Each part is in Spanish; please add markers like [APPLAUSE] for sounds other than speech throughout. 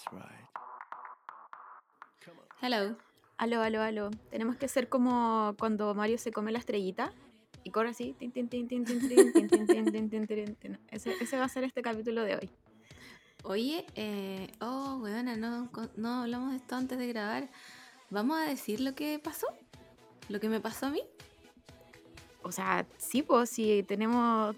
That's right. Hello. Aló, aló, aló. Tenemos que hacer como cuando Mario se come la estrellita y corre así. Ese, va a ser este capítulo de hoy. Oye, eh, oh, weona, no, no hablamos de esto antes de grabar. ¿Vamos a decir lo que pasó? ¿Lo que me pasó a mí? O sea, sí, pues si tenemos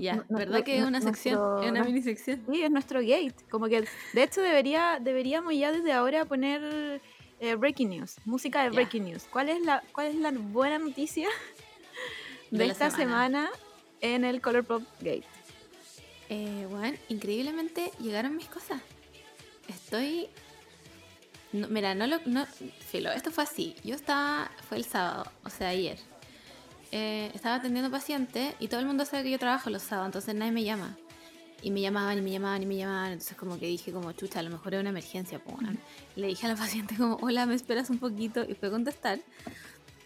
ya, ¿verdad que es una sección? nuestro- Es una mini sección. Sí, es nuestro gate. Como que, de hecho, debería, deberíamos ya desde ahora poner eh, breaking news, música de breaking news. ¿Cuál es la, cuál es la buena noticia [LAUGHS] de, esta semana. semana. en el Color Pop Gate? Eh, bueno, increíblemente llegaron mis cosas. Estoy. no, mira, no lo. No, filo, esto fue así. Yo estaba. Fue el sábado, o sea, ayer. Eh, estaba atendiendo pacientes y todo el mundo sabe que yo trabajo los sábados, entonces nadie me llama. Y me llamaban y me llamaban y me llamaban. Entonces, como que dije, como chucha, a lo mejor es una emergencia. Pues, weón. Le dije a la [LAUGHS] paciente, como, hola, me esperas un poquito. Y fue a contestar.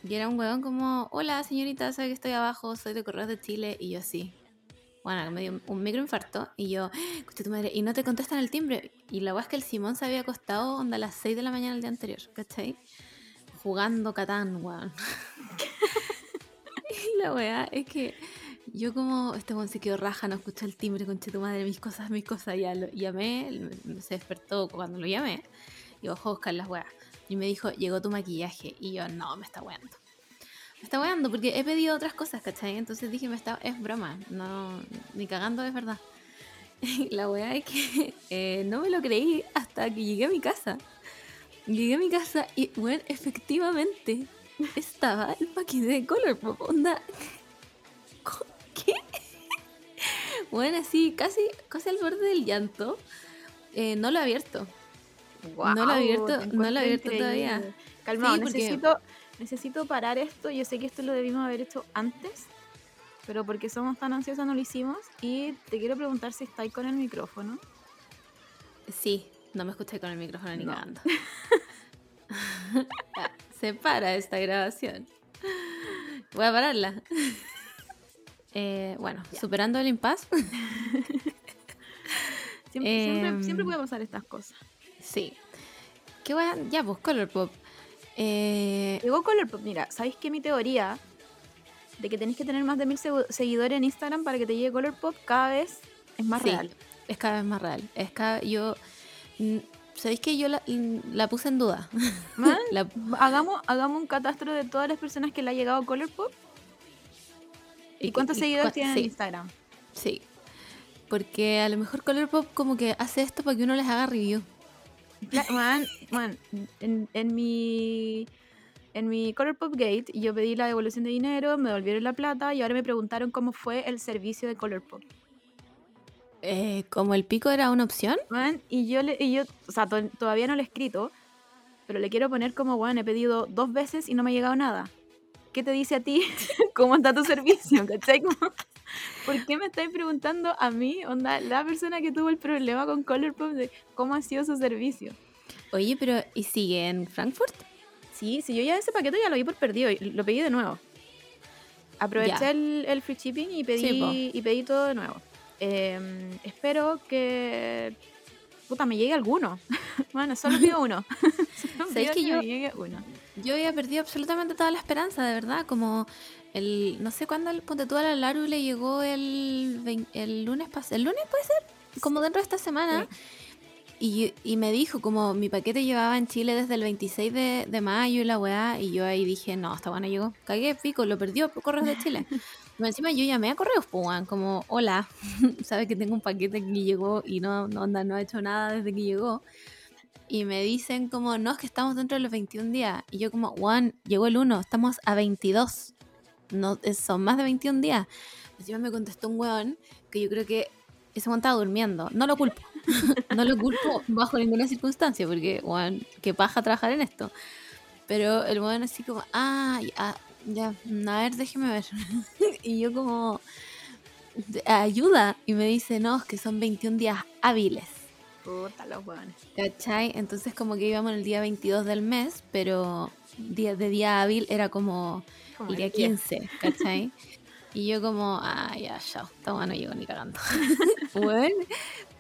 Y era un huevón como, hola señorita, sabe que estoy abajo, soy de Correos de Chile. Y yo así. Bueno, me dio un microinfarto. Y yo, escuché tu madre. Y no te contestan el timbre. Y la weá es que el Simón se había acostado onda a las 6 de la mañana el día anterior, ¿cachai? Jugando Catán, weón. [LAUGHS] y [LAUGHS] la weá es que yo como, este weón se quedó raja, no escuchó el timbre, conche tu madre, mis cosas, mis cosas. Ya lo llamé, se despertó cuando lo llamé. Y bajó a buscar las weas. Y me dijo, llegó tu maquillaje. Y yo, no, me está weando. Me está weando porque he pedido otras cosas, ¿cachai? Entonces dije, me está, es broma, no, ni cagando es verdad. [LAUGHS] La weá es que [LAUGHS] eh, no me lo creí hasta que llegué a mi casa. Llegué a mi casa y, bueno, efectivamente estaba el paquete de Colourpop. Onda, co- ¿qué? [LAUGHS] Bueno, así, casi, casi al borde del llanto. Eh, no lo he abierto. No lo he abierto- no lo he abierto todavía. Sí, porque- necesito, necesito parar esto. Yo sé que esto lo debimos haber hecho antes, pero porque somos tan ansiosos no lo hicimos. Y te quiero preguntar si estáis con el micrófono. Sí, no me escuché con el micrófono ni No. cagando. [LAUGHS] [LAUGHS] Se para esta grabación. Voy a pararla. Eh, bueno, superando el impasse. [LAUGHS] Siempre, siempre, Em, siempre puede pasar estas cosas. Sí. ¿Qué voy a... Ya, pues, Colourpop. Eh, Llegó Colourpop. Mira, ¿sabéis que mi teoría de que tenéis que tener más de mil segu- seguidores en Instagram para que te llegue Colourpop cada vez es más sí, real? es cada vez más real. Es cada... Yo... ¿Sabéis que yo la, la puse en duda? [LAUGHS] Man, La- hagamos, hagamos un catastro de todas las personas que le ha llegado Colourpop. ¿Y, cuántos seguidores tienen sí. en Instagram? Sí. Porque a lo mejor Colourpop como que hace esto para que uno les haga review. Man, man, en, en mi en mi Colourpop Gate yo pedí la devolución de dinero, me devolvieron la plata y ahora me preguntaron cómo fue el servicio de Colourpop. Eh, como el pico era una opción. Y yo le, y yo, o sea, to- todavía no lo he escrito, pero le quiero poner como, bueno, he pedido dos veces y no me ha llegado nada. ¿Qué te dice a ti? [LAUGHS] ¿Cómo está tu servicio? [LAUGHS] ¿Cachai? Como, ¿Por qué me estáis preguntando a mí, onda, la persona que tuvo el problema con Colourpop de cómo ha sido su servicio? Oye, pero ¿y sigue en Frankfurt? Sí, sí, yo ya ese paquete ya lo vi por perdido y lo pedí de nuevo. Aproveché el, el free shipping y pedí, Sí, y pedí todo de nuevo. Em, espero que. Puta, me llegue alguno. [LAUGHS] bueno, solo pido uno. [LAUGHS] Solo ¿Sabes pido que yo- me llegue uno. Yo había perdido absolutamente toda la esperanza, de verdad. Como el. No sé cuándo el ponte tú a la Laru le llegó el, el lunes pasado. ¿El lunes puede ser? Como dentro de esta semana. Y, y me dijo, como mi paquete llevaba en Chile desde el 26 de, de mayo y la weá. Y yo ahí dije, no, esta buena llegó. Cagué, pico, lo perdió por Correos de Chile. [LAUGHS] Encima yo llamé a Correos, weón, como, hola, [LAUGHS] sabes que tengo un paquete que llegó y no, no, onda, no ha hecho nada desde que llegó. Y me dicen como, no, es que estamos dentro de los 21 días. Y yo como, Juan, llegó el 1, estamos a 22. No, es- son más de 21 días. Encima me contestó un weón que yo creo que ese weón estaba durmiendo. No lo culpo. [LAUGHS] no lo culpo bajo ninguna circunstancia, porque, weón, qué paja trabajar en esto. Pero el weón así como, ah, ya, ya, a ver, déjeme ver. [LAUGHS] y yo como, ayuda. Y me dice, no, es que son 21 días hábiles. Puta, los hueones. ¿Cachai? Entonces como que íbamos el día 22 del mes, pero día de día hábil era como Como el día el día. 15, ¿cachai? [LAUGHS] Y yo como, ah, ya, chao, weá no llegó ni cagando. [LAUGHS] bueno,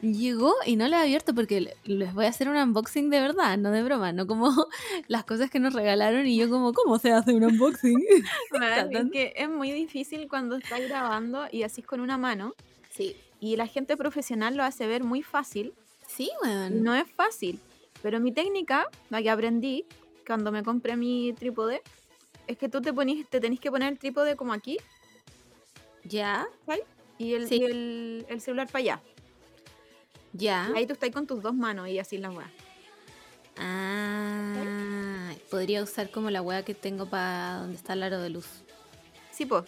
llegó y no la he abierto porque le- les voy a hacer un unboxing de verdad, no de broma, no como [LAUGHS] las cosas que nos regalaron y yo como, ¿cómo se hace un unboxing? [LAUGHS] Es que es muy difícil cuando estás grabando y así con una mano. Sí. Y la gente profesional lo hace ver muy fácil. Sí, weón. No es fácil. Pero mi técnica, la que aprendí cuando me compré mi trípode, es que tú te, ponís, te tenés que poner el trípode como aquí Ya, y el, Sí. y el, el celular para allá. ya. Ahí tú estás con tus dos manos y así las weas. Ah, podría usar como la weá que tengo para donde está el aro de luz. Sí, pues.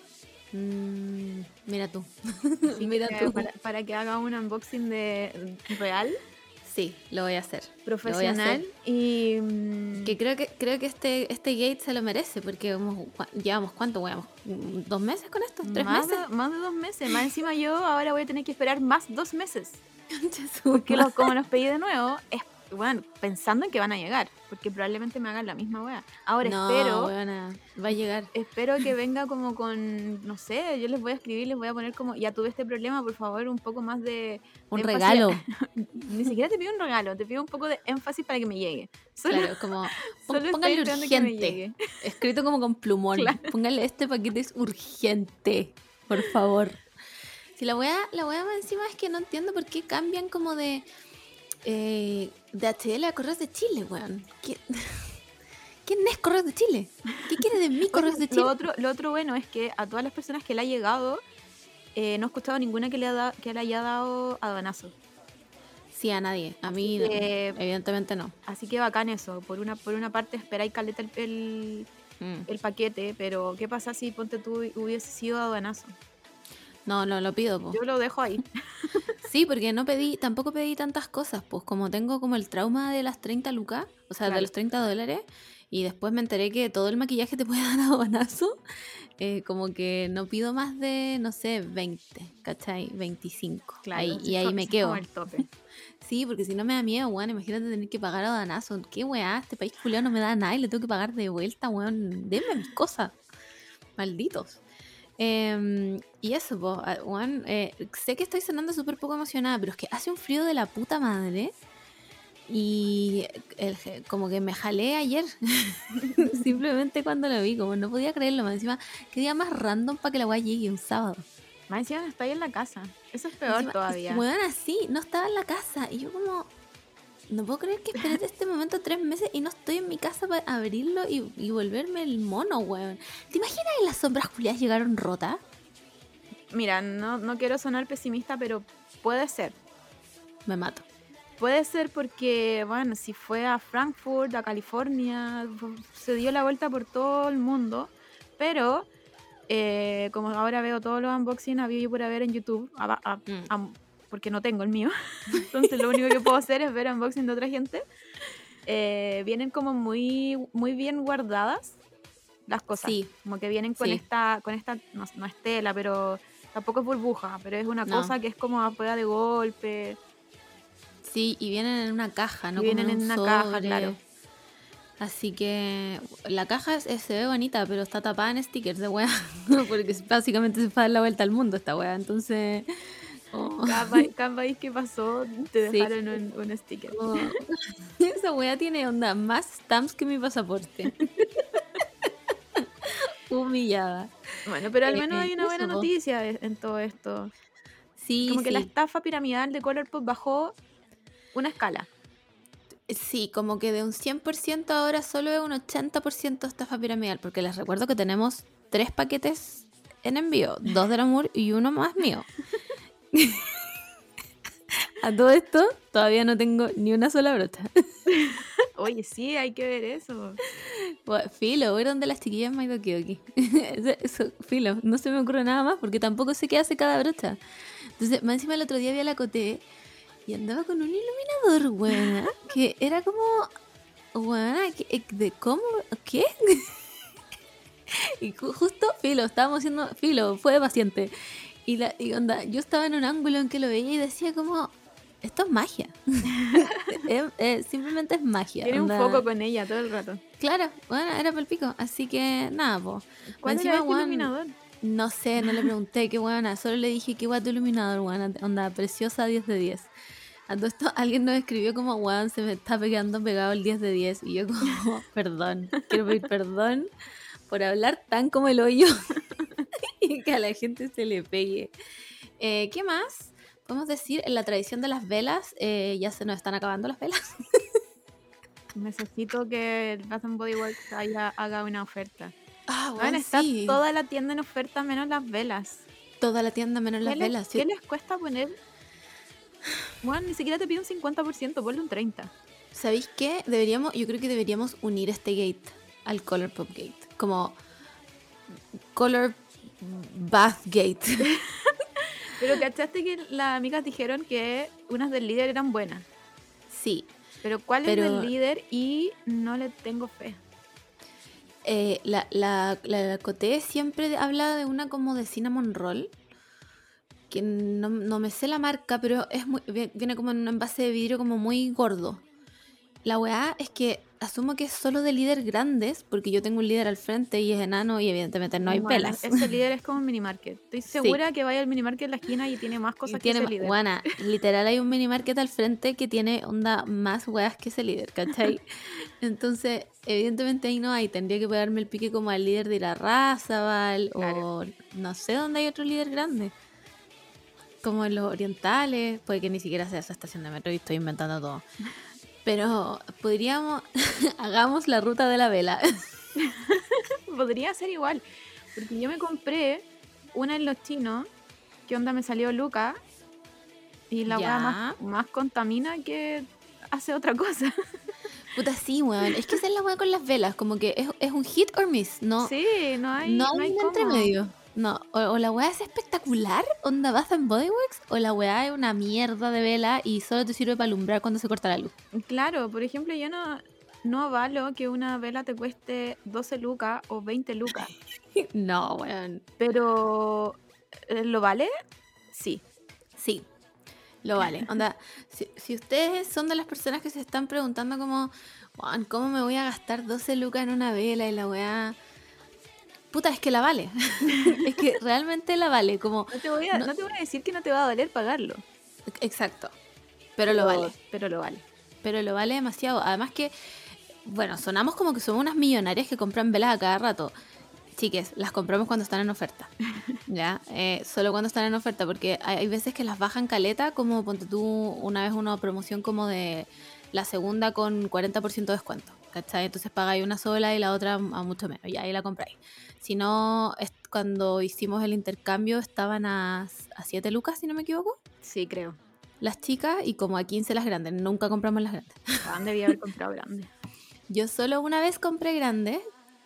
Mm, mira tú. [LAUGHS] Mira tú. Para, para que haga un unboxing de real, Sí, lo voy a hacer. profesional y... mm, Que creo que creo que este este gate se lo merece porque hemos, llevamos cuánto, llevamos dos meses con esto, tres más meses. De, más de dos meses. Más encima yo ahora voy a tener que esperar más dos meses. [LAUGHS] Porque los, como los pedí de nuevo, es, bueno, pensando en que van a llegar. Porque probablemente me hagan la misma wea. Ahora no, espero... va a llegar. Espero que [LAUGHS] venga como con, no sé, yo les voy a escribir, les voy a poner como, ya tuve este problema, por favor, un poco más de... Un de énfasis". regalo. [LAUGHS] Ni siquiera te pido un regalo, te pido un poco de énfasis para que me llegue. Solo, Claro, como [LAUGHS] solo póngale urgente. Escrito como con plumón. Claro. Póngale este paquete es urgente. Por favor. Si la wea, la wea más encima es que no entiendo por qué cambian como de eh, de HL a Correos de Chile, weón. ¿Qué- [LAUGHS] ¿Quién es Correos de Chile? ¿Qué quiere de mí Correos de Chile? Lo otro, lo otro bueno es que a todas las personas que le ha llegado, eh, no he escuchado ninguna que le, ha da- que le haya dado aduanazo. Sí, a nadie. A mí, Así no. que- evidentemente no. Así que bacán eso. Por una, por una parte esperáis caleta el, el, Mm. el paquete, pero ¿qué pasa si ponte tú hubiese sido aduanazo? No, no lo pido, po. Yo lo dejo ahí. [LAUGHS] Sí, porque no pedí, tampoco pedí tantas cosas, pues como tengo como el trauma de las 30 lucas, o sea, Claro. de los 30 dólares, y después me enteré que todo el maquillaje te puede [LAUGHS] dar aduanazo, eh, como que no pido más de, no sé, 20, ¿cachai? 25. ahí, ese y ahí me quedo. como el tope. [LAUGHS] Sí, porque si no me da miedo, weón, imagínate tener que pagar aduanazo. ¿Qué weá? Este país culiao no me da nada y le tengo que pagar de vuelta, weón. Denme mis cosas. Malditos. Em, y eso, po, ah, weón, eh, sé que estoy sonando súper poco emocionada, pero es que hace un frío de la puta madre. Y el- como que me jalé ayer. [LAUGHS] Simplemente cuando lo vi, como no podía creerlo. Más encima, qué día más random para que la weá llegue un sábado. Más encima no está ahí en la casa. Eso es peor Encima, todavía. Weón, así, no estaba en la casa. Y yo como, no puedo creer que esperé de este momento tres meses y no estoy en mi casa para abrirlo y, y volverme el mono, weón. ¿Te imaginas que las sombras culiadas llegaron rotas? Mira, no, no quiero sonar pesimista, pero puede ser. Me mato. Puede ser porque, bueno, si fue a Frankfurt, a California, se dio la vuelta por todo el mundo, pero eh, como ahora veo todos los unboxings había yo por haber en YouTube, a- a- Mm. a- porque no tengo el mío, [LAUGHS] entonces lo único que puedo hacer es ver unboxing de otra gente, eh, vienen como muy, muy bien guardadas las cosas, Sí. como que vienen con Sí. esta, con esta, no, no es tela, pero tampoco es burbuja, pero es una No. cosa que es como a prueba de golpe. Sí, y vienen en una caja, ¿no? Y vienen como en un una caja, sobre. claro. Así que la caja es- es- se ve bonita, pero está tapada en stickers de weá. [LAUGHS] Porque básicamente se fue a dar la vuelta al mundo esta weá. Entonces. Oh, Cada, país- que pasó te Sí. dejaron un, un sticker. oh. [LAUGHS] Esa weá tiene onda más stamps que mi pasaporte. [LAUGHS] Humillada. Bueno, pero al Eh, menos hay una buena noticia en todo esto. Sí, Como que la estafa piramidal de Colourpop bajó una escala. Sí, como que de un 100% ahora solo es un 80% estafa piramidal, porque les recuerdo que tenemos tres paquetes en envío, dos del amor y uno más mío. [LAUGHS] [LAUGHS] A todo esto todavía no tengo ni una sola brocha. [LAUGHS] Oye, sí, hay que ver eso. Bueno, Filo, voy donde las chiquillas. [LAUGHS] Eso- eso, Filo, no se me ocurre nada más porque tampoco sé qué hace cada brocha. Entonces, más encima el otro día vi a la Coté y andaba con un iluminador, buena, que era como, buena, ¿de cómo? ¿Qué? Y ju- justo, Filo, estábamos haciendo, Filo, fue paciente. Y, la, y onda, yo estaba en un ángulo en que lo veía y decía como, esto es magia. [LAUGHS] Es- es- simplemente es magia. Tiene un onda. foco con ella todo el rato. Claro, bueno, era para el pico. Así que nada, po. ¿Cuál Encima, era este weón, iluminador? No sé, no le pregunté qué buena, solo le dije qué guato iluminador, buena, onda preciosa 10 de 10. A todo esto [LAUGHS] alguien nos escribió como, weón, se me está pegando pegado el 10 de 10. Y yo como, [LAUGHS] perdón, quiero pedir perdón por hablar tan como el hoyo y [LAUGHS] que a la gente se le pegue. Eh, ¿Qué más? Podemos decir, en la tradición de las velas, eh, ya se nos están acabando las velas. [LAUGHS] Necesito que el Bath Body Works haya, haga una oferta. Ah, Bueno, bueno, está sí. toda la tienda en oferta menos las velas. Toda la tienda menos las ¿Qué les- velas. sí. ¿Qué les cuesta poner? Bueno, ni siquiera te pide un 50%, ponle un 30%. ¿Sabéis qué? Deberíamos, yo creo que deberíamos unir este gate al Color Pop Gate. Como Color Bath Gate. [LAUGHS] Pero ¿cachaste que las amigas dijeron que unas del líder eran buenas? sí. Pero ¿cuál Pero- es del líder? Y no le tengo fe. Eh, la, la, la Coté siempre habla de una como de cinnamon roll. Que no, no me sé la marca, pero es muy, vi- viene como en un envase de vidrio como muy gordo. La weá es que asumo que es solo de líder grandes, porque yo tengo un líder al frente y es enano y evidentemente no hay Bueno, velas. Ese líder [LAUGHS] es como un mini market. Estoy segura que vaya al mini market en la esquina y tiene más cosas que ese líder. Guana, [LAUGHS] literal hay un mini market al frente que tiene onda más weas que ese líder, ¿cachai? [LAUGHS] Entonces, evidentemente ahí no hay. Tendría que pegarme el pique como al líder de la raza, ¿val? Claro. O no sé dónde hay otro líder grande. Como en los orientales, puede que ni siquiera sea esa estación de metro y estoy inventando todo. Pero podríamos, [LAUGHS] hagamos la ruta de la vela. [LAUGHS] Podría ser igual. Porque yo me compré una en los chinos. que onda me salió Luca? Y la weá más, más contamina que hace otra cosa. [LAUGHS] Puta, sí, weón. Es que esa es la wea con las velas, como que es, es un hit or miss, ¿no? Sí, no hay. no, no hay hay un entremedio. No, o, o la weá es espectacular, onda Bath and Body Works, o la weá es una mierda de vela y solo te sirve para alumbrar cuando se corta la luz. Claro, por ejemplo, yo no, no avalo que una vela te cueste 12 lucas o 20 lucas. [LAUGHS] No, weón. Pero, eh, ¿lo vale? Sí. Sí, lo vale. Onda, si, si ustedes son de las personas que se están preguntando como, "Weón, ¿cómo me voy a gastar 12 lucas en una vela y la weá? Puta, es que la vale. [LAUGHS] es que realmente la vale, como, No te, voy a, No- no te voy a decir que no te va a valer pagarlo. exacto. Pero lo vale. Pero lo vale. pero lo vale demasiado. Además que, bueno, sonamos como que somos unas millonarias que compran velas a cada rato. Chiques, las compramos cuando están en oferta. [LAUGHS] ¿Ya? Eh, solo cuando están en oferta, porque hay, hay veces que las bajan caleta, como ponte tú una vez una promoción como de la segunda con 40% de descuento. ¿Cachai? Entonces pagáis una sola y la otra a mucho menos. Y ahí la compráis. Si no, es- cuando hicimos el intercambio estaban a, a 7 lucas, si no me equivoco. Sí, creo. Las chicas y como a 15 las grandes. Nunca compramos las grandes. Juan [LAUGHS] debía haber comprado grande. Yo solo una vez compré grande,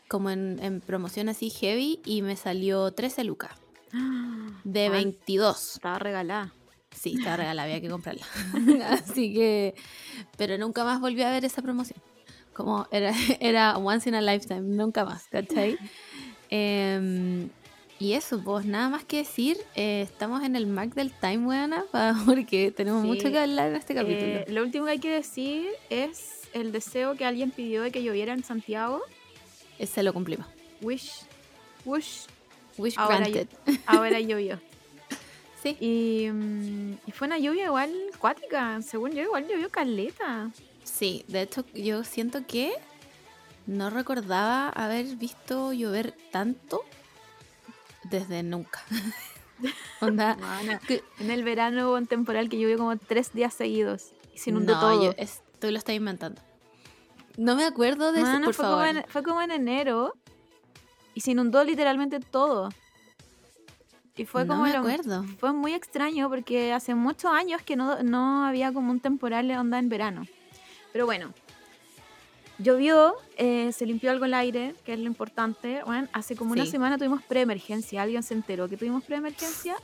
como en, en promoción así heavy, y me salió 13 lucas. [GASPS] De Juan, 22. Estaba regalada. Sí, estaba regalada, había que comprarla. [LAUGHS] [LAUGHS] así que. Pero nunca más volví a ver esa promoción. Como era, [LAUGHS] era once in a lifetime, nunca más, ¿cachai? Em, y eso, pues nada más que decir. eh, estamos en el mark del time, weana, [LAUGHS] porque tenemos Sí. mucho que hablar en este capítulo. Eh, lo último que hay que decir es el deseo que alguien pidió de que lloviera en Santiago. Ese lo cumplimos. Wish. Wish. Wish Ahora granted. [LAUGHS] Ahora llovió. Sí. Y, mm, y fue una lluvia igual cuática. Según yo, igual llovió caleta. Sí, de hecho yo siento que no recordaba haber visto llover tanto desde nunca. [LAUGHS] Onda, que- En el verano hubo un temporal que llovió como tres días seguidos. Y se inundó no, todo. yo es- tú lo estás inventando. No me acuerdo de eso, por fue, favor. Como en, fue como en enero. Y se inundó literalmente todo. Y fue no como me lo- acuerdo. Fue muy extraño porque hace muchos años que no, no había como un temporal de onda en verano. Pero bueno, llovió, eh, se limpió algo el aire, que es lo importante. Bueno, hace como una semana tuvimos preemergencia. ¿Alguien se enteró que tuvimos preemergencia?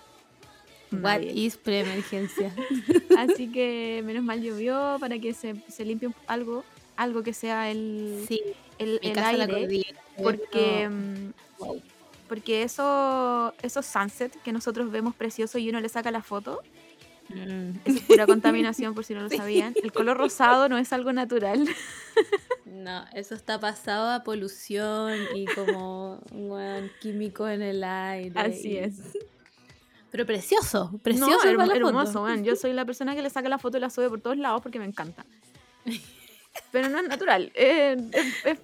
What is preemergencia? [LAUGHS] Así que menos mal llovió para que se, se limpie algo, algo que sea el, sí, el, el aire. Porque, mm, wow. porque eso, esos sunset que nosotros vemos preciosos y uno le saca la foto, Mm, es pura contaminación, por si no lo [LAUGHS] sabían. El color rosado no es algo natural. No, eso está pasado a polución y como un químico en el aire. Así es. Pero precioso, precioso. No, hermoso, Yo soy la persona que le saca la foto y la sube por todos lados porque me encanta. [LAUGHS] Pero no es natural, es,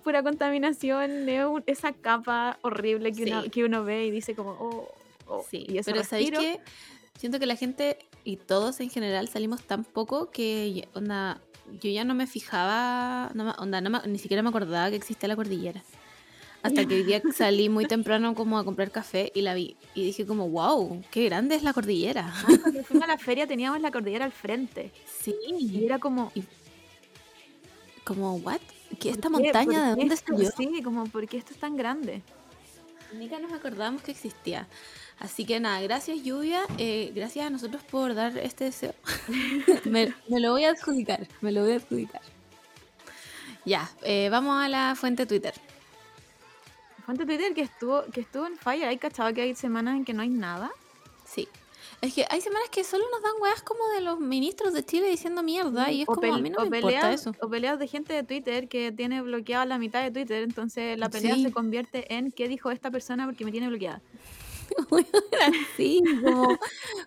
pura contaminación, es esa capa horrible que, uno, que uno ve y dice como, oh, oh Sí, y eso pero ¿sabéis que Siento que la gente y todos en general salimos tan poco que onda, yo ya no me fijaba, no, onda, no ni siquiera me acordaba que existía la cordillera. Hasta que el día [LAUGHS] salí muy temprano como a comprar café y la vi. Y dije como, wow, qué grande es la cordillera. Ah, cuando fuimos a la feria teníamos la cordillera al frente. Sí. Y era como... como, what? ¿Qué esta montaña? ¿De dónde salió? Sí, como, ¿por qué esto es tan grande? Nunca nos acordamos que existía. Así que nada, gracias Lluvia, eh, gracias a nosotros por dar este deseo. [LAUGHS] me, lo voy a adjudicar, me lo voy a adjudicar. Ya, eh, vamos a la fuente Twitter. Fuente Twitter que estuvo, que estuvo en fire, ¿hay cachado que hay semanas en que no hay nada? Sí. Es que hay semanas que solo nos dan weas como de los ministros de Chile diciendo mierda y es como a mí no me importa eso. O peleas de gente de Twitter que tiene bloqueada la mitad de Twitter, entonces la pelea se convierte en ¿qué dijo esta persona porque me tiene bloqueada? [LAUGHS] así, como,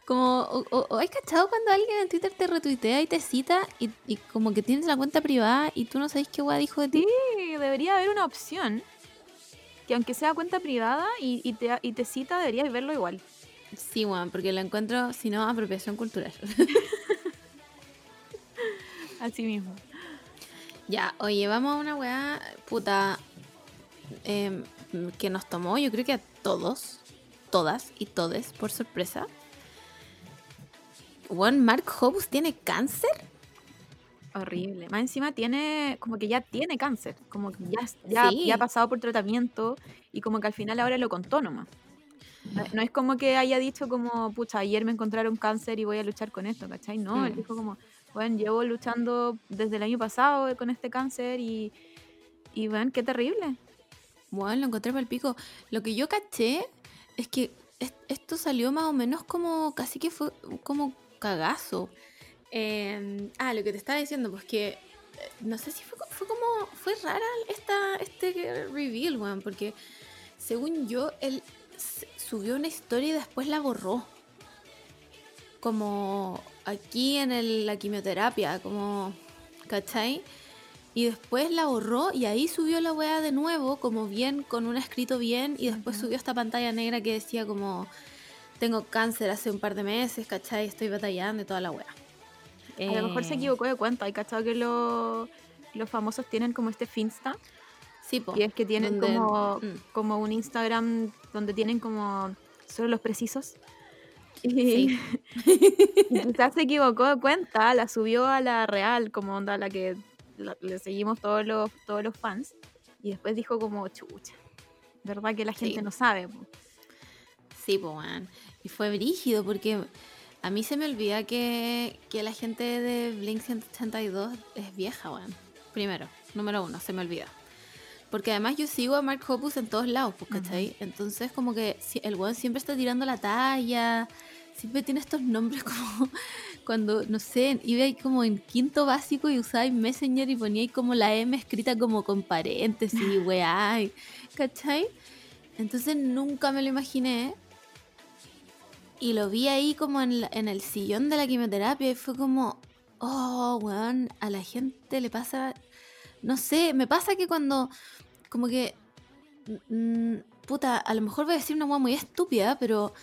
como o, ¿hay cachado cuando alguien en Twitter te retuitea y te cita y, como que tienes la cuenta privada y tú no sabes qué wea dijo de ti? Sí, debería haber una opción que aunque sea cuenta privada y, te, y te cita, deberías verlo igual. Sí, Juan, porque la encuentro, si no, apropiación cultural. Así mismo. Ya, oye, vamos a una weá puta em, que nos tomó, yo creo que a todos, todas y todes, por sorpresa. Juan Mark Hobbs tiene cáncer. Horrible. Más encima tiene, como que ya tiene cáncer, como que ya, ya, ya ha pasado por tratamiento y como que al final ahora lo contó nomás. No es como que haya dicho como, pucha, ayer me encontraron cáncer y voy a luchar con esto, ¿cachai? No, él mm. dijo como, bueno, llevo luchando desde el año pasado con este cáncer y, y bueno, qué terrible. Bueno, lo encontré para el pico. Lo que yo caché es que esto salió más o menos como, casi que fue como cagazo. Em, ah, lo que te estaba diciendo, pues que eh, no sé si fue, fue como, fue rara esta, este reveal, weón, porque según yo, él subió una historia y después la borró. Como aquí en la quimioterapia, como, ¿cachai? Y después la borró y ahí subió la weá de nuevo, como bien, con un escrito bien, y después subió esta pantalla negra que decía como, tengo cáncer hace un par de meses, ¿cachai? Estoy batallando y toda la weá. A lo mejor se eh, equivocó de cuenta, hay cachado que los famosos tienen como este Finsta. Sí, Y es que tienen como, mm. como un Instagram donde tienen como solo los precisos. [LAUGHS] Y, [LAUGHS] quizás se equivocó de cuenta, la subió a la real, como onda la que le seguimos todos los, todos los fans. Y después dijo como, chucha, ¿verdad que la gente no sabe? Sí, pues, Y fue brígido porque a mí se me olvida que, que la gente de Blink 182 es vieja, weón. Primero, número uno, se me olvida. Porque además yo sigo a Mark Hoppus en todos lados, pues, ¿cachai? Entonces como que el weón siempre está tirando la talla, siempre tiene estos nombres [LAUGHS] como cuando, no sé, iba ahí como en quinto básico y usáis Messenger y ponía ahí como la M escrita como con paréntesis, [LAUGHS] weá, ¿cachai? Entonces nunca me lo imaginé. Y lo vi ahí como en, en el sillón de la quimioterapia y fue como, oh, weón, a la gente le pasa, no sé, me pasa que cuando como que. Mm, puta, a lo mejor voy a decir una hueá muy estúpida, pero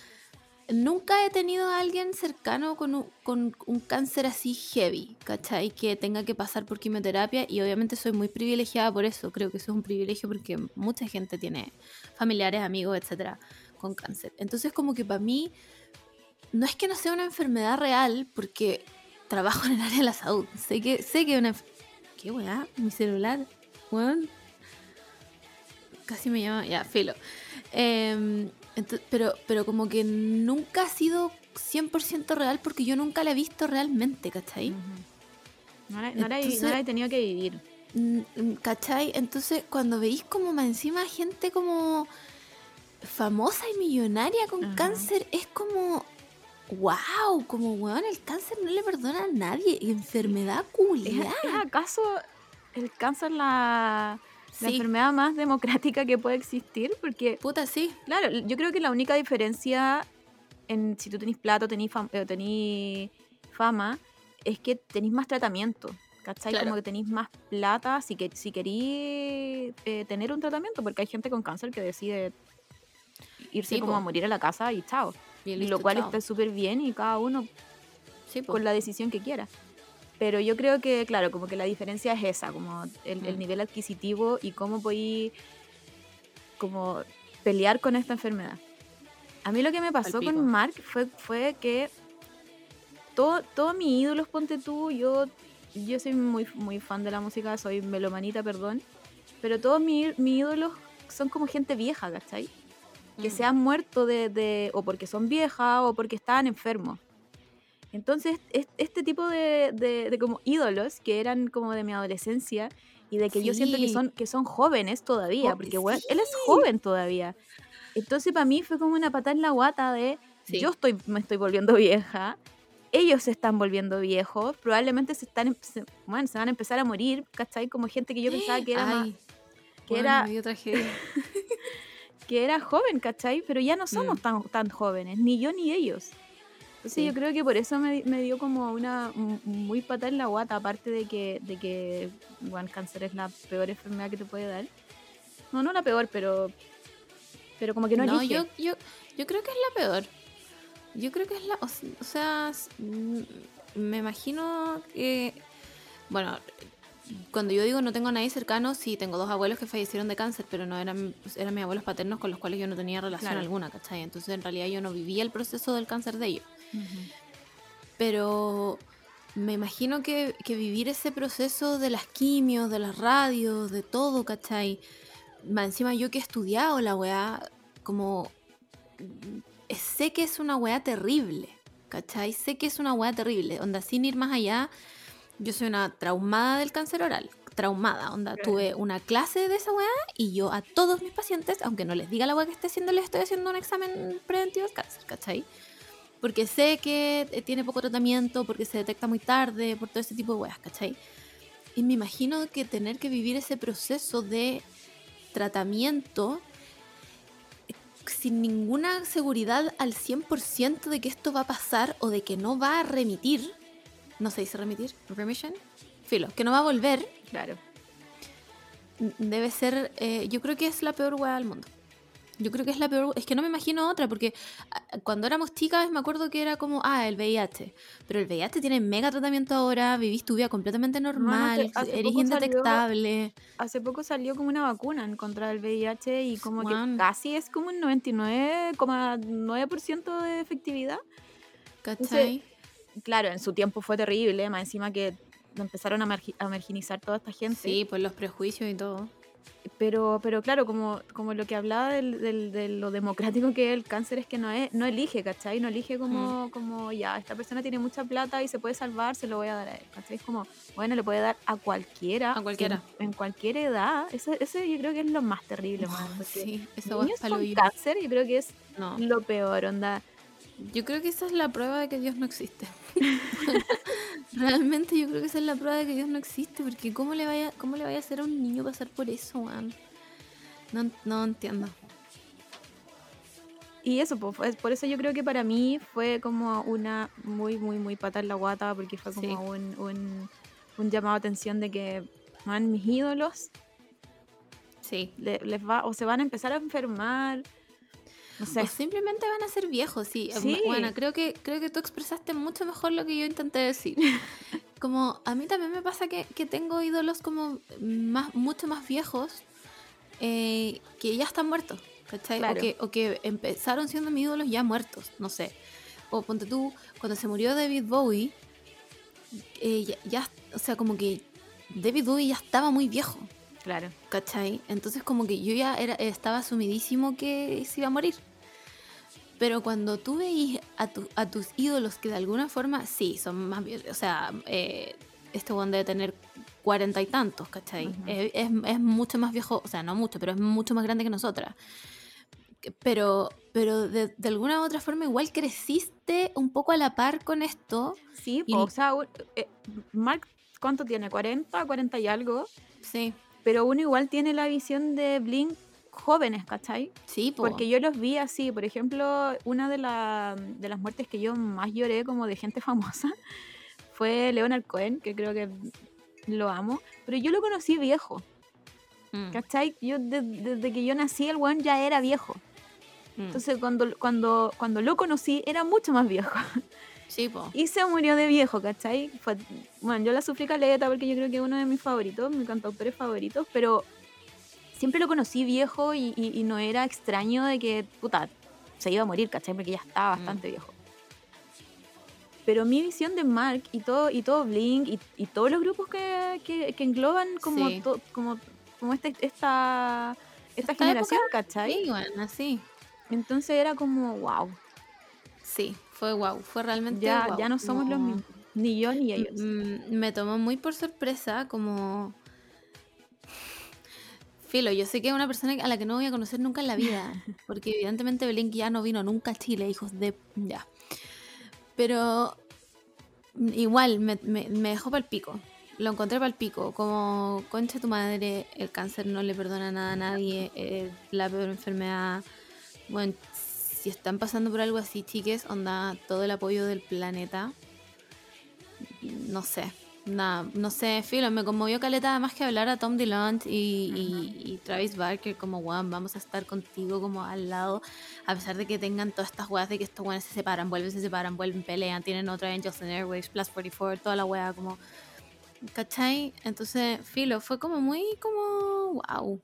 nunca he tenido a alguien cercano con un, cáncer así heavy, ¿cachai? Que tenga que pasar por quimioterapia y obviamente soy muy privilegiada por eso. Creo que eso es un privilegio porque mucha gente tiene familiares, amigos, etcétera, con cáncer. Entonces, como que para mí, no es que no sea una enfermedad real, porque trabajo en el área de la salud. Sé que, sé que una. ¿Qué weá? Mi celular. Bueno, casi me llama, ya, filo. Pero, pero como que nunca ha sido 100% real porque yo nunca la he visto realmente, ¿cachai? no, la, he tenido que vivir. ¿Cachai? Entonces cuando veis como más encima gente como famosa y millonaria con cáncer, es como... wow, como weón, el cáncer no le perdona a nadie. Enfermedad culia. ¿Es, acaso el cáncer la, la enfermedad más democrática que puede existir? Porque, puta, sí. Claro, yo creo que la única diferencia en si tú tenés plato, tenés, eh, fama, es que tenéis más tratamiento. ¿Cachai? Como que tenéis más plata si, que, si queréis eh, tener un tratamiento, porque hay gente con cáncer que decide irse como a morir a la casa y chao. y lo cual está súper bien y cada uno con la decisión que quiera. Pero yo creo que, claro, como que la diferencia es esa, como el, el mm. nivel adquisitivo y cómo podéis como pelear con esta enfermedad. A mí lo que me pasó con Mark fue, fue que todos todo mis ídolos, ponte tú, yo, yo soy muy, muy fan de la música, soy melomanita, perdón, pero todos mis, ídolos son como gente vieja, ¿cachai? Que mm. se han muerto de, de, o porque son viejas o porque estaban enfermos. Entonces, este tipo de, de, como ídolos que eran como de mi adolescencia y de que yo siento que son, que son jóvenes todavía, porque él es joven todavía. Entonces para mí fue como una patada en la guata de yo estoy, me estoy volviendo vieja, ellos se están volviendo viejos, probablemente se están, se, bueno, se van a empezar a morir, ¿cachai? Como gente que yo pensaba que era más, que era [LAUGHS] que era joven, ¿cachai? Pero ya no somos mm. tan, tan jóvenes, ni yo ni ellos. Entonces yo creo que por eso me, me, dio como una muy patada en la guata, aparte de que, de que bueno, cáncer es la peor enfermedad que te puede dar. No, no la peor, pero pero como que no, no Yo, yo, yo creo que es la peor. Yo creo que es la. O, sea, me imagino que. Bueno, cuando yo digo no tengo a nadie cercano, sí, tengo dos abuelos que fallecieron de cáncer, pero no eran, eran mis abuelos paternos con los cuales yo no tenía relación alguna, ¿cachai? Entonces en realidad yo no vivía el proceso del cáncer de ellos. Pero me imagino que, que, vivir ese proceso de las quimios, de las radios, de todo, ¿cachai? encima yo que he estudiado la weá, como mm, sé que es una weá terrible, ¿cachai? Sé que es una weá terrible, onda, sin ir más allá, yo soy una traumada del cáncer oral, traumada, onda, tuve una clase de esa weá y yo a todos mis pacientes, aunque no les diga la weá que esté haciendo, les estoy haciendo un examen preventivo de cáncer, ¿cachai? Porque sé que eh, tiene poco tratamiento, porque se detecta muy tarde, por todo ese tipo de weas, ¿cachai? Y me imagino que tener que vivir ese proceso de tratamiento sin ninguna seguridad al 100% de que esto va a pasar o de que no va a remitir. No se dice remitir, remission. Filo, que no va a volver. Claro. Debe ser, eh, yo creo que es la peor hueá del mundo. Yo creo que es la peor, es que no me imagino otra, porque ah, cuando éramos chicas me acuerdo que era como, ah, el VIH, pero el VIH tiene mega tratamiento ahora, vivís tu vida completamente normal, eres indetectable. hace poco salió como una vacuna en contra del VIH y como que casi es como un 99,9% de efectividad. ¿Cachai? claro, en su tiempo fue terrible, más encima que empezaron a, marginizar toda esta gente. Sí, pues los prejuicios y todo. Pero, pero claro, como, como lo que hablaba del, de lo democrático que es el cáncer es que no, es, no elige, ¿cachai? No elige como, mm. como, ya, esta persona tiene mucha plata y se puede salvar, se lo voy a dar a él, ¿cachai? Es como, bueno, le puede dar a cualquiera. A cualquiera. En, cualquier edad. Ese, ese yo creo que es lo más terrible, oh, Sí, eso es con cáncer yo creo que es lo peor, onda. Yo creo que esa es la prueba de que Dios no existe. [LAUGHS] Realmente yo creo que esa es la prueba de que Dios no existe, porque ¿cómo le vaya, cómo le vaya a hacer a un niño pasar por eso, man? No, no entiendo. Y eso, pues, por eso yo creo que para mí fue como una muy, muy, muy pata en la guata, porque fue como un, un, un, llamado a atención de que, man, mis ídolos, sí. les va, o se van a empezar a enfermar, o simplemente van a ser viejos, sí. Bueno, creo que, creo que tú expresaste mucho mejor lo que yo intenté decir. [LAUGHS] Como a mí también me pasa que, tengo ídolos como más, mucho más viejos eh, que ya están muertos, ¿cachai? O, que, empezaron siendo mis ídolos ya muertos, no sé. O ponte tú, cuando se murió David Bowie, eh, ya, o sea, como que David Bowie ya estaba muy viejo. Claro. ¿Cachai? Entonces como que yo ya era, estaba asumidísimo que se iba a morir. Pero cuando tú veis a, a tus ídolos que de alguna forma, sí, son más o sea, eh, este one debe tener cuarenta y tantos, ¿cachai? es, es, mucho más viejo, o sea, no mucho, pero es mucho más grande que nosotras. pero, pero de, de alguna u otra forma igual creciste un poco a la par con esto. Sí, Y- o sea, eh, Mark, ¿cuánto tiene? ¿40? ¿40 y algo? Sí, Pero uno igual tiene la visión de Blink jóvenes, ¿cachai? sí, po. Porque yo los vi así, por ejemplo, una de, la- de las muertes que yo más lloré como de gente [LAUGHS] famosa fue Leonard Cohen, que creo que lo amo, pero yo lo conocí viejo, Mm, ¿cachai? Yo de- desde que yo nací el weón ya era viejo. mm. Entonces cuando, cuando, cuando lo conocí era mucho más viejo. [LAUGHS] sí, po. Y se murió de viejo, ¿cachai? Fue, bueno, yo la sufrí caleta porque yo creo que es uno de mis favoritos, mis cantautores favoritos, pero siempre lo conocí viejo y, y- y no era extraño de que, puta, se iba a morir, ¿cachai? Porque ya estaba bastante viejo. Pero mi visión de Mark y todo, y todo Blink y, y todos los grupos que, que, que engloban como, Sí. to- como, como este- esta, esta, Esta generación, ¿cachai? Sí, bueno, sí. Entonces era como, wow, Sí, fue wow, fue realmente ya, guau, ya no somos los mismos, ni yo ni ellos. Mm, Me tomó muy por sorpresa, como. Filo, yo sé que es una persona a la que no voy a conocer nunca en la vida, [LAUGHS] porque evidentemente Blink ya no vino nunca a Chile, hijos de. Ya. Pero. Igual, me, me, me dejó para el pico. Lo encontré para el pico. Como, concha tu madre, el cáncer no le perdona nada a nadie, es la peor enfermedad. Bueno, si están pasando por algo así, chiques, onda todo el apoyo del planeta no sé, nada, no sé, filo, me conmovió caleta más que hablar a Tom DeLonge y, y- y Travis Barker como, weón, vamos a estar contigo como al lado, a pesar de que tengan todas estas weas de que estos weones se separan, vuelven, se separan, vuelven, pelean, tienen otra Angels and Airwaves, Plus 44, toda la wea como, ¿cachai? Entonces, filo, fue como muy como, wow.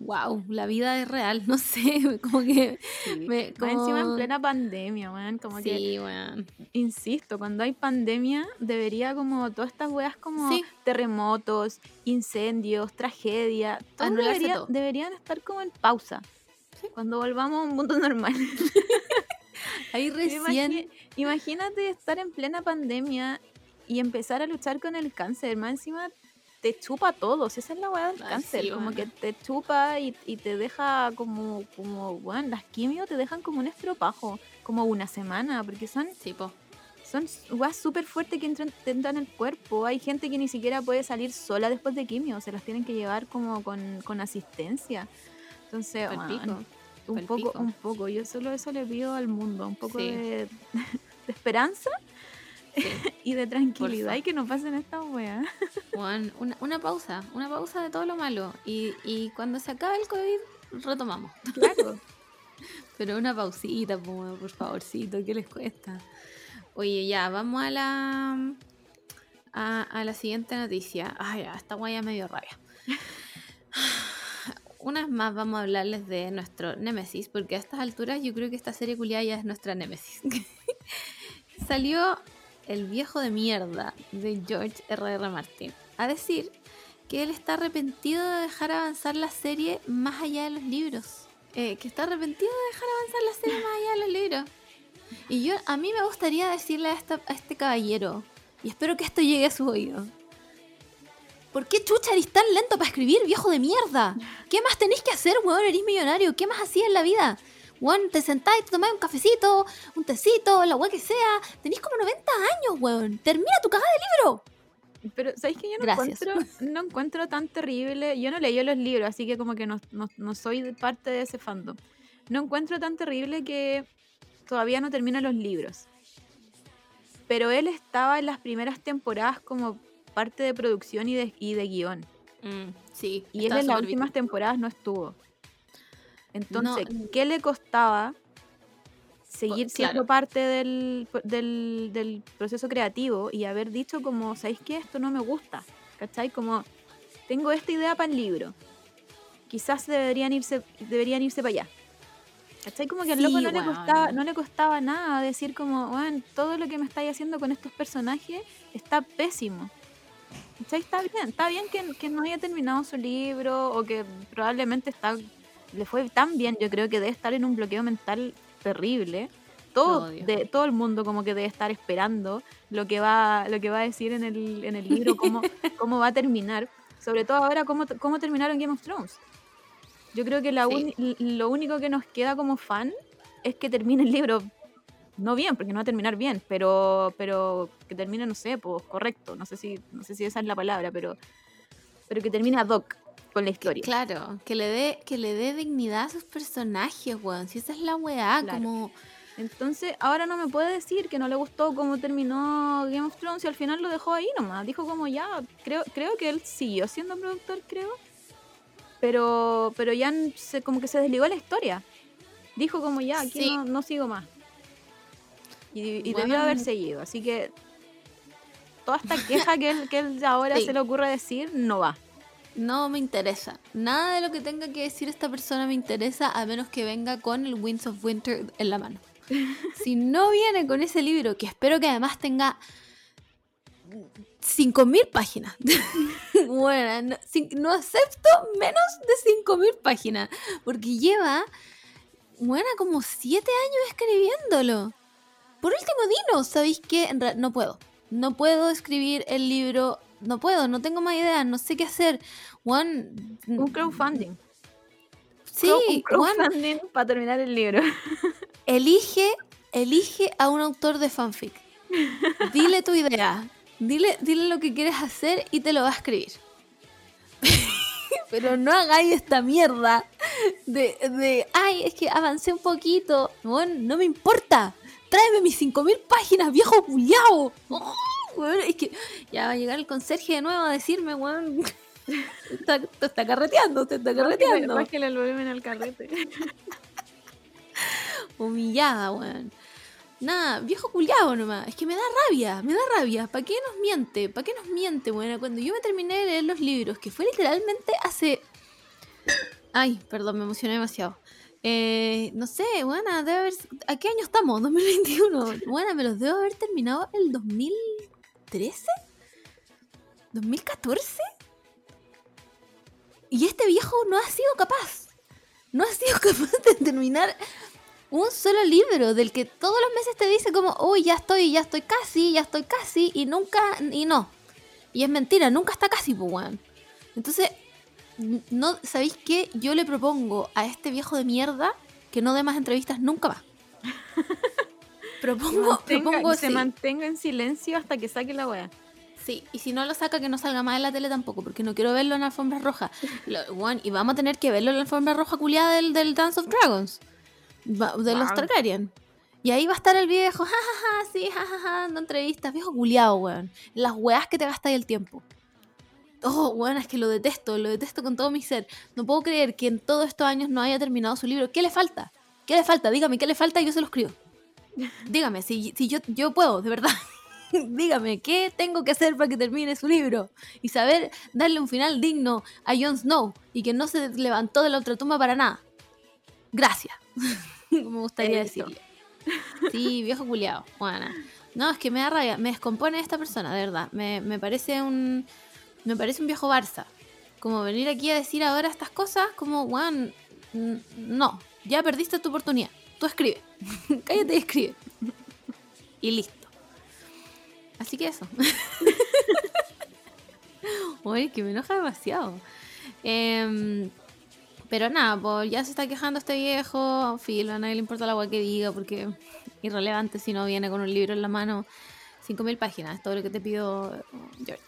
Wow, la vida es real, [LAUGHS] no sé, como que Sí. me- Más encima en como- plena pandemia, weón. Como que, sí, weón. insisto, cuando hay pandemia, debería como todas estas weas como Sí. terremotos, incendios, tragedia, todo debería- todo. deberían estar como en pausa. Sí. Cuando volvamos a un mundo normal. [LAUGHS] Ahí [LAUGHS] recién... Imagínate estar en plena pandemia y empezar a luchar con el cáncer. Más encima te chupa todo. Si esa es la weá del Ay, cáncer. sí, como que te chupa y, y te deja como, como, bueno, las quimios te dejan como un estropajo. Como una semana. Porque son, Sí, po. son weas súper fuertes que entran, en el cuerpo. Hay gente que ni siquiera puede salir sola después de quimio. Se las tienen que llevar como con, con asistencia. Entonces, pico. un poco, pico. un poco. Yo solo eso le pido al mundo, un poco Sí. de, [LAUGHS] de esperanza Sí. [LAUGHS] y de tranquilidad y que no pasen estas weas. [LAUGHS] Juan, una, una pausa, una pausa de todo lo malo. Y, y cuando se acabe el COVID, retomamos. Claro. [LAUGHS] Pero una pausita, po, por favorcito, ¿qué les cuesta? Oye, ya, vamos a la a, a la siguiente noticia. Ay, ya, esta guaya me dio rabia. [SIGHS] Unas más vamos a hablarles de nuestro Némesis, porque a estas alturas yo creo que esta serie culiada ya es nuestra Némesis. Salió el viejo de mierda de George R.R. Martin a decir que él está arrepentido de dejar avanzar la serie más allá de los libros. Eh, que está arrepentido de dejar avanzar la serie más allá de los libros. Y yo, a mí me gustaría decirle a, este caballero, y espero que esto llegue a su oído. ¿Por qué chucha eres tan lento para escribir, viejo de mierda? ¿Qué más tenéis que hacer, weón? Eres millonario. ¿Qué más hacías en la vida? Weón, te sentás y te tomás un cafecito, un tecito, la weá que sea. Tenés como 90 años, weón. Termina tu cagada de libro. Pero, ¿sabéis que yo no Gracias. encuentro, no encuentro tan terrible? Yo no leí los libros, así que como que no, no, no soy parte de ese fandom. No encuentro tan terrible que todavía no termina los libros. Pero él estaba en las primeras temporadas como parte de producción y de, y de guion. sí. Y él en las últimas temporadas no estuvo. Entonces, No. ¿qué le costaba seguir siendo parte del, del, del proceso creativo y haber dicho como, ¿sabéis qué? Esto no me gusta. ¿Cachai? Como, tengo esta idea para el libro. Quizás deberían irse, deberían irse para allá. ¿Cachai? Como que al Sí, loco no le, costaba, no le costaba nada decir como, bueno, todo lo que me estáis haciendo con estos personajes está pésimo. ¿Cachai? Está bien, está bien que, que no haya terminado su libro o que probablemente está le fue tan bien, yo creo que debe estar en un bloqueo mental terrible. Todo, de, todo el mundo como que debe estar esperando lo que va, lo que va a decir en el, en el libro, cómo, [LAUGHS] cómo va a terminar. Sobre todo ahora, cómo, cómo terminaron Game of Thrones. Yo creo que la Sí. lo único que nos queda como fan es que termine el libro no bien, porque no va a terminar bien, pero pero que termine, no sé, pues correcto, no sé si no sé si esa es la palabra, pero pero que termine ad hoc con la historia. Claro, que le dé, que le dé dignidad a sus personajes, weón. Si esa es la weá, Claro. como. Entonces, ahora no me puede decir que no le gustó cómo terminó Game of Thrones y al final lo dejó ahí nomás. Dijo como ya, creo, creo que él siguió siendo productor, creo. Pero, pero ya se, como que se desligó de la historia. Dijo como ya, aquí Sí. no, no sigo más. Y, y Bueno. debió haber seguido. Así que toda esta queja que él, que él ahora Sí. se le ocurre decir no va. No me interesa. Nada de lo que tenga que decir esta persona me interesa a menos que venga con el Winds of Winter en la mano. [LAUGHS] Si no viene con ese libro, que espero que además tenga 5.000 páginas. [LAUGHS] bueno, no, acepto menos de 5.000 páginas. Porque lleva, bueno, como 7 años escribiéndolo. Por último, dinos, ¿sabéis qué? No puedo. No puedo escribir el libro. No puedo, no tengo más ideas, no sé qué hacer. Juan. Un crowdfunding. Sí, un Juan, crowdfunding para terminar el libro. [LAUGHS] elige, elige a un autor de fanfic. Dile tu idea. Dile, dile lo que quieres hacer y te lo va a escribir. [LAUGHS] Pero no hagáis esta mierda de, de, ay, es que avancé un poquito. Bueno, no me importa. Tráeme mis 5000 páginas, viejo culiao. Oh, weón, es que ya va a llegar el conserje de nuevo a decirme, weón. [LAUGHS] Está, te está carreteando, te está carreteando. Bájale el volumen al carrete. [LAUGHS] Humillada, weón. Nada, viejo culiado nomás. Es que me da rabia, me da rabia. ¿Para qué nos miente? ¿Para qué nos miente, weón? Cuando yo me terminé de leer los libros, que fue literalmente hace. Ay, perdón, me emocioné demasiado. Eh, no sé, buena, debe haber. ¿A qué año estamos? [LAUGHS] 2021. Buena, me los debo haber terminado el 2013. ¿2014? Y este viejo no ha sido capaz. No ha sido [LAUGHS] capaz de terminar un solo libro del que todos los meses te dice como, uy, ya estoy, ya estoy casi, ya estoy casi, y nunca, y no. Y es mentira, nunca está casi, pues. Entonces, no, ¿sabéis qué? Yo le propongo a este viejo de mierda que no dé más entrevistas nunca más. [LAUGHS] propongo, Mantenga- propongo, se sí. mantenga en silencio hasta que saque la wea. Sí, y si no lo saca, que no salga más en la tele tampoco, porque no quiero verlo en la alfombra roja. Lo- y vamos a tener que verlo en la alfombra roja culiada del, del Dance of Dragons, Va- de los. Targaryen. Y ahí va a estar el viejo, [LAUGHS] jajaja, sí, jajaja, dando entrevistas, viejo culiado, weón. Las weas que te gastáis el tiempo. Oh, weón, es que lo detesto, lo detesto con todo mi ser. No puedo creer que en todos estos años no haya terminado su libro. ¿Qué le falta? ¿Qué le falta? Dígame, ¿qué le falta? Y yo se lo escribo. Dígame, si, si yo, yo puedo, de verdad. [LAUGHS] Dígame, ¿qué tengo que hacer para que termine su libro? Y saber darle un final digno a Jon Snow y que no se levantó de la otra tumba para nada. Gracias. [LAUGHS] Me gustaría Eso. decirle. Sí, viejo culiado. Bueno. No, es que me da rabia. Me descompone esta persona, de verdad. Me, me parece un. Me parece un viejo Barça. Como venir aquí a decir ahora estas cosas, como, Juan, no, ya perdiste tu oportunidad. Tú escribe. [LAUGHS] Cállate y escribe. Y listo. Así que eso. [LAUGHS] Oye, que me enoja demasiado. Em, pero nada, pues ya se está quejando este viejo. Filo, a nadie le importa la agua que diga porque irrelevante si no viene con un libro en la mano. 5.000 páginas, todo lo que te pido, George.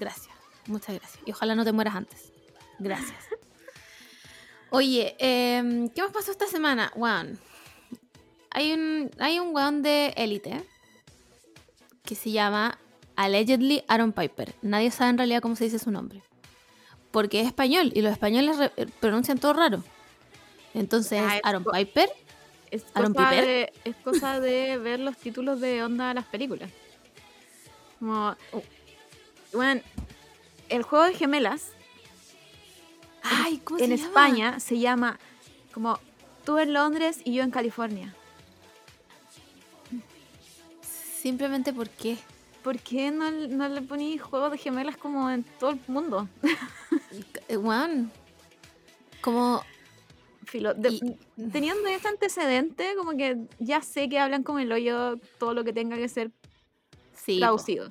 Gracias, muchas gracias. Y ojalá no te mueras antes. Gracias. Oye, em, ¿qué más pasó esta semana? Weón. Hay un, hay un weón de élite que se llama Allegedly Aaron Piper. Nadie sabe en realidad cómo se dice su nombre. Porque es español y los españoles eh, pronuncian todo raro. Entonces, Ah, es Aaron Piper. Es ¿Aaron cosa, Piper? de, es cosa de ver los títulos de onda de las películas. Como. Bueno, el juego de gemelas Ay, ¿cómo en se llama? España se llama como tú en Londres y yo en California. Simplemente porque. ¿Por qué no, no le poní juegos de gemelas como en todo el mundo? [LAUGHS] Weón. Como. Filo, de- Y- teniendo ese antecedente, como que ya sé que hablan con el hoyo todo lo que tenga que ser Sí. po. traducido.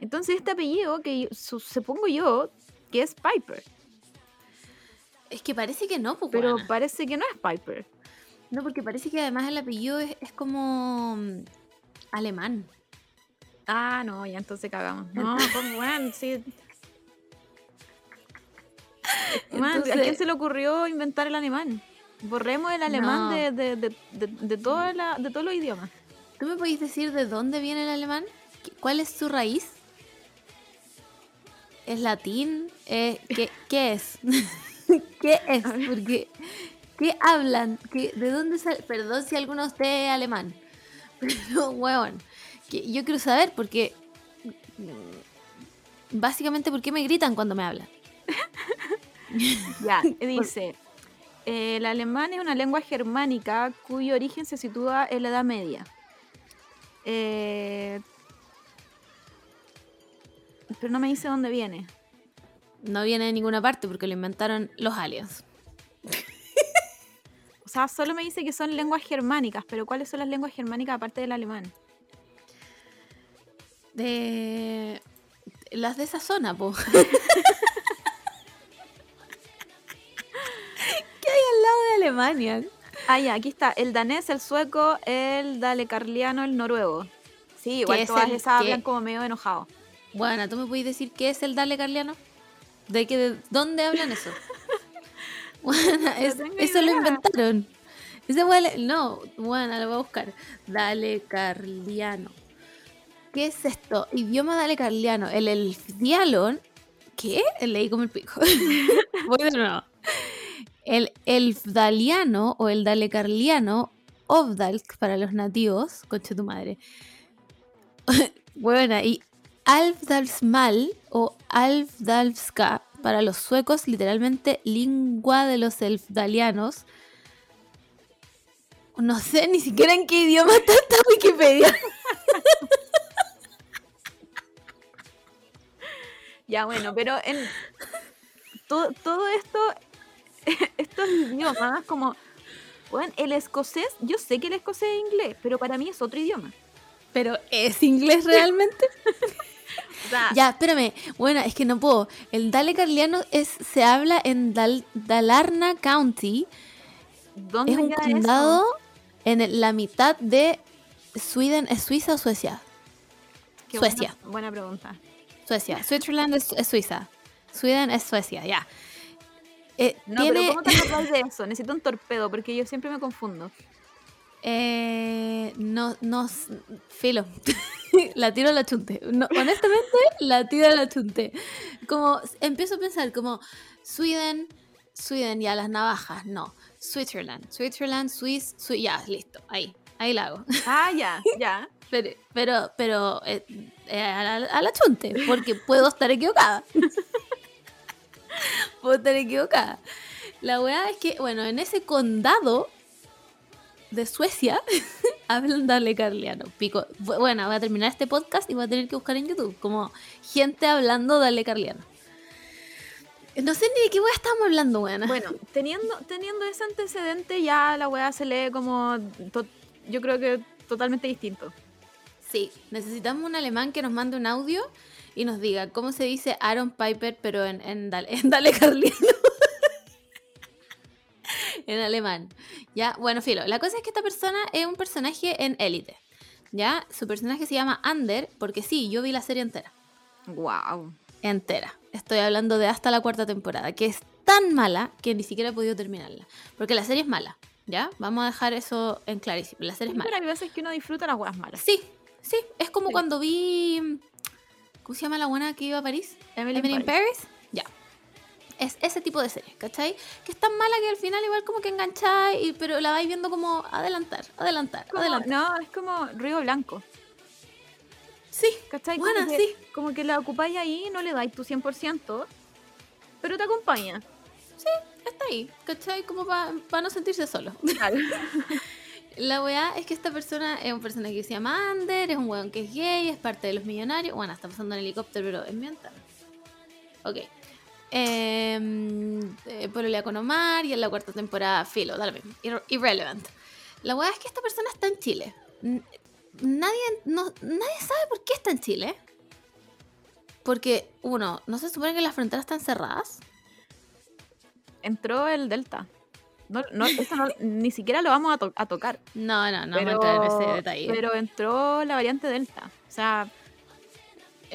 Entonces este apellido que yo- su- supongo yo que es Piper. Es que parece que no, pues, pero parece que no es Piper. No, porque parece que además el apellido es, es como alemán. Ah, no, ya entonces cagamos. No, pues bueno, sí. Man, ¿A quién se le ocurrió inventar el alemán? Borremos el alemán No. de, de, de, de, toda la- de todos los idiomas. ¿Tú me podéis decir de dónde viene el alemán? ¿Qué- ¿Cuál es su raíz? ¿Es latín? Eh, ¿qué, qué es? [LAUGHS] ¿Qué es? Porque, ¿qué hablan? ¿Qué, ¿De dónde sale? Perdón si alguno de ustedes es alemán. Pero, [LAUGHS] weón, que yo quiero saber porque... mm, Básicamente, ¿por qué me gritan cuando me hablan? [LAUGHS] Ya, [LAUGHS] dice, eh, el alemán es una lengua germánica cuyo origen se sitúa en la Edad Media. Eh, pero no me dice dónde viene. No viene de ninguna parte porque lo inventaron los aliens. Sea, solo me dice que son lenguas germánicas, pero ¿cuáles son las lenguas germánicas aparte del alemán? De... Las de esa zona, po. [LAUGHS] ¿Qué hay al lado de Alemania? Ah, ya, aquí está. El danés, el sueco, el dalecarliano, el noruego. Sí, igual es todas el esas qué? hablan como medio enojados. Bueno, ¿tú me puedes decir qué es el Dale Carliano? ¿De, qué, de dónde hablan eso? [LAUGHS] Eso lo inventaron. Ese huele- no, bueno, lo voy a buscar. Dale Carliano. ¿Qué es esto? Idioma Dale Carliano. El elfdialon. ¿Qué? Leí como el pico. Voy de nuevo. El elfdaliano o el dalecarliano, Ovdalk para los nativos, concha tu madre. [LAUGHS] Buena, y Alfdalsmal o Alfdalska para los suecos, literalmente lengua de los elfdalianos. No sé ni siquiera en qué idioma está esta Wikipedia. [LAUGHS] Ya, bueno, pero en todo, todo esto, [LAUGHS] estos idiomas, como, bueno, el escocés, yo sé que el escocés es inglés, pero para mí es otro idioma. Pero ¿es inglés realmente? [LAUGHS] Ya, espérame. Bueno, es que no puedo. El Dale Carliano es, se habla en Dal- Dalarna County. ¿dónde Es un condado eso? en el- la mitad de Sweden. ¿Es Suiza o Suecia? Qué Suecia. Buena, buena pregunta. Suecia. Switzerland es, es Suiza. Sweden es Suecia, ya. Eh, No, tiene, pero ¿cómo te [LAUGHS] acordás de eso? Necesito un torpedo porque yo siempre me confundo. eh, no, no, filo. [LAUGHS] la tiro a la chunte. No, honestamente, la tiro a la chunte. Como, empiezo a pensar como, Sweden, Sweden, ya las navajas, no. Switzerland, Switzerland, Swiss, Swi- ya, listo, ahí, ahí la hago. Ah, ya, [LAUGHS] ya. Pero, pero, pero eh, eh, a, la, a la chunte, porque puedo estar equivocada. [LAUGHS] puedo estar equivocada. La weá es que, bueno, en ese condado de Suecia [LAUGHS] hablan dale carliano. Pico. Bu- Bueno, voy a terminar este podcast y voy a tener que buscar en YouTube como gente hablando dale carliano. No sé ni de qué weá estamos hablando, weón. Bueno, teniendo, teniendo ese antecedente, ya la weá se lee como. yo creo que totalmente distinto. Sí, necesitamos un alemán que nos mande un audio y nos diga cómo se dice Aaron Piper, pero en, en, Dale, en [LAUGHS] Dale Carliano. [LAUGHS] en alemán. Ya, bueno, filo. La cosa es que esta persona es un personaje en élite. Ya, su personaje se llama Ander, porque sí, yo vi la serie entera. Wow. Entera. Estoy hablando de hasta la cuarta temporada, que es tan mala que ni siquiera he podido terminarla. Porque la serie es mala. ¿Ya? Vamos a dejar eso en clarísimo. La serie es mala. Pero hay veces que uno disfruta las weas malas. Sí, sí, es como Sí. cuando vi. ¿Cómo se llama la buena que iba a París? Emily, Emily in Paris. Paris. Es ese tipo de serie, ¿cachai? Que es tan mala que al final igual como que engancháis, y- pero la vais viendo como adelantar, adelantar, Como- adelantar. no, es como Río Blanco. Sí, ¿Cachai? Buena, como que, sí. Como que la ocupáis ahí, no le dais tu 100%, pero te acompaña. está ahí, ¿cachai? Como para no sentirse solo. [LAUGHS] Claro. La weá es que esta persona es un personaje que se llama Ander, es un weón que es gay, es parte de los millonarios. Bueno, está pasando en helicóptero, pero es mi ventana. Ok. Eh, eh, pololea con Omar y en la cuarta temporada, filo, da lo mismo. Irre- Irrelevant. La weá es que esta persona está en Chile. Nadie, no, nadie sabe por qué está en Chile. Porque, uno, no se supone que las fronteras están cerradas. entró el Delta. No, no, eso no- ni siquiera lo vamos a, to- a tocar. No, no, no pero, me entrar en ese detalle. pero entró la variante Delta. O sea,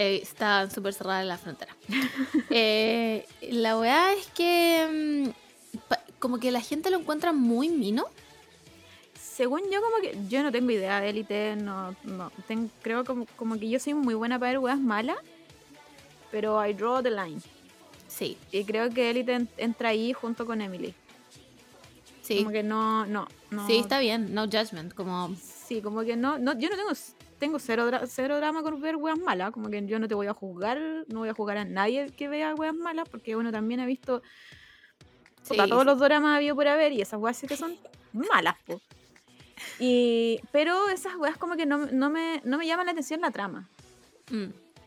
Eh, está súper cerrada la frontera. [LAUGHS] Eh, la weá es que mm, como que la gente lo encuentra muy mino. según yo, como que yo no tengo idea de élite, no, no ten- creo como, como que yo soy muy buena para ver weas malas, pero I draw the line. Sí, Y creo que élite en- entra ahí junto con Emily. sí. Como que no, no, no. Sí, está bien, no judgment, como Sí, como que no, no yo no tengo, tengo cero, dra- cero drama con ver weas malas, como que yo no te voy a juzgar, no voy a juzgar a nadie que vea weas malas, porque uno también ha visto puta, Sí, todos sí. los dramas habido por haber y esas weas sí que son malas, po. Y, pero esas weas como que no, no, me, no me llaman la atención la trama. mm,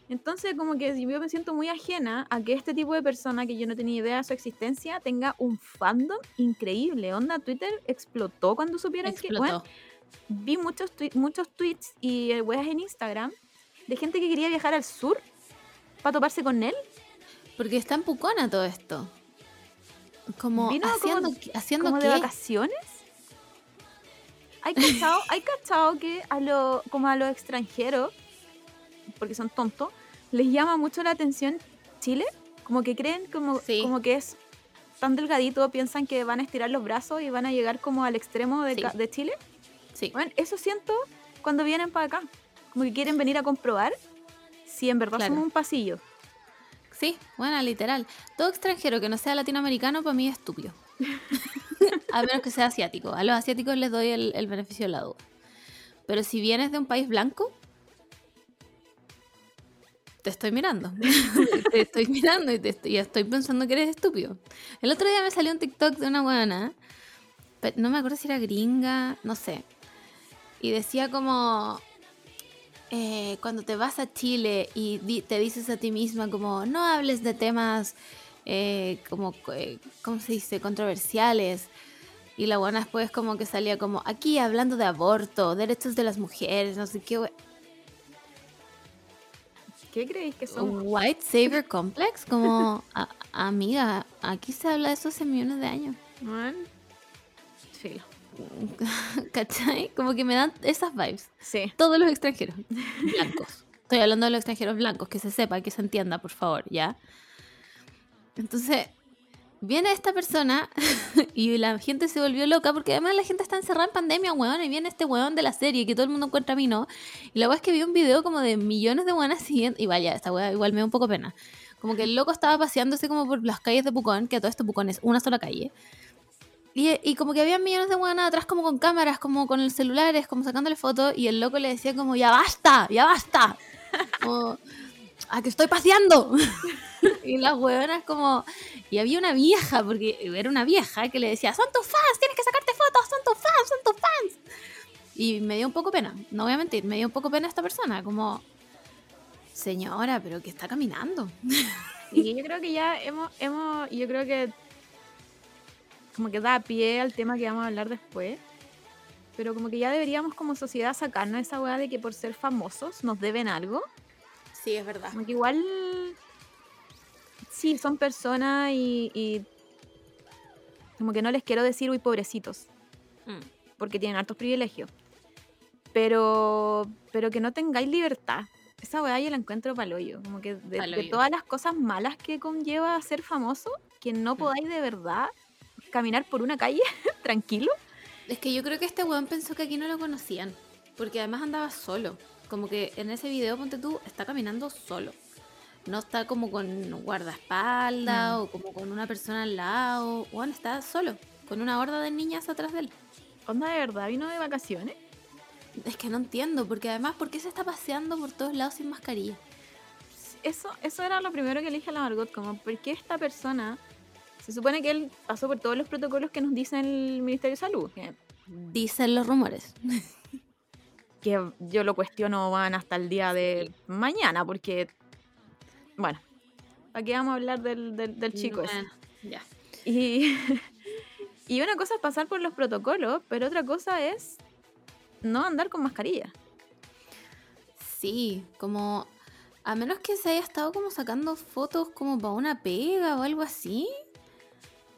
Entonces, como que yo me siento muy ajena a que este tipo de persona que yo no tenía idea de su existencia tenga un fandom increíble. Onda, Twitter explotó cuando supieron que. bueno, explotó. Vi muchos, muchos tweets y eh, weas en Instagram de gente que quería viajar al sur para toparse con él. Porque está en Pucona todo esto. Como Vino como haciendo, haciendo como qué? de vacaciones. Hay cachado, hay cachado que a lo, como a los extranjeros, porque son tontos, les llama mucho la atención Chile. Como que creen como, Sí. como que es tan delgadito, piensan que van a estirar los brazos y van a llegar como al extremo de, Sí. de Chile. Sí. Bueno, eso siento cuando vienen para acá. Como que quieren venir a comprobar si en verdad Claro. somos un pasillo. Sí, bueno, literal. Todo extranjero que no sea latinoamericano para mí es estúpido. [LAUGHS] [LAUGHS] a menos que sea asiático. A los asiáticos les doy el, el beneficio de la duda. Pero si vienes de un país blanco, te estoy mirando. te estoy [LAUGHS] mirando y, te estoy, y estoy pensando que eres estúpido. El otro día me salió un TikTok de una buena, no me acuerdo si era gringa, no sé. Y decía como, eh, cuando te vas a Chile y di- te dices a ti misma como no hables de temas eh, como eh, ¿cómo se dice? controversiales y la buena después como que salía como aquí hablando de aborto derechos de las mujeres no sé qué ¿Qué creéis que somos? white savior complex como [LAUGHS] "A- amiga aquí se habla de eso hace millones de años Bueno, filo. [LAUGHS] ¿cachai? como que me dan esas vibes Sí. todos los extranjeros blancos. Estoy hablando de los extranjeros blancos, que se sepa, que se entienda, por favor, ¿ya? Entonces, viene esta persona [LAUGHS] y la gente se volvió loca porque además la gente está encerrada en pandemia, weón, y viene este weón de la serie que todo el mundo encuentra a mí, ¿no? Y la weá es que vi un video como de millones de weonas siguiendo, y vaya, esta weá igual me da un poco pena. Como que el loco estaba paseándose como por las calles de Pucón, que a todo esto Pucón es una sola calle. Y, y como que había millones de buenas atrás como con cámaras, como con los celulares, como sacándole fotos, y el loco le decía como, ya basta, ya basta. [LAUGHS] Como, a que estoy paseando. [LAUGHS] y las huevonas como... Y había una vieja, porque era una vieja que le decía, son tus fans, tienes que sacarte fotos, son tus fans, son tus fans. Y me dio un poco pena, no voy a mentir, me dio un poco pena esta persona, como... Señora, pero que está caminando. [LAUGHS] Y yo creo que ya hemos, hemos, yo creo que como que da pie al tema que vamos a hablar después. Pero como que ya deberíamos como sociedad sacarnos esa weá de que por ser famosos nos deben algo. Sí, es verdad. Como que igual sí, son personas y, y como que no les quiero decir uy pobrecitos, Mm. porque tienen hartos privilegios. Pero, pero que no tengáis libertad. Esa weá yo la encuentro paloyo. Como que de, de todas las cosas malas que conlleva ser famoso, que no podáis de verdad caminar por una calle [LAUGHS] tranquilo. Es que yo creo que este weón pensó que aquí no lo conocían. Porque además andaba solo. Como que en ese video, ponte tú, está caminando solo. No está como con guardaespaldas Mm. o como con una persona al lado. Weón está solo. Con una horda de niñas atrás de él. Onda de verdad, vino de vacaciones. Es que no entiendo. Porque además, ¿por qué se está paseando por todos lados sin mascarilla? Eso, eso era lo primero que le dije a la Margot, como, ¿por qué esta persona? Se supone que él pasó por todos los protocolos que nos dice el Ministerio de Salud. Que, Dicen los rumores. que yo lo cuestiono van hasta el día de mañana, porque, bueno, aquí vamos a hablar del, del, del chico ese. Ya. Y, [LAUGHS] y una cosa es pasar por los protocolos, pero otra cosa es no andar con mascarilla. Sí, como... A menos que se haya estado como sacando fotos como para una pega o algo así.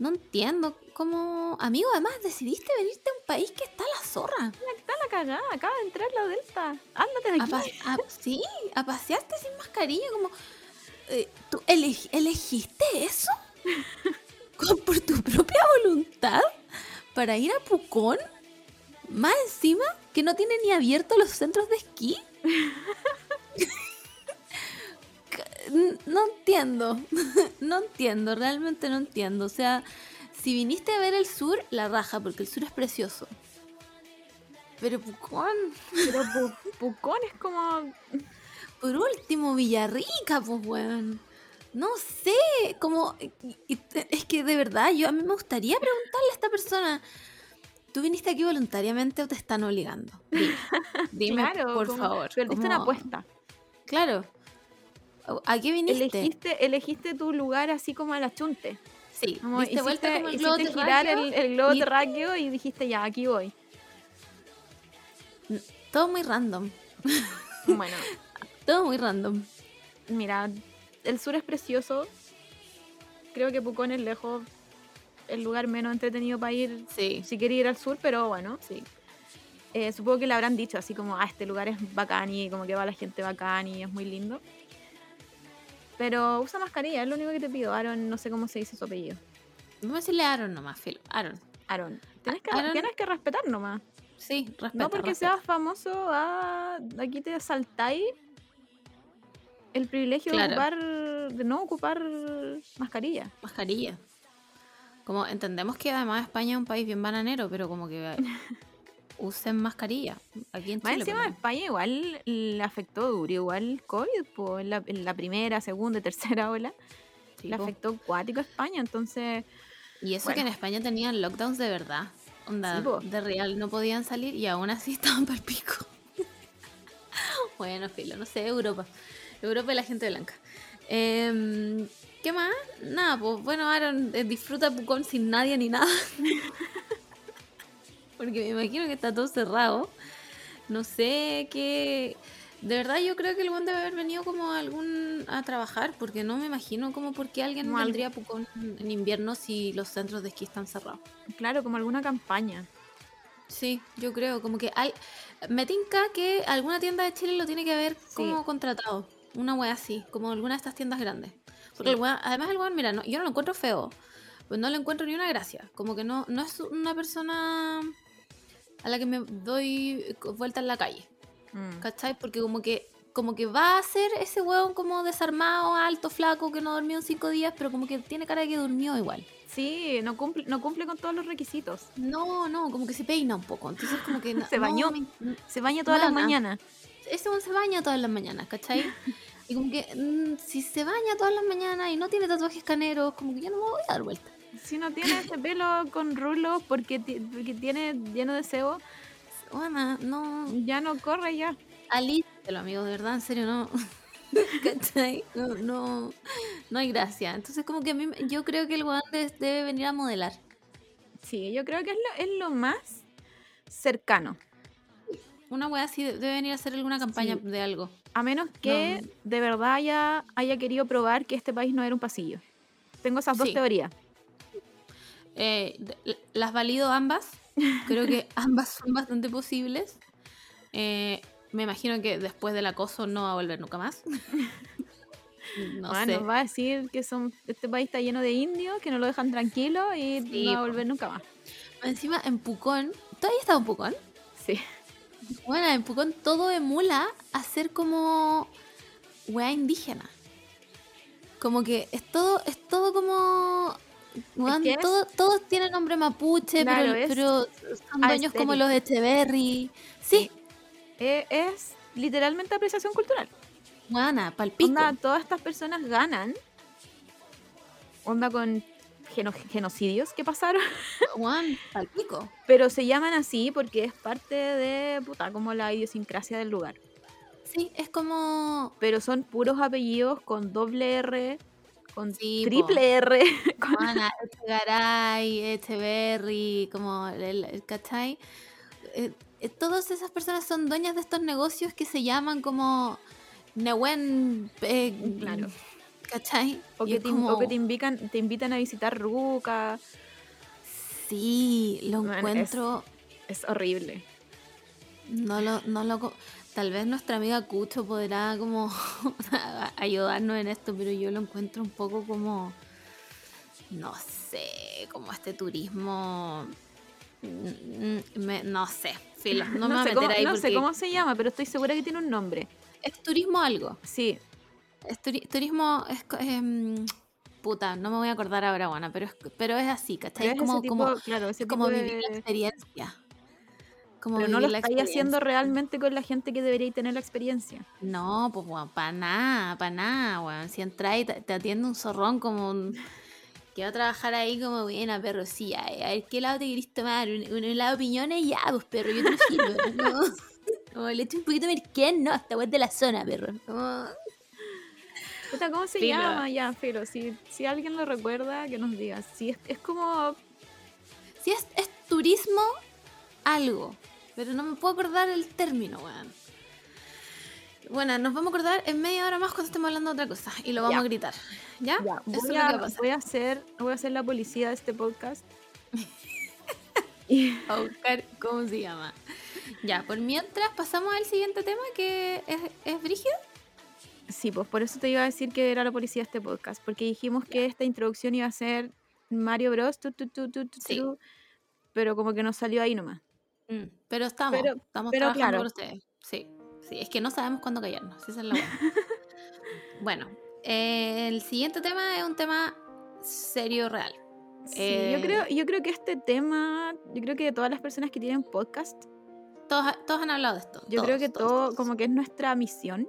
No entiendo cómo. Amigo, además decidiste venirte a un país que está a la zorra. Está la cagada, acaba de entrar la Delta. Ándate de A aquí. pa- a- sí, a pasearte sin mascarilla, como. eh, ¿Tú elegi- elegiste eso? [LAUGHS] ¿Con- ¿Por tu propia voluntad? ¿Para ir a Pucón? Más encima, que no tiene ni abierto los centros de esquí. [LAUGHS] No entiendo. [LAUGHS] no entiendo, realmente no entiendo. O sea, si viniste a ver el sur, la raja, porque el sur es precioso. Pero Pucón. Pero Pu- Pucón es como. [LAUGHS] Por último, Villarrica, pues, weón. No sé, como... Es que de verdad, yo a mí me gustaría preguntarle a esta persona, ¿tú viniste aquí voluntariamente o te están obligando? Dime, [LAUGHS] dime, claro, por como- favor. Perdiste una apuesta. Claro. ¿A qué viniste? Elegiste, elegiste tu lugar así como a la chunte. Sí, Como hiciste, vuelta como el globo girar el, el globo y- terráqueo y dijiste, ya, aquí voy. Todo muy random, [LAUGHS] Bueno, todo muy random. mira, el sur es precioso. Creo que Pucón es lejos el lugar menos entretenido para ir Sí, si quieres ir al sur, pero bueno, sí. eh, supongo que le habrán dicho así como, ah, este lugar es bacán y como que va la gente bacán y es muy lindo. Pero usa mascarilla, es lo único que te pido. Aaron, no sé cómo se dice su apellido. Vamos a decirle Aaron nomás, Phil. Aaron. Aaron, tienes que, Aaron- tienes que respetar nomás. Sí, respeta, no porque respeta. seas famoso, ah, aquí te saltáis el privilegio Claro. de ocupar, de no ocupar mascarilla. mascarilla. Como entendemos que además España es un país bien bananero, pero como que [LAUGHS] usen mascarilla. Aquí en Más Chile. encima menos. España igual le afectó duro, igual COVID, po, en, la, en la primera, segunda, y tercera [LAUGHS] ola, Sí, le po. afectó cuático a España, entonces Y eso bueno. que en España tenían lockdowns de verdad. Onda, Sí, de real, no podían salir y aún así [LAUGHS] estaban para el pico. [LAUGHS] bueno, filo, no sé, Europa. Europa y la gente blanca. Em, ¿Qué más? Nada, pues bueno, Aaron, eh, disfruta Pucón sin nadie ni nada. Porque me imagino que está todo cerrado. No sé qué. De verdad, yo creo que el buen debe haber venido como algún a trabajar, porque no me imagino como por qué alguien Como vendría Pucón en invierno si los centros de esquí están cerrados. claro, como alguna campaña. Sí, yo creo, como que hay. Me tinca que alguna tienda de Chile lo tiene que haber como contratado. Una wea así, como alguna de estas tiendas grandes. Porque Sí. el weón- además el weón, mira, no- yo no lo encuentro feo. Pues no le encuentro ni una gracia. Como que no, no es una persona a la que me doy vuelta en la calle. Mm. ¿Cachai? Porque como que como que va a ser ese hueón como desarmado, alto, flaco, que no durmió en cinco días, pero como que tiene cara de que durmió igual. Sí, no cumple, no cumple con todos los requisitos. No, no, como que se peina un poco. Entonces como que... [LAUGHS] no- Se bañó. no, me- Se baña todas las mañanas. ese weón se baña todas las mañanas, ¿cachai? [LAUGHS] Y como que mm, si se baña todas las mañanas y no tiene tatuajes caneros, como que yo no me voy a dar vuelta. Si no tiene ese pelo con rulos porque, porque tiene lleno de sebo, Bueno, no... ya no corre ya. Alístelo, amigo, de verdad, en serio, no... [LAUGHS] ¿Cachai? No, no, no hay gracia. Entonces como que a mí, yo creo que el weón de- debe venir a modelar. Sí, yo creo que es lo, es lo más cercano. Una wea así de- debe venir a hacer alguna campaña Sí. de algo. A menos que No. de verdad haya, haya querido probar que este país no era un pasillo. Tengo esas dos Sí. teorías. Eh, las valido ambas. Creo que [LAUGHS] ambas son bastante posibles. Eh, me imagino que después del acoso no va a volver nunca más. [LAUGHS] no Ah, sé. nos va a decir que son, este país está lleno de indios, que no lo dejan tranquilo y Sí, no va a volver nunca más. Encima en Pucón, ¿todavía está en Pucón? Sí. Bueno, en Pucón todo emula a ser como wea indígena. Como que es todo, es todo como. Que todo- todos tienen nombre mapuche, Claro, pero, es pero son dueños como los Echeverry. Sí, Eh, es literalmente apreciación cultural. Juana, palpico. Onda, todas estas personas ganan. Onda con geno- genocidios que pasaron. [LAUGHS] Juan, palpico. Pero se llaman así porque es parte de, puta, como la idiosincrasia del lugar. Sí, es como. Pero son puros apellidos con doble R, triple R. [LAUGHS] con- Juana, Echegaray, Echeverry, como el, el ¿cachai? Eh, eh, todas esas personas son dueñas de estos negocios que se llaman como Nehuen. eh, Claro. ¿Cachai? O que, te, como- o que te, invitan, te invitan a visitar Ruca. Sí, lo Man, es- encuentro. Es horrible. No lo, no lo. Tal vez nuestra amiga Cucho podrá como [LAUGHS] ayudarnos en esto, pero yo lo encuentro un poco como. No sé, como este turismo. mm, me- no sé, filo, no, [LAUGHS] me voy a meter cómo, ahí no porque sé cómo se llama, pero estoy segura que tiene un nombre. es turismo algo. Sí, Es turi- turismo es em, puta, no me voy a acordar ahora, buena, pero es, pero es así, ¿cachai? pero Es como, tipo, como, claro, como vivir la experiencia. Como Pero no lo estáis haciendo realmente con la gente que debería tener la experiencia. No, pues weón, para nada, para nada, weón. Si entras y te, te atiende un zorrón como un- que va a trabajar ahí como buena, perro, sí, a ver qué lado te querés tomar, un, un helado de piñones, ya, pues perro, yo te lo. [LAUGHS] ¿no? Como le echo un poquito de merquén, no, esta weá es de la zona, perro. Como- Puta, ¿Cómo se Filo. llama? Ya, Filo, si, si alguien lo recuerda, que nos diga. Sí, es, es como... Si es, es turismo, algo. Pero no me puedo acordar el término, weón. Bueno, nos vamos a acordar en media hora más cuando estemos hablando de otra cosa. Y lo vamos Ya. a gritar. ¿Ya? Ya, Eso es voy, lo que a, pasar. voy a ser, voy a ser la policía de este podcast. [LAUGHS] a buscar cómo se llama. Ya, por mientras pasamos al siguiente tema que es, es brígido. sí, pues por eso te iba a decir que era la policía de este podcast, porque dijimos que esta introducción iba a ser Mario Bros. tu, tu, tu, tu, tu, Sí. tu, pero como que nos salió ahí nomás. Mm, pero estamos, Pero- estamos pero trabajando claro. por ustedes. Sí, sí, es que no sabemos cuándo callarnos. Esa es la buena. [LAUGHS] bueno, eh, el siguiente tema es un tema serio real. Sí, Eh, yo, creo, yo creo que este tema, yo creo que de todas las personas que tienen podcast, Todos, todos han hablado de esto. yo todos, creo que todos, todo todos. como que es nuestra misión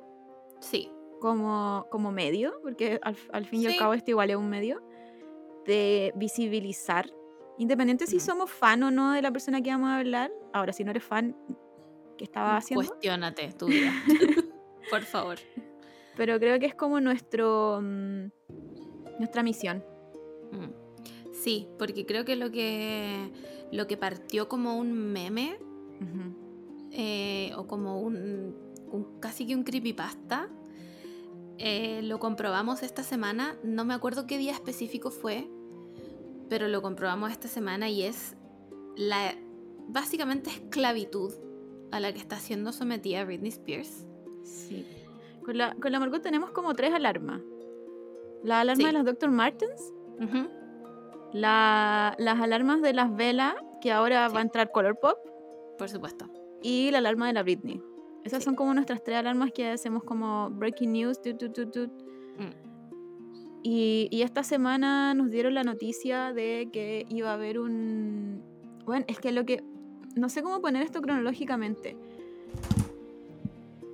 Sí, como, como medio, porque al, al fin y al cabo esto igual es un medio, de visibilizar, independiente si somos fan o no de la persona que vamos a hablar. Ahora, si no eres fan, ¿qué estaba haciendo? cuestiónate tu vida. [LAUGHS] por favor. Pero creo que es como nuestro mm, nuestra misión. Mm. Sí, porque creo que lo que lo que partió como un meme eh, o como un, un- casi que un creepypasta. eh, lo comprobamos esta semana, no me acuerdo qué día específico fue, pero lo comprobamos esta semana y es la básicamente esclavitud a la que está siendo sometida Britney Spears. Sí. Con la, con la Margot tenemos como tres alarmas. La alarma Sí. de las Dr. Martens, la- las alarmas de las velas, que ahora Sí. va a entrar Color Pop, por supuesto. y la alarma de la Britney. Esas Sí. son como nuestras tres alarmas que hacemos como breaking news. tut, tut, tut, tut. Mm. Y, y esta semana nos dieron la noticia de que iba a haber un... Bueno, es que lo que... No sé cómo poner esto cronológicamente.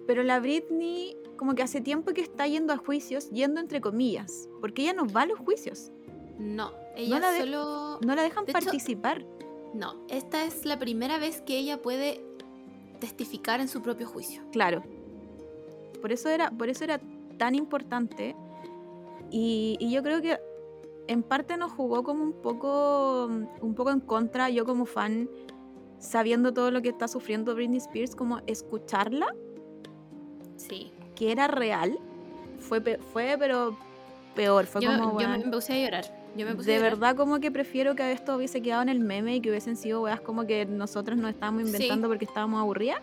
Pero la Britney como que hace tiempo que está yendo a juicios, yendo entre comillas, porque ella no va a los juicios, No, ella la de- solo... no la dejan De hecho- participar. No, esta es la primera vez que ella puede testificar en su propio juicio. Claro. Por eso era, por eso era tan importante. Y, y yo creo que en parte nos jugó como un poco, un poco en contra, yo como fan, sabiendo todo lo que está sufriendo Britney Spears, como escucharla, Sí. que era real, fue, pe- fue pero peor. Fue Yo, como, yo weón, me puse a llorar. Yo me puse de a llorar. verdad como que prefiero que esto hubiese quedado en el meme y que hubiesen sido weas como que nosotros nos estábamos Sí. inventando porque estábamos aburridas,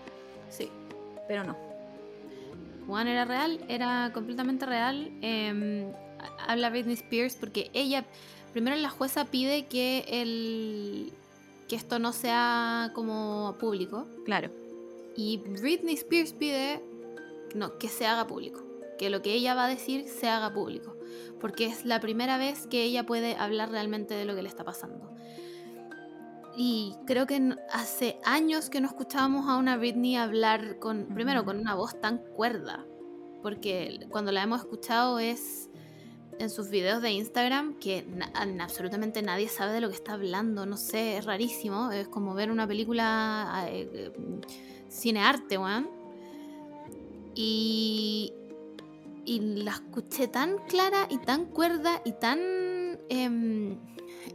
Sí. pero no. Juan era real, era completamente real. Eh, habla Britney Spears porque ella, primero la jueza pide que el que esto no sea como público Claro. y Britney Spears pide no que se haga público, que lo que ella va a decir se haga público, porque es la primera vez que ella puede hablar realmente de lo que le está pasando. Y creo que hace años que no escuchábamos a una Britney hablar con, primero, con una voz tan cuerda, porque cuando la hemos escuchado es en sus videos de Instagram que absolutamente nadie sabe de lo que está hablando, no sé, es rarísimo, es como ver una película eh, eh, cinearte, weón. Y, y la escuché tan clara y tan cuerda y tan... em,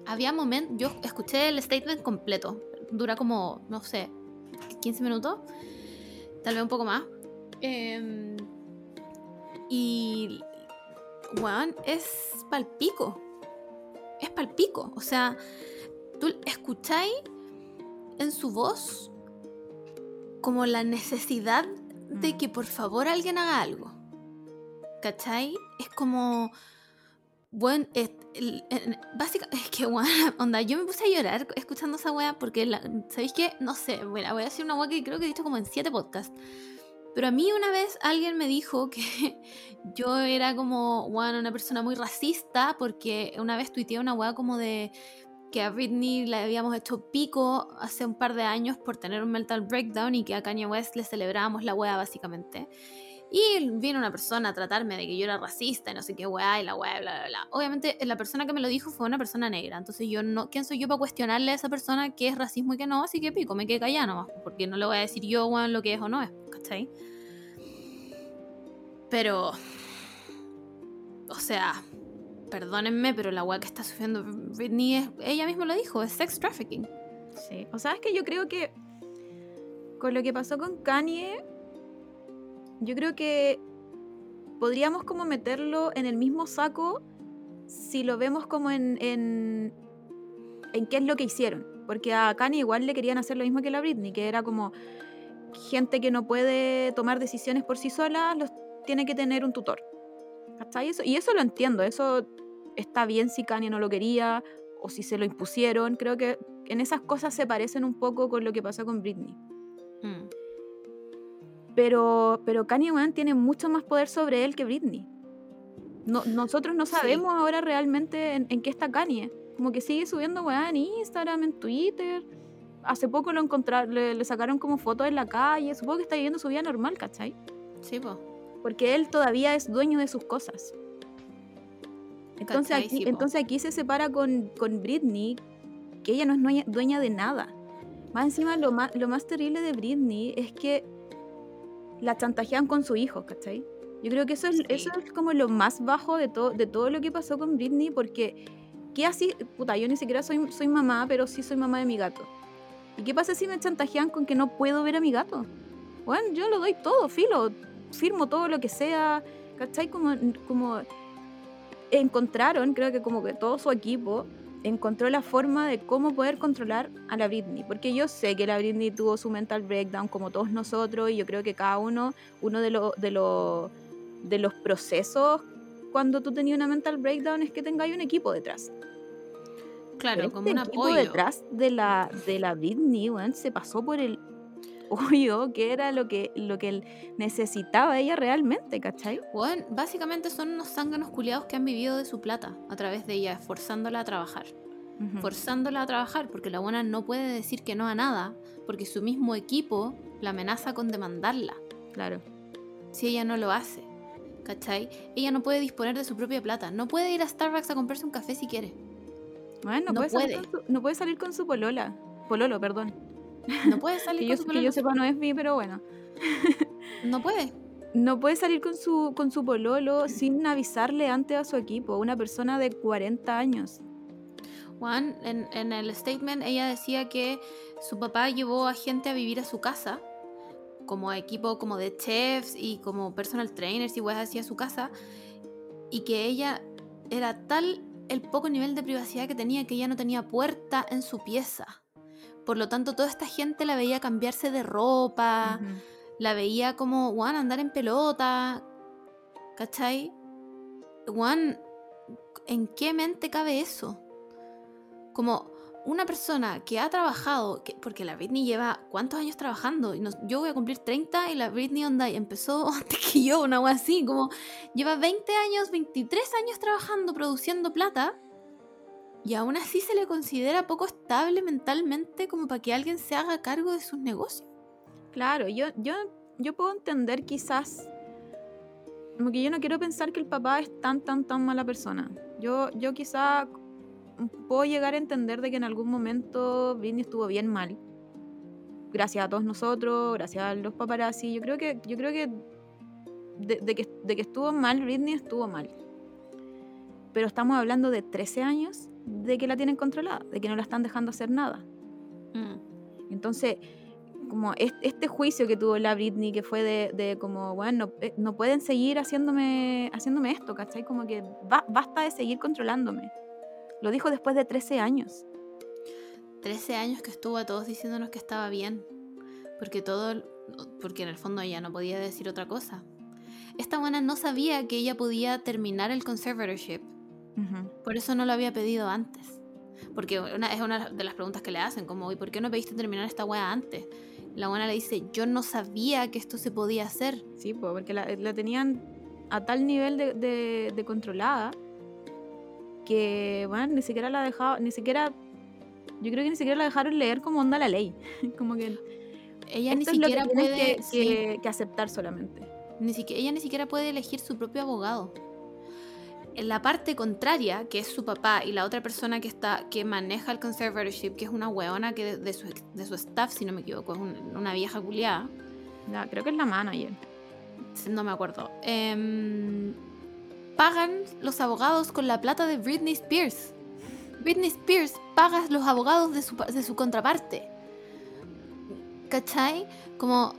había momentos, yo escuché el statement completo, dura como, no sé, 15 minutos, tal vez un poco más. Em, y weón, es palpico. Es palpico. O sea, tú escucháis en su voz como la necesidad de Mm. que por favor alguien haga algo. ¿Cachai? Es como. Bueno, es, el- en- básica, es que, weón, onda, yo me puse a llorar escuchando esa wea porque, la- ¿sabéis qué? No sé, bueno, voy a decir una wea que creo que he dicho como en siete podcasts. Pero a mí una vez alguien me dijo que [LAUGHS] yo era como, una persona muy racista porque una vez tuiteé una wea como de que a Britney le habíamos hecho pico hace un par de años por tener un mental breakdown y que a Kanye West le celebrábamos la wea básicamente. Y vino una persona a tratarme de que yo era racista y no sé qué wea y la wea, bla, bla, bla. Obviamente la persona que me lo dijo fue una persona negra, entonces yo no, ¿quién soy yo para cuestionarle a esa persona qué es racismo y qué no? Así que pico, me quedé callada nomás, porque no le voy a decir yo, weón, lo que es o no es, ¿cachai? Pero, o sea, perdónenme, pero la weá que está sufriendo Britney es, ella misma lo dijo, es sex trafficking. Sí. O sea, es que yo creo que con lo que pasó con Kanye, yo creo que podríamos como meterlo en el mismo saco si lo vemos como en, en, en qué es lo que hicieron. Porque a Kanye igual le querían hacer lo mismo que la Britney, que era como gente que no puede tomar decisiones por sí sola, los tiene que tener un tutor. ¿Cachai? Eso, y eso lo entiendo, eso está bien si Kanye no lo quería o si se lo impusieron. Creo que en esas cosas se parecen un poco con lo que pasó con Britney. Mm. Pero, pero Kanye West tiene mucho más poder sobre él que Britney. No, nosotros no Sí. sabemos ahora realmente en, en qué está Kanye. Como que sigue subiendo weá en Instagram, en Twitter. Hace poco lo encontraron, le, le sacaron como fotos en la calle. Supongo que está viviendo su vida normal, ¿cachai? Sí, po. Porque él todavía es dueño de sus cosas. Entonces ¿Cachai? aquí, Sí, entonces aquí se separa con, con Britney, que ella no es dueña, dueña de nada. Más encima, lo más, lo más terrible de Britney es que la chantajean con su hijo, ¿cachai? Yo creo que eso es, Sí. eso es como lo más bajo de, todo de todo lo que pasó con Britney, porque ¿qué así? Puta, yo ni siquiera soy, soy mamá, pero sí soy mamá de mi gato. ¿Y qué pasa si me chantajean con que no puedo ver a mi gato? Bueno, yo lo doy todo, filo, firmo todo lo que sea, ¿cachai? Como, como encontraron, creo que como que todo su equipo encontró la forma de cómo poder controlar a la Britney, porque yo sé que la Britney tuvo su mental breakdown como todos nosotros y yo creo que cada uno, uno de, los de, los de los procesos cuando tú tenías una mental breakdown es que tengáis un equipo detrás. Claro, Pero como este un equipo apoyo. detrás de la, de la Britney, weón, se pasó por el [LAUGHS] hoyo que era lo que, lo que necesitaba ella realmente, ¿cachai? Bueno, básicamente son unos zánganos culiados que han vivido de su plata a través de ella, forzándola a trabajar. Forzándola a trabajar, porque la buena no puede decir que no a nada, porque su mismo equipo la amenaza con demandarla Claro. si ella no lo hace. ¿Cachai? Ella no puede disponer de su propia plata. No puede ir a Starbucks a comprarse un café si quiere. Bueno, no, puede Salir puede. con su, no puede salir con su polola. Pololo, perdón. No puede salir Que con yo, su que pololo. yo sepa no es mi, pero bueno. No puede. No puede salir con su, con su pololo sin avisarle antes a su equipo, una persona de 40 años. Juan, en, en el statement ella decía que su papá llevó a gente a vivir a su casa, como equipo como de chefs y como personal trainers y weas así a su casa, y que ella era tal el poco nivel de privacidad que tenía que ella no tenía puerta en su pieza. Por lo tanto, toda esta gente la veía cambiarse de ropa, la veía como, Juan, andar en pelota, ¿cachai? Juan, ¿en qué mente cabe eso? Como una persona que ha trabajado, que- porque la Britney lleva cuántos años trabajando, Y no- yo voy a cumplir 30 y la Britney onda y empezó [LAUGHS] antes que yo, una wea así, como lleva 20 años, 23 años trabajando, produciendo plata, y aún así se le considera poco estable mentalmente como para que alguien se haga cargo de sus negocios. Claro, yo, yo, yo puedo entender quizás, como que yo no quiero pensar que el papá es tan, tan, tan mala persona. Yo, yo puedo llegar a entender de que en algún momento Britney estuvo bien mal. Gracias a todos nosotros, gracias a los paparazzi. Yo creo que, yo creo que de que de que estuvo mal, Britney estuvo mal. Pero estamos hablando de 13 años de que la tienen controlada, de que no la están dejando hacer nada. Mm. Entonces, como este juicio que tuvo la Britney, que fue de, como, bueno, eh, no, pueden seguir haciéndome, haciéndome esto, ¿cachai? Como que basta de seguir controlándome. Lo dijo después de 13 años. 13 años que estuvo a todos diciéndonos que estaba bien. Porque todo, porque en el fondo ella no podía decir otra cosa. Esta buena no sabía que ella podía terminar el conservatorship. Por eso no lo había pedido antes. Porque es una de las preguntas que le hacen, como, ¿y por qué no pediste terminar esta wea antes? La buena le dice, yo no sabía que esto se podía hacer. Sí, porque la, tenían a tal nivel de, controlada que, bueno, ni siquiera la dejaba, ni siquiera, yo creo que ni siquiera la dejaron leer como onda la ley. [LAUGHS] como que ella ni siquiera puede que, aceptar solamente. Ni siquiera, ella ni siquiera puede elegir su propio abogado en la parte contraria, que es su papá y la otra persona que está que maneja el conservatorship, que es una weona que de, su, de su staff, si no me equivoco, es una vieja culiada. creo que es la manager. No me acuerdo. Em, pagan los abogados con la plata de Britney Spears. Britney Spears paga los abogados de su, de su contraparte. ¿Cachai? Como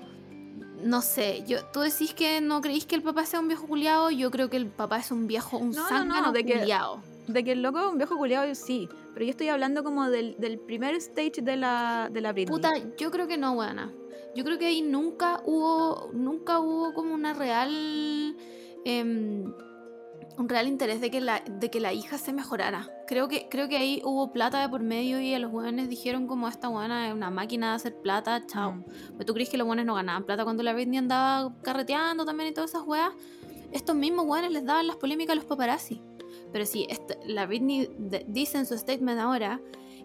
no sé, yo, tú decís que no creís que el papá sea un viejo culiado, yo creo que el papá es un viejo, un no, no, de culiado. De que el loco es un viejo culiado, sí, pero yo estoy hablando como del, primer stage de la, de la Britney. Puta, yo creo que no, buena. Yo creo que ahí nunca hubo, nunca hubo como una real... Em, un real interés de que la, de que la hija se mejorara. Creo que, creo que ahí hubo plata de por medio y a los jóvenes dijeron como esta buena es una máquina de hacer plata, chao. Mm. ¿Tú crees que los buenos no ganaban plata cuando la Britney andaba carreteando también y todas esas weas? Estos mismos buenos les daban las polémicas a los paparazzi. Pero sí, la Britney dice en su statement ahora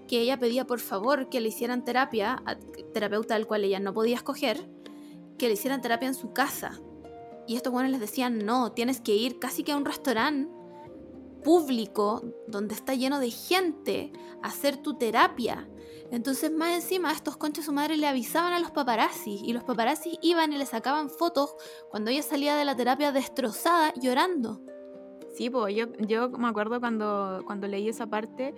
que ella pedía por favor que le hicieran terapia, a terapeuta al cual ella no podía escoger, que le hicieran terapia en su casa y estos buenos les decían, no, tienes que ir casi que a un restaurante público donde está lleno de gente a hacer tu terapia. Entonces, más encima, estos conchas su madre le avisaban a los paparazzi y los paparazzi iban y le sacaban fotos cuando ella salía de la terapia destrozada, llorando. Sí, pues yo, yo me acuerdo cuando, cuando leí esa parte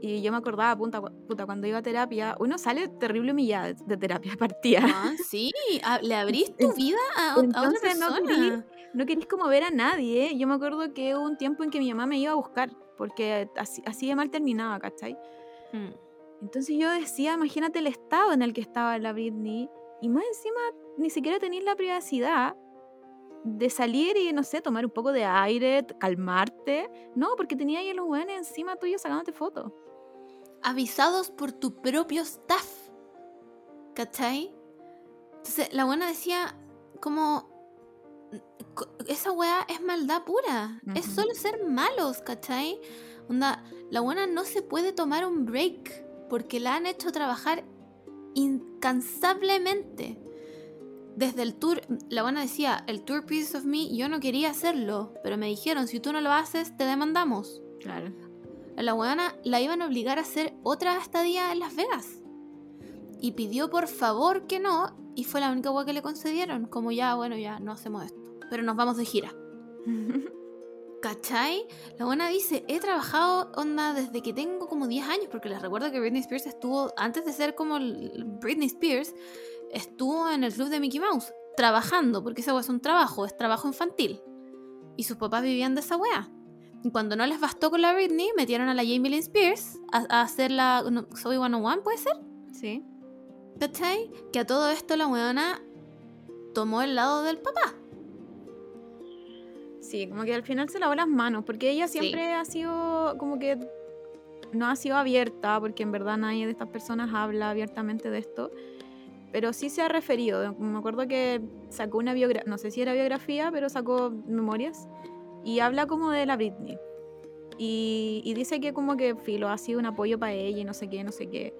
y yo me acordaba, puta, puta, cuando iba a terapia, uno sale terrible humillada de terapia [LAUGHS] partida. Ah, sí, le abrís tu vida a, otra persona. No querís, como ver a nadie. ¿eh? Yo me acuerdo que hubo un tiempo en que mi mamá me iba a buscar, porque así, así de mal terminaba, ¿cachai? Hmm. Entonces yo decía, imagínate el estado en el que estaba la Britney, y más encima ni siquiera tenéis la privacidad de salir y, no sé, tomar un poco de aire, calmarte. No, porque tenía ahí a los buenos encima tuyo sacándote fotos avisados por tu propio staff. ¿Cachai? Entonces la buena decía como... Esa weá es maldad pura. Es solo ser malos, ¿cachai? Onda, la buena no se puede tomar un break porque la han hecho trabajar incansablemente. Desde el tour, la buena decía, el tour Piece of Me, yo no quería hacerlo, pero me dijeron, si tú no lo haces, te demandamos. Claro la weona la iban a obligar a hacer otra estadía en Las Vegas. Y pidió por favor que no, y fue la única wea que le concedieron. Como ya, bueno, ya no hacemos esto. Pero nos vamos de gira. [LAUGHS] ¿Cachai? La buena dice, he trabajado onda desde que tengo como 10 años, porque les recuerdo que Britney Spears estuvo, antes de ser como Britney Spears, estuvo en el club de Mickey Mouse, trabajando, porque esa wea es un trabajo, es trabajo infantil. Y sus papás vivían de esa wea cuando no les bastó con la Britney, metieron a la Jamie Lynn Spears a, hacer la Soy 101, ¿puede ser? Sí. ¿Cachai? Que a todo esto la weona tomó el lado del papá. Sí, como que al final se lavó las manos, porque ella siempre ha sido como que no ha sido abierta, porque en verdad nadie de estas personas habla abiertamente de esto, pero sí se ha referido. Me acuerdo que sacó una biografía, no sé si era biografía, pero sacó memorias y habla como de la Britney. Y, dice que como que Filo ha sido un apoyo para ella y no sé qué, no sé qué.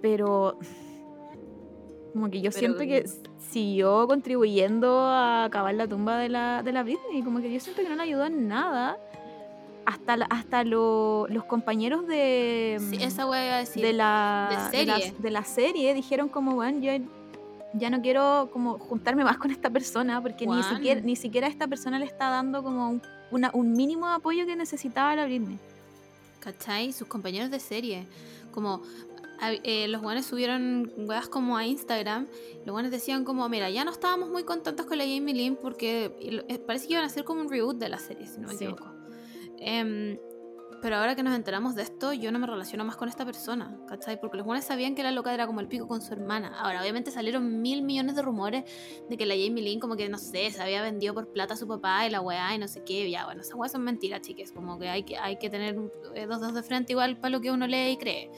Pero [LAUGHS] como que yo siento que siguió contribuyendo a acabar la tumba de la, de la Britney. Como que yo siento que no le ayudó en nada. Hasta, hasta los compañeros de, esa decir, de, la, serie. De, la, serie dijeron como, bueno, yo ya no quiero como juntarme más con esta persona porque ni siquiera, ni siquiera esta persona le está dando como un, un mínimo de apoyo que necesitaba la Britney. ¿Cachai? Sus compañeros de serie. Como eh, los guanes subieron weas como a Instagram. Los guanes decían como, mira, ya no estábamos muy contentos con la Jamie Lynn porque eh, parece que iban a hacer como un reboot de la serie, si no me Sí. equivoco. Em, pero ahora que nos enteramos de esto, yo no me relaciono más con esta persona, ¿cachai? Porque los guanes sabían que la loca era como el pico con su hermana. Ahora, obviamente salieron mil millones de rumores de que la Jamie Lynn como que, no sé, se había vendido por plata a su papá y la weá y no sé qué. Ya, bueno, esas weas son mentiras, chiques. Como que hay que, hay que tener eh, dos dedos de frente igual para lo que uno lee y cree.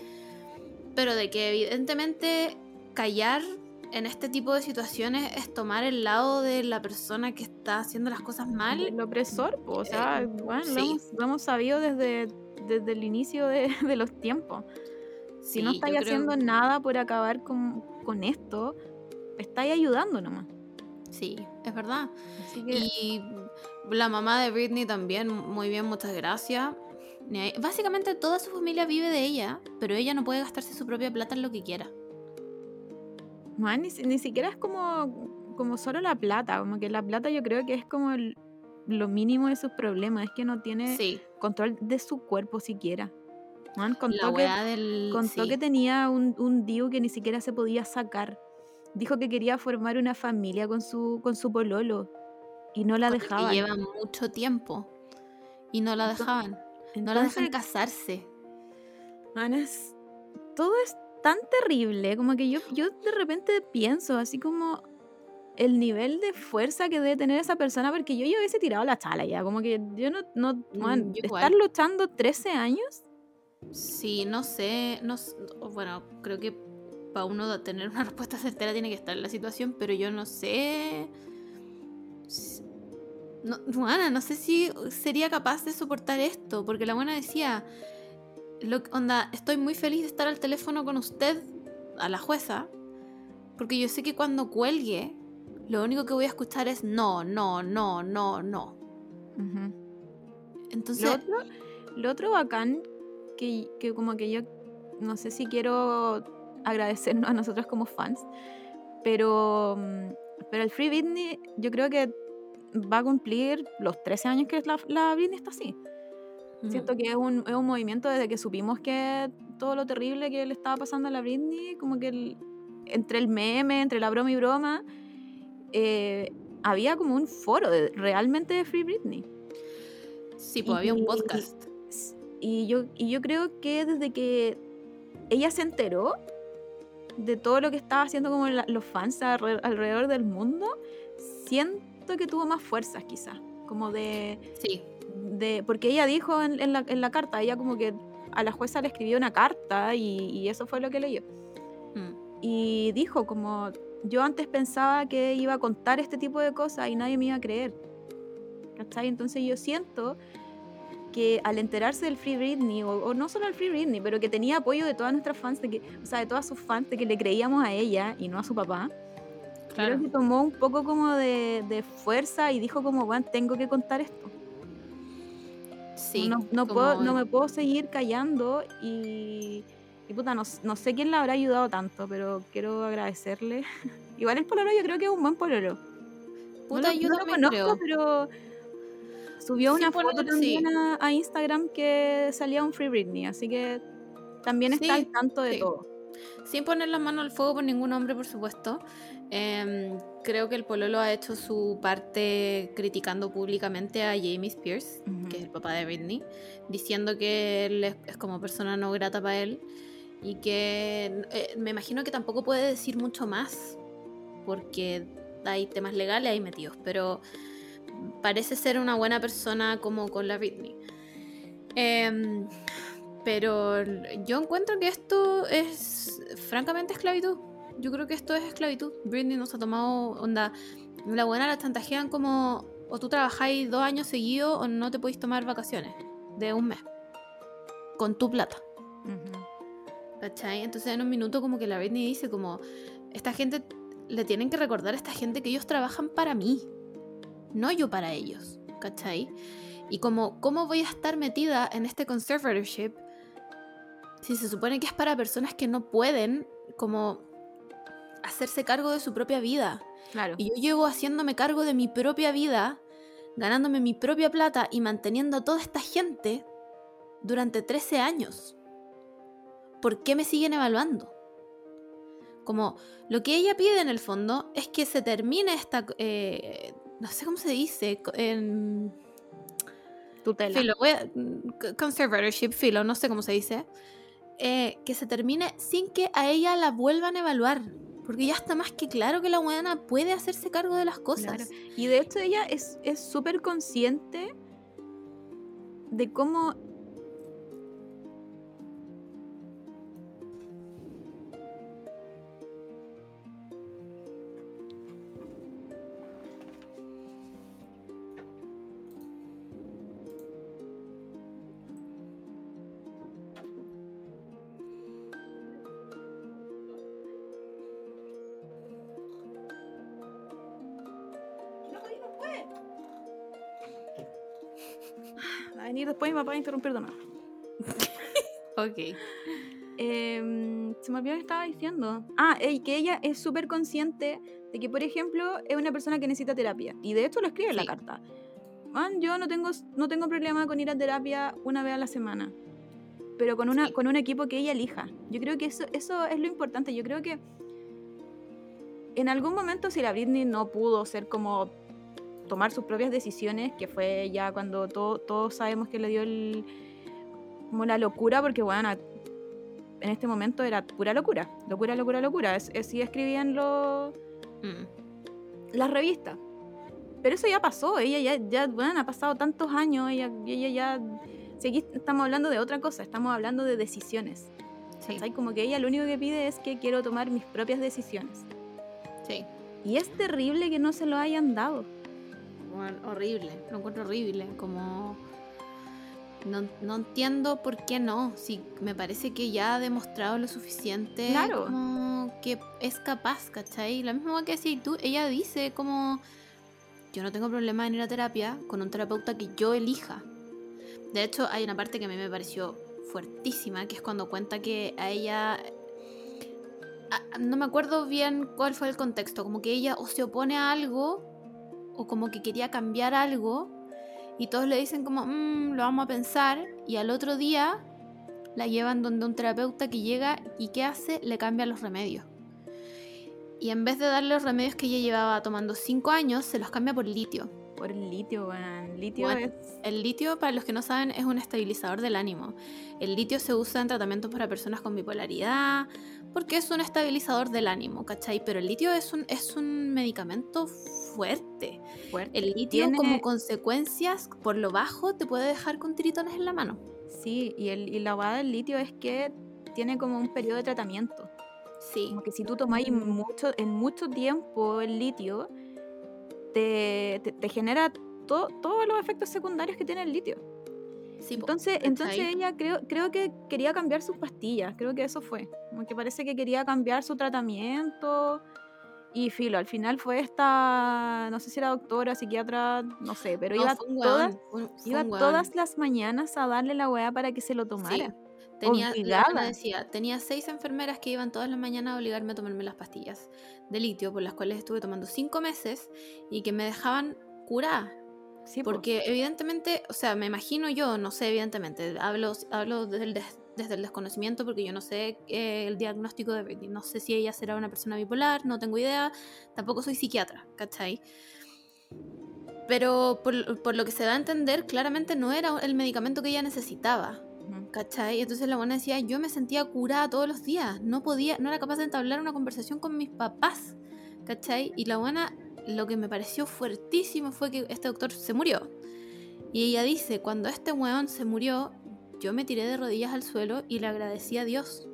Pero de que evidentemente callar en este tipo de situaciones es tomar el lado de la persona que está haciendo las cosas mal. El opresor, po, o sea, Eh, bueno, sí. lo, hemos, lo hemos sabido desde, desde el inicio de, [LAUGHS] de los tiempos. Si no estáis creo- haciendo nada por acabar con, con esto, estáis ayudando nomás. Sí, es verdad. Que, Y la mamá de Britney también, muy bien, muchas gracias. Básicamente toda su familia vive de ella, pero ella no puede gastarse su propia plata en lo que quiera. Man, ni, si- ni siquiera es como, como solo la plata, como que la plata yo creo que es como el- lo mínimo de sus problemas, es que no tiene Sí, control de su cuerpo siquiera. Man, contó, la que, del... contó sí. que tenía un, un DIU que ni siquiera se podía sacar. Dijo que quería formar una familia con su, con su pololo y no la con el que dejaban. lleva mucho tiempo y no la Entonces- dejaban. No la dejan casarse. man, es- todo es tan terrible, como que yo, yo de repente pienso así como el nivel de fuerza que debe tener esa persona, porque yo ya hubiese tirado la chala ya, como que yo no, no man, Mm, yo estar luchando 13 años, Sí, no sé, no, bueno, creo que para uno tener una [LAUGHS] respuesta certera tiene que estar en la situación, pero yo no sé. No, Juana, no sé si sería capaz de soportar esto, porque la buena decía, lo, onda, estoy muy feliz de estar al teléfono con usted, a la jueza, porque yo sé que cuando cuelgue, lo único que voy a escuchar es no, no, no, no, no. Ujú. Entonces, Lo otro, lo otro bacán, que, que como que yo no sé si quiero agradecernos a nosotros como fans, pero, pero el Free Britney yo creo que va a cumplir los 13 años que la, la Britney está así. Siento que es un, es un movimiento desde que supimos que todo lo terrible que le estaba pasando a la Britney, como que el- entre el meme, entre la broma y broma, eh, había como un foro de, realmente de Free Britney. sí, pues había un podcast. Y yo, y yo creo que desde que ella se enteró de todo lo que estaba haciendo como la- los fans alre- alrededor del mundo, siento que tuvo más fuerzas quizás. Como de, Sí, de... Porque ella dijo en, en la, en la carta, ella como que a la jueza le escribió una carta y, y eso fue lo que leyó. mm, Y dijo como, yo antes pensaba que iba a contar este tipo de cosas y nadie me iba a creer. ¿Cachai? Entonces yo siento que al enterarse del Free Britney, o, o no solo el Free Britney, pero que tenía apoyo de todas nuestras fans, de que, o sea, de todas sus fans, de que le creíamos a ella y no a su papá, claro. creo que tomó un poco como de, de fuerza y dijo como, bueno, tengo que contar esto. Sí, no, puedo, no me puedo seguir callando y, y puta, no, no sé quién la habrá ayudado tanto, pero quiero agradecerle. [LAUGHS] Igual el pololo yo creo que es un buen pololo. Puta, no lo, yo no lo también conozco, creo. pero subió Sí, una foto también sí. a, a Instagram que salía un Free Britney, así que también está Sí, al tanto de todo. Sin poner la mano al fuego por ningún hombre, por supuesto. Em, creo que el Pololo ha hecho su parte criticando públicamente a Jamie Spears, que es el papá de Britney, diciendo que él es, es como persona no grata para él y que eh, me imagino que tampoco puede decir mucho más porque hay temas legales ahí metidos, pero parece ser una buena persona como con la Britney. Em, pero yo encuentro que esto es francamente esclavitud. Yo creo que esto es esclavitud. Britney nos ha tomado onda. La buena la chantajean como o tú trabajáis dos años seguidos o no te podéis tomar vacaciones de un mes. Con tu plata. Ujú. ¿Cachai? Entonces en un minuto como que la Britney dice como, esta gente, le tienen que recordar a esta gente que ellos trabajan para mí, no yo para ellos, ¿cachai? Y como, ¿cómo voy a estar metida en este conservatorship si se supone que es para personas que no pueden como hacerse cargo de su propia vida? Claro. Y yo llevo haciéndome cargo de mi propia vida, ganándome mi propia plata y manteniendo a toda esta gente durante 13 años. ¿por qué me siguen evaluando? Como lo que ella pide en el fondo es que se termine esta, eh, no sé cómo se dice, en... Tutela. Filo, conservatorship, filo, no sé cómo se dice. Eh, que se termine sin que a ella la vuelvan a evaluar. Porque ya está más que claro que la buena puede hacerse cargo de las cosas. Y de hecho ella es súper consciente de cómo me va a interrumpir de nuevo. [LAUGHS] ok. Em, se me olvidó que estaba diciendo. Ah, que ella es súper consciente de que, por ejemplo, es una persona que necesita terapia. Y de hecho lo escribe en la carta. Man, yo no tengo, no tengo problema con ir a terapia una vez a la semana. Pero con, una, con un equipo que ella elija. Yo creo que eso, eso es lo importante. Yo creo que en algún momento si la Britney no pudo ser como tomar sus propias decisiones, que fue ya cuando todos sabemos que le dio el, como la locura, porque bueno, en este momento era pura locura, locura, locura, locura. Es, escribían los, mm. las revistas. Pero eso ya pasó, ella ya, ya bueno, ha pasado tantos años, ella, ella ya... Si estamos hablando de otra cosa, estamos hablando de decisiones. Sí. Como que ella lo único que pide es que quiero tomar mis propias decisiones. Sí. Y es terrible que no se lo hayan dado horrible, lo encuentro horrible, como... No, entiendo por qué no, si me parece que ya ha demostrado lo suficiente claro. como que es capaz, ¿cachai? Lo mismo que si tú, ella dice como, yo no tengo problema en ir a terapia con un terapeuta que yo elija. De hecho, hay una parte que a mí me pareció fuertísima, que es cuando cuenta que a ella no me acuerdo bien cuál fue el contexto, como que ella o se opone a algo o como que quería cambiar algo y todos le dicen como, mmm, lo vamos a pensar y al otro día la llevan donde un terapeuta que llega y ¿qué hace? Le cambia los remedios. Y en vez de darle los remedios que ella llevaba tomando 5 años, se los cambia por litio. Por el litio, bueno. litio es... El litio, para los que no saben, es un estabilizador del ánimo. El litio se usa en tratamientos para personas con bipolaridad, porque es un estabilizador del ánimo, ¿cachai? Pero el litio es un, es un medicamento fuerte. El litio como consecuencias por lo bajo te puede dejar con tiritones en la mano. Sí, y, el, y la bobada del litio es que tiene como un periodo de tratamiento. Sí. Como que si tú tomáis mucho, en mucho tiempo el litio, te, te, genera todos los efectos secundarios que tiene el litio. Sí, entonces, entonces ella creo, creo que quería cambiar sus pastillas, creo que eso fue. Como que parece que quería cambiar su tratamiento. Y filo, al final fue esta, no sé si era doctora, psiquiatra, no sé, pero iba, todas, iba todas las mañanas a darle la weá para que se lo tomara. Tenía, decía, tenía seis enfermeras que iban todas las mañanas a obligarme a tomarme las pastillas de litio, por las cuales estuve tomando cinco meses y que me dejaban curar. Sí, porque evidentemente, o sea, me imagino yo, no sé, evidentemente, hablo, hablo desde, el desde el desconocimiento porque yo no sé eh, el diagnóstico de Britney, no sé si ella será una persona bipolar, no tengo idea, tampoco soy psiquiatra, ¿cachai? Pero por, por lo que se da a entender, claramente no era el medicamento que ella necesitaba. ¿Cachai? Entonces la buena decía, yo me sentía curada todos los días, no podía, no era capaz de entablar una conversación con mis papás, ¿cachai? Y la buena, lo que me pareció fuertísimo fue que este doctor se murió. Y ella dice, cuando este weón se murió, yo me tiré de rodillas al suelo y le agradecí a Dios.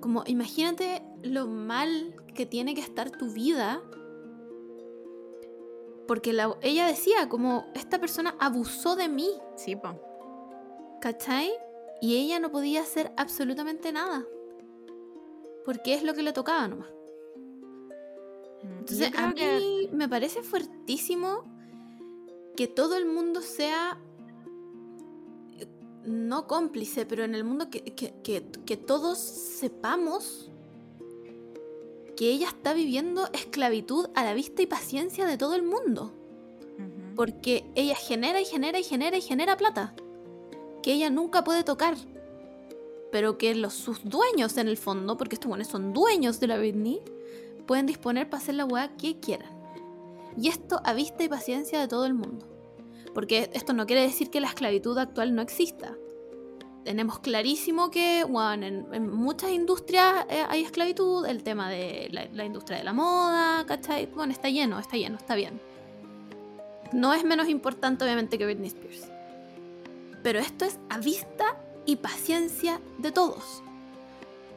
Como imagínate lo mal que tiene que estar tu vida. Porque ella decía, como esta persona abusó de mí. Sí, po. ¿Cachai? Y ella no podía hacer absolutamente nada. Porque es lo que le tocaba nomás. Mm, Entonces, a mí me parece fuertísimo que todo el mundo sea no cómplice, pero en el mundo que, que, todos sepamos que ella está viviendo esclavitud a la vista y paciencia de todo el mundo. Porque ella genera y genera y genera y genera plata que ella nunca puede tocar. pero que los, sus dueños en el fondo, porque estos buenos son dueños de la Britney, pueden disponer para hacer la weá que quieran. Y esto a vista y paciencia de todo el mundo. Porque esto no quiere decir que la esclavitud actual no exista. Tenemos clarísimo que bueno, en, muchas industrias eh, hay esclavitud, el tema de la, industria de la moda, ¿cachai? Bueno, está lleno, está lleno, está bien. No es menos importante obviamente que Britney Spears. Pero esto es a vista y paciencia de todos.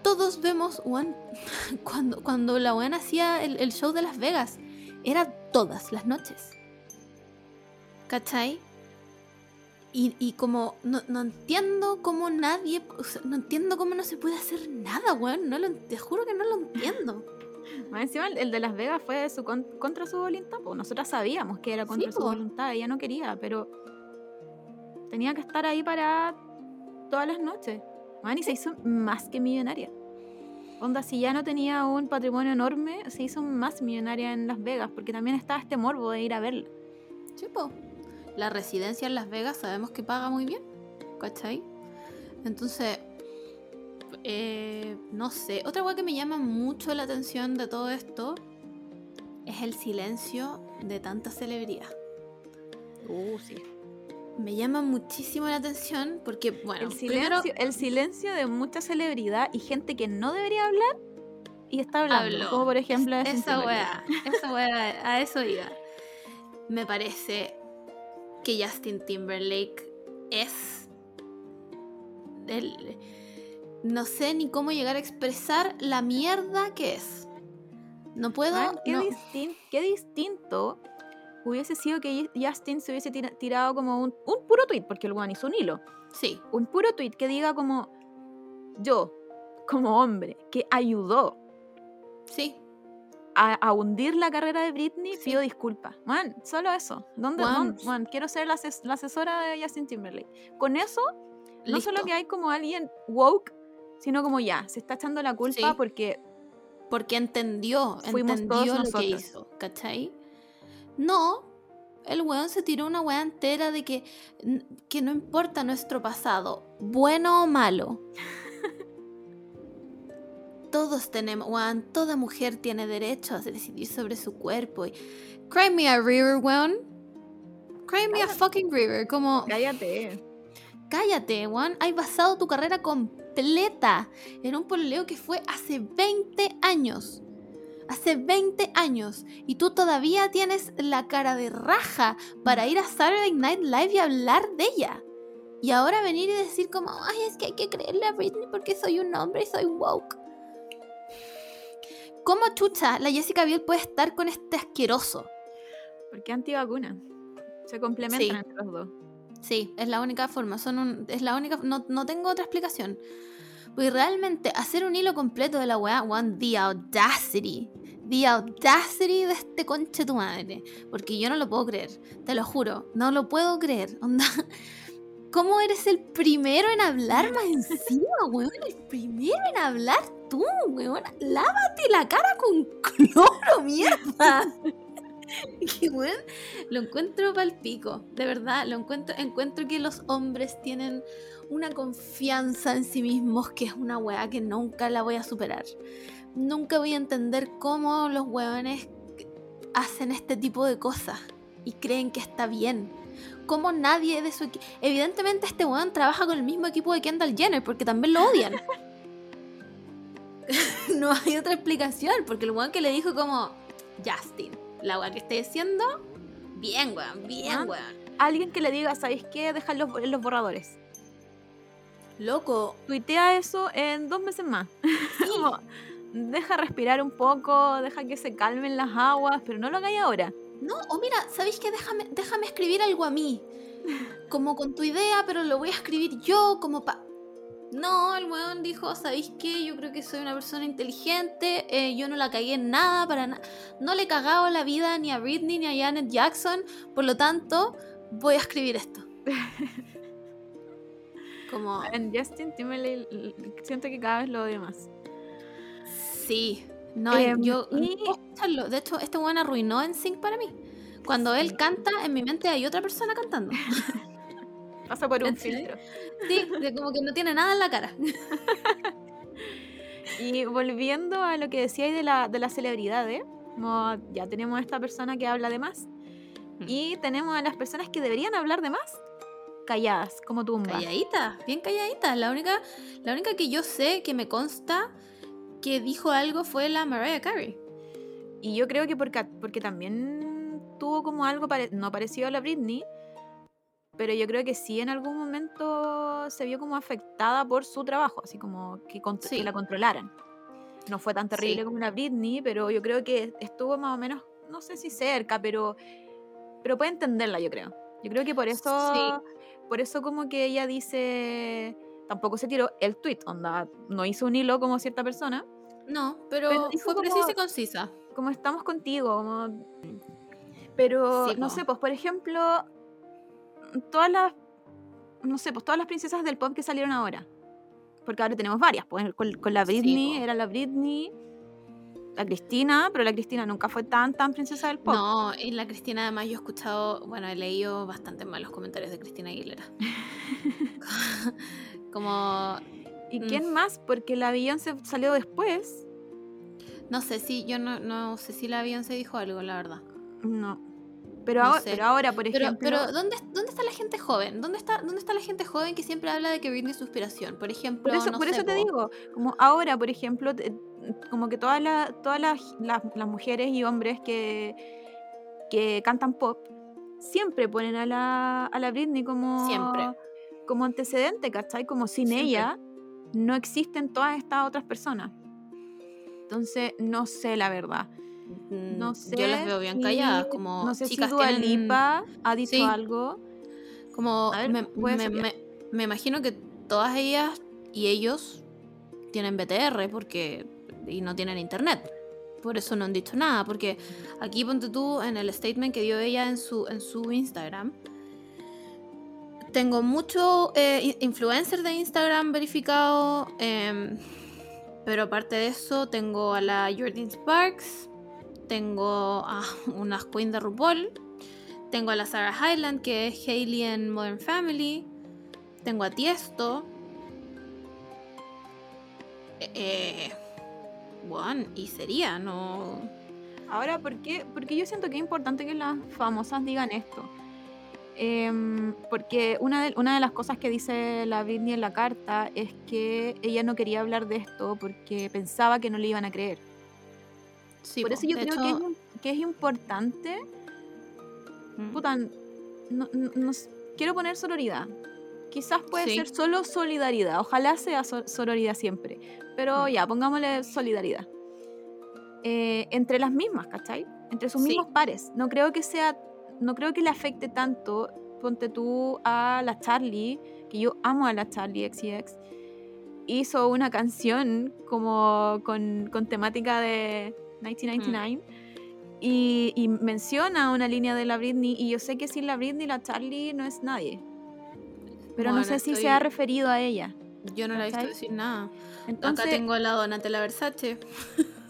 Todos vemos, [LAUGHS] cuando la buena hacía el, show de Las Vegas, era todas las noches. ¿Cachai? Y, como no, entiendo cómo nadie, no entiendo cómo no se puede hacer nada, weón. No lo, te juro que no lo entiendo. [LAUGHS] Más encima el, de Las Vegas fue su, contra su voluntad. Pues nosotras sabíamos que era contra su voluntad, ella no quería, pero tenía que estar ahí para todas las noches. Man, y se hizo más que millonaria. Onda, si ya no tenía un patrimonio enorme, se hizo más millonaria en Las Vegas, porque también estaba este morbo de ir a verla. Chipo, la residencia en Las Vegas sabemos que paga muy bien, ¿cachai? Entonces, eh, no sé, otra cosa que me llama mucho la atención de todo esto es el silencio de tanta celebridad. Uh, sí me llama muchísimo la atención porque, bueno, el silencio, el silencio de mucha celebridad y gente que no debería hablar y está hablando. Como por ejemplo, esa weá, esa weá, a eso iba. Me parece que Justin Timberlake es. El, no sé ni cómo llegar a expresar la mierda que es. No puedo. qué, qué distinto hubiese sido que Justin se hubiese tirado como un, puro tweet, porque el one hizo un hilo. Sí. Un puro tweet que diga como yo, como hombre, que ayudó. Sí. A, hundir la carrera de Britney, pido disculpas. Man, solo eso. ¿Dónde, man, quiero ser la, asesora de Justin Timberlake. Con eso, no solo que hay como alguien woke, sino como ya, se está echando la culpa porque... Porque entendió, Fuimos entendió todos lo que hizo, ¿cachai? No, el weón se tiró una weá entera de que, que no importa nuestro pasado, bueno o malo. Todos tenemos, weón, toda mujer tiene derecho a decidir sobre su cuerpo. Y, cry me a river, weón. Cry me a fucking river, como... Cállate. Cállate, weón. Hay basado tu carrera completa en un pololeo que fue hace 20 años hace 20 años y tú todavía tienes la cara de raja para ir a Saturday Night Live y hablar de ella. Y ahora venir y decir como, ay, es que hay que creerle a Britney porque soy un hombre y soy woke. ¿Cómo chucha la Jessica Biel puede estar con este asqueroso? Porque antivacuna. Se complementan entre los dos. Sí, es la única forma. Son es la única. No, no tengo otra explicación. Pues realmente hacer un hilo completo de la weá, one, the audacity. The audacity de este conche tu madre. Porque yo no lo puedo creer. Te lo juro. No lo puedo creer. Onda. ¿Cómo eres el primero en hablar más encima, weón? El primero en hablar tú, weón. Lávate la cara con cloro, [LAUGHS] mierda. [LAUGHS] Y weón, lo encuentro palpico. De verdad, lo encuentro, encuentro que los hombres tienen una confianza en sí mismos que es una weá que nunca la voy a superar. Nunca voy a entender cómo los weones hacen este tipo de cosas y creen que está bien. Cómo nadie de su equipo... Evidentemente este weón trabaja con el mismo equipo de Kendall Jenner porque también lo odian. [LAUGHS] [LAUGHS] no hay otra explicación porque el weón que le dijo como... Justin, la weá que estoy haciendo... Bien, weón, bien, ah, weón. Alguien que le diga, ¿sabéis qué? Dejar los, los borradores. Loco. Tuitea eso en dos meses más. [LAUGHS] deja respirar un poco, deja que se calmen las aguas, pero no lo hagáis ahora. No, o mira, ¿sabéis qué? Déjame, déjame escribir algo a mí. [LAUGHS] Como con tu idea, pero lo voy a escribir yo, como pa. No, el weón dijo, ¿sabéis qué? Yo creo que soy una persona inteligente, eh, yo no la cagué en nada, para nada. No le he cagado la vida ni a Britney ni a Janet Jackson, por lo tanto, voy a escribir esto. [LAUGHS] Como... En Justin Timberlake siento que cada vez lo odio más. Sí. No, em, yo... De hecho, este weón arruinó en Sync para mí. Cuando él canta, en mi mente hay otra persona cantando. [LAUGHS] Pasa por un filtro. Sí, como que no tiene nada en la cara. [LAUGHS] Y volviendo a lo que decíais de, la, de las celebridades, como ya tenemos a esta persona que habla de más. Mm. Y tenemos a las personas que deberían hablar de más, calladas, como tumba. Calladita, bien calladita. La única, la única que yo sé que me consta que dijo algo fue la Mariah Carey. Y yo creo que porque, porque también tuvo como algo pare- no parecido a la Britney, pero yo creo que sí en algún momento se vio como afectada por su trabajo, así como que, Sí. que la controlaran. No fue tan terrible Sí. como la Britney, pero yo creo que estuvo más o menos, no sé si cerca, pero, pero puede entenderla, yo creo. Yo creo que por eso, Sí. por eso como que ella dice, tampoco se tiró el tweet, onda, no hizo un hilo como cierta persona, No, pero, Pero fue como- precisa y concisa. como estamos contigo, como... Pero, no sé, pues por ejemplo, todas las, no sé, pues todas las princesas del pop que salieron ahora. Porque ahora tenemos varias, pues con, con la Britney, era la Britney, la Cristina, pero la Cristina nunca fue tan, tan princesa del pop. No, y la Cristina además yo he escuchado, bueno, he leído bastante malos comentarios de Cristina Aguilera. [LAUGHS] Como, ¿Y Mm. quién más? Porque la Beyoncé salió después. no sé si, yo no, no sé si la Beyoncé dijo algo, la verdad. No. Pero, No ahora, sé. pero ahora, por Pero, ejemplo... pero ¿dónde, ¿dónde está la gente joven? ¿Dónde está, ¿Dónde está la gente joven que siempre habla de que Britney es su inspiración? Por ejemplo, Por eso, no por sé, eso te digo, como ahora, por ejemplo, como que todas las todas las, las- las mujeres y hombres que, que cantan pop siempre ponen a la, a la Britney como, Siempre. como antecedente, ¿cachai? Como sin Siempre. ella no existen todas estas otras personas. Entonces, no sé la verdad. Mm, No sé. Yo las veo bien calladas, como No sé chicas si Dua Lipa ha dicho Sí. algo. Como ver, me, me- me- me imagino que todas ellas y ellos tienen BTR porque y no tienen internet. Por eso no han dicho nada. Porque aquí ponte tú en el statement que dio ella en su, en su Instagram. Tengo mucho eh, in- influencer de Instagram verificado. em, pero aparte de eso, tengo a la Jordan Sparks. Tengo a [LAUGHS] unas Queen de RuPaul. Tengo a la Sarah Hyland, que es Hailey en Modern Family. Tengo a Tiesto. Eh, eh, bueno, y sería, no. Ahora, ¿por qué? Porque yo siento que es importante que las famosas digan esto. Em, porque una de, una de las cosas que dice la Britney en la carta es que ella no quería hablar de esto porque pensaba que no le iban a creer. Sí, Por po, eso yo creo hecho, que, es, im- que es importante. mm, Puta, no- no- quiero poner sororidad. Quizás puede Sí. ser solo solidaridad. Ojalá sea so- sororidad siempre. Pero Mm. ya, pongámosle solidaridad. Eh, entre las mismas, ¿cachai? Entre sus Sí. mismos pares. No creo que sea. No creo que le afecte tanto. Ponte tú a la Charlie, que yo amo a la Charlie XCX. Hizo una canción como con, con temática de 1999 y, y menciona una línea de la Britney y yo sé que sin la Britney la Charlie no es nadie. Pero no sé si se ha referido a ella. Yo no la he visto decir nada. Entonces, Acá tengo a la Donatella Versace.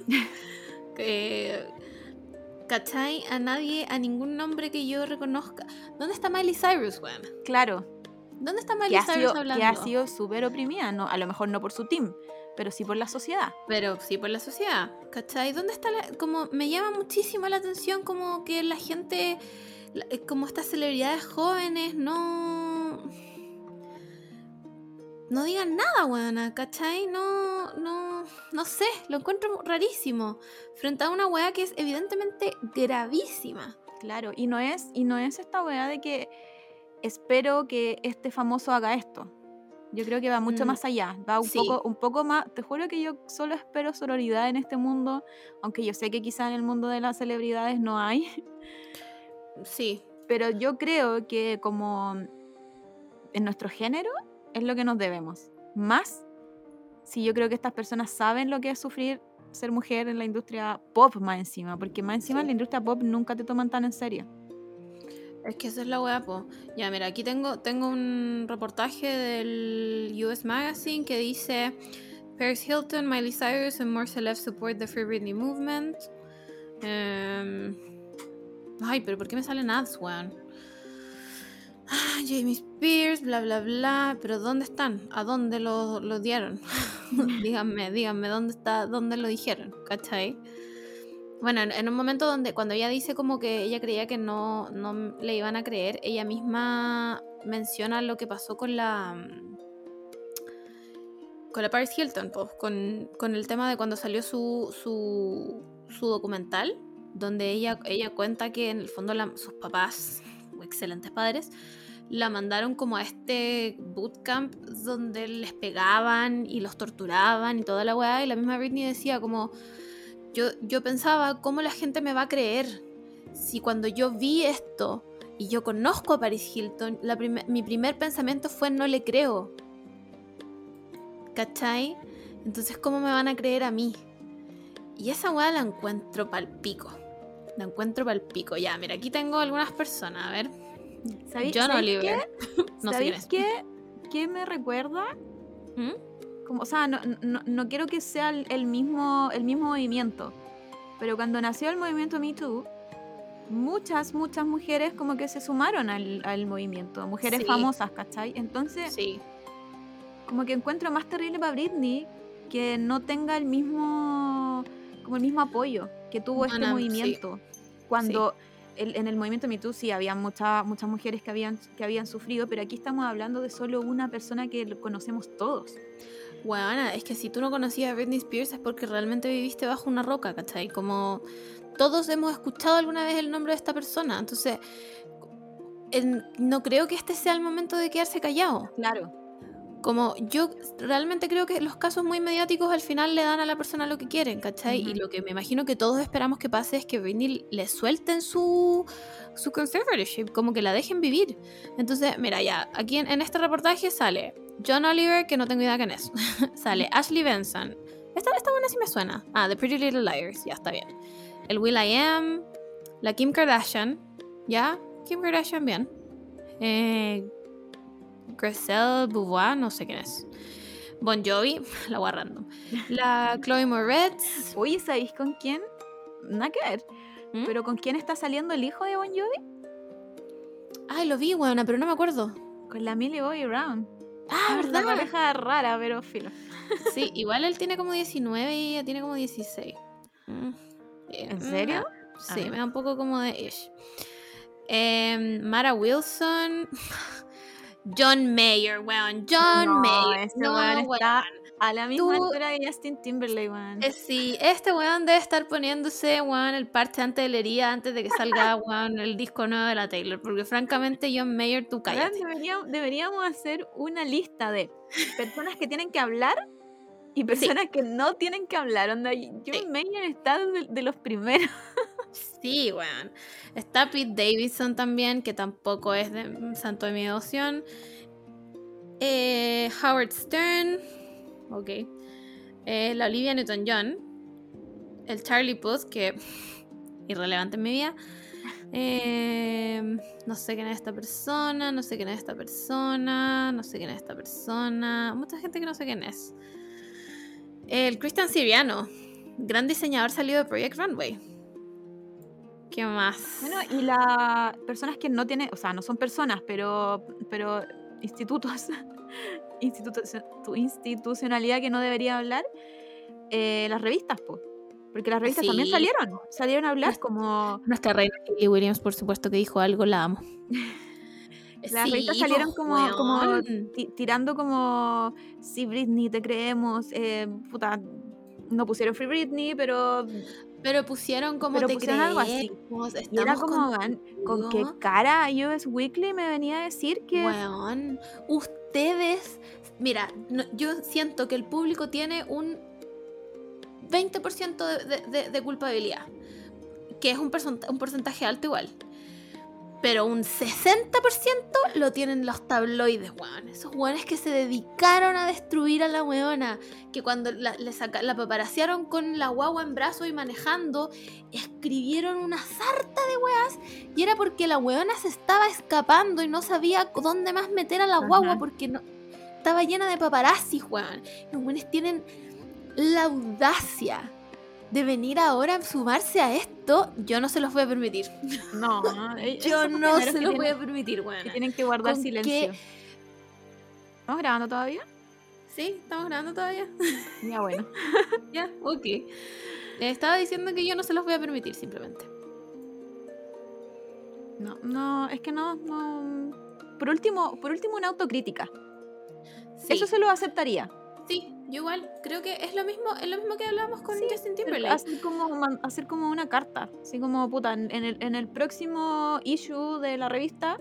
[LAUGHS] que. ¿Cachai? A nadie, a ningún nombre que yo reconozca. ¿Dónde está Miley Cyrus, weón? claro, ¿Dónde está Miley Cyrus sido, hablando? que ha sido súper oprimida, no, a lo mejor no por su team, pero sí por la sociedad. Pero sí por la sociedad, ¿cachai? ¿Dónde está la...? Como me llama muchísimo la atención como que la gente, eh, como estas celebridades jóvenes, no... No digan nada, weona, ¿cachai? No, no, no sé, lo encuentro rarísimo. Frente a una weá que es evidentemente gravísima. Claro, y no es, y no es esta weá de que espero que este famoso haga esto. Yo creo que va mucho Mm, más allá, va un sí. poco, un poco más. Te juro que yo solo espero sororidad en este mundo, aunque yo sé que quizá en el mundo de las celebridades no hay. Sí, Pero yo creo que como en nuestro género es lo que nos debemos. Más si yo creo que estas personas saben lo que es sufrir ser mujer en la industria pop más encima, porque más encima Sí. en la industria pop nunca te toman tan en serio. Es que esa es la weá, po. Ya, mira, aquí tengo, tengo un reportaje del US Magazine que dice Paris Hilton, Miley Cyrus and more celebs support the Free Britney movement. Em, ay, pero ¿por qué me salen ads, weón? ah, Jamie Spears, bla, bla, bla, pero ¿dónde están? ¿A dónde lo, lo dieron? [LAUGHS] díganme, díganme, ¿dónde está, dónde lo dijeron? ¿Cachai? Bueno, en, un momento donde cuando ella dice como que ella creía que no, no le iban a creer, ella misma menciona lo que pasó con la con la Paris Hilton, pues, con, con, el tema de cuando salió su, su, su documental, donde ella, ella cuenta que en el fondo sus papás, excelentes padres, la mandaron como a este bootcamp donde les pegaban y los torturaban y toda la weá, y la misma Britney decía como yo, pensaba, ¿cómo la gente me va a creer? Si cuando yo vi esto y yo conozco a Paris Hilton, mi primer pensamiento fue no le creo. ¿Cachai? Entonces, ¿cómo me van a creer a mí? Y esa weá la encuentro pal pico. La encuentro pal pico. Ya, mira, aquí tengo algunas personas. A ver. ¿Sabéis, John Oliver. Qué? [LAUGHS] no ¿Sabéis qué, qué me recuerda? ¿Mm? O sea, no, no, quiero que sea el, mismo, el mismo movimiento, pero cuando nació el movimiento Me Too, muchas, muchas mujeres como que se sumaron al, movimiento, mujeres famosas, ¿cachai? Entonces, sí. como que encuentro más terrible para Britney que no tenga el mismo, como el mismo apoyo que tuvo este movimiento. Cuando en el movimiento Me Too sí había muchas muchas mujeres que habían, que habían sufrido, pero aquí estamos hablando de solo una persona que conocemos todos. Bueno, es que si tú no conocías a Britney Spears es porque realmente viviste bajo una roca, ¿cachai? Como todos hemos escuchado alguna vez el nombre de esta persona, entonces no creo que este sea el momento de quedarse callado. Claro. Como yo realmente creo que los casos muy mediáticos al final le dan a la persona lo que quieren, ¿cachai? Y lo que me imagino que todos esperamos que pase es que Britney le suelten su, su conservatorship, como que la dejen vivir. Entonces, mira, ya, aquí en este reportaje sale John Oliver, que no tengo idea quién es. [LAUGHS] Sale Ashley Benson. Esta, esta buena sí me suena. Ah, The Pretty Little Liars. Ya está bien. El Will I Am. La Kim Kardashian. ¿Ya? Kim Kardashian, bien. Eh, Griselle Beauvoir, no sé quién es. Bon Jovi, [LAUGHS] la voy random. La Chloe Moretz. Oye, ¿sabéis con quién? Nada que ver. ¿Mm? ¿Pero con quién está saliendo el hijo de Bon Jovi? Ay, lo vi, buena, pero no me acuerdo. Con la Millie Bobby Brown. Ah, ¿verdad? Una pareja rara, pero filo. Sí, igual él tiene como 19 y ella tiene como 16. Mm. ¿En serio? Sí, me da un poco como de ish. Em, Mara Wilson. [LAUGHS] John Mayer, weón. John Mayer. Este no, está a la misma altura que Justin Timberlake, weón. Eh, sí, este weón debe estar poniéndose, weón, el parche antes de la herida, antes de que salga, [LAUGHS] weón, el disco nuevo de la Taylor. Porque francamente, John Mayer, tú cállate. Deberíamos, deberíamos hacer una lista de personas que tienen que hablar y personas que no tienen que hablar. Onda, John Mayer está de, los primeros. [LAUGHS] Sí, weón. Está Pete Davidson también, que tampoco es de santo de mi devoción. Eh, Howard Stern, ok. Eh, la Olivia Newton-John. El Charlie Puth, que [LAUGHS] irrelevante en mi vida. Eh, no sé quién es esta persona, no sé quién es esta persona, no sé quién es esta persona. Mucha gente que no sé quién es. El Christian Siriano, gran diseñador salido de Project Runway. ¿Qué más? Bueno, y las personas que no tienen, o sea, no son personas, pero, pero institutos [LAUGHS] tu institucionalidad que no debería hablar, eh, las revistas, pues. Porque las revistas también salieron, salieron a hablar como... Nuestra reina Kelly Williams, por supuesto, que dijo algo, la amo. [LAUGHS] las revistas salieron como, como tirando como, sí, Britney, te creemos, eh, puta, no pusieron Free Britney, pero... Pero pusieron como te pusieron algo así. Y era como, con, qué cara US Weekly me venía a decir que... Weón, ustedes, mira, yo siento que el público tiene un 20% de, culpabilidad, que es un, un porcentaje alto igual. Pero un 60% lo tienen los tabloides, weón. Esos weones que se dedicaron a destruir a la weona. Que cuando la, la paparasearon con la guagua en brazo y manejando, escribieron una sarta de weas. Y era porque la weona se estaba escapando y no sabía dónde más meter a la guagua porque no, estaba llena de paparazzi, weón. Los weones tienen la audacia de venir ahora a sumarse a esto, yo no se los voy a permitir. No, [LAUGHS] yo no se los voy a permitir, bueno. Que tienen que guardar silencio. ¿Estamos grabando todavía? Sí, estamos grabando todavía. Ya, bueno. [LAUGHS] ya, ok. Estaba diciendo que yo no se los voy a permitir, simplemente. No, no, es que no, no. Por último, por último una autocrítica. Eso se lo aceptaría. Sí, yo igual. Creo que es lo mismo, es lo mismo que hablábamos con Justin Timberlake. Hacer como, hacer como una carta. Así como, puta, en el, en el próximo issue de la revista,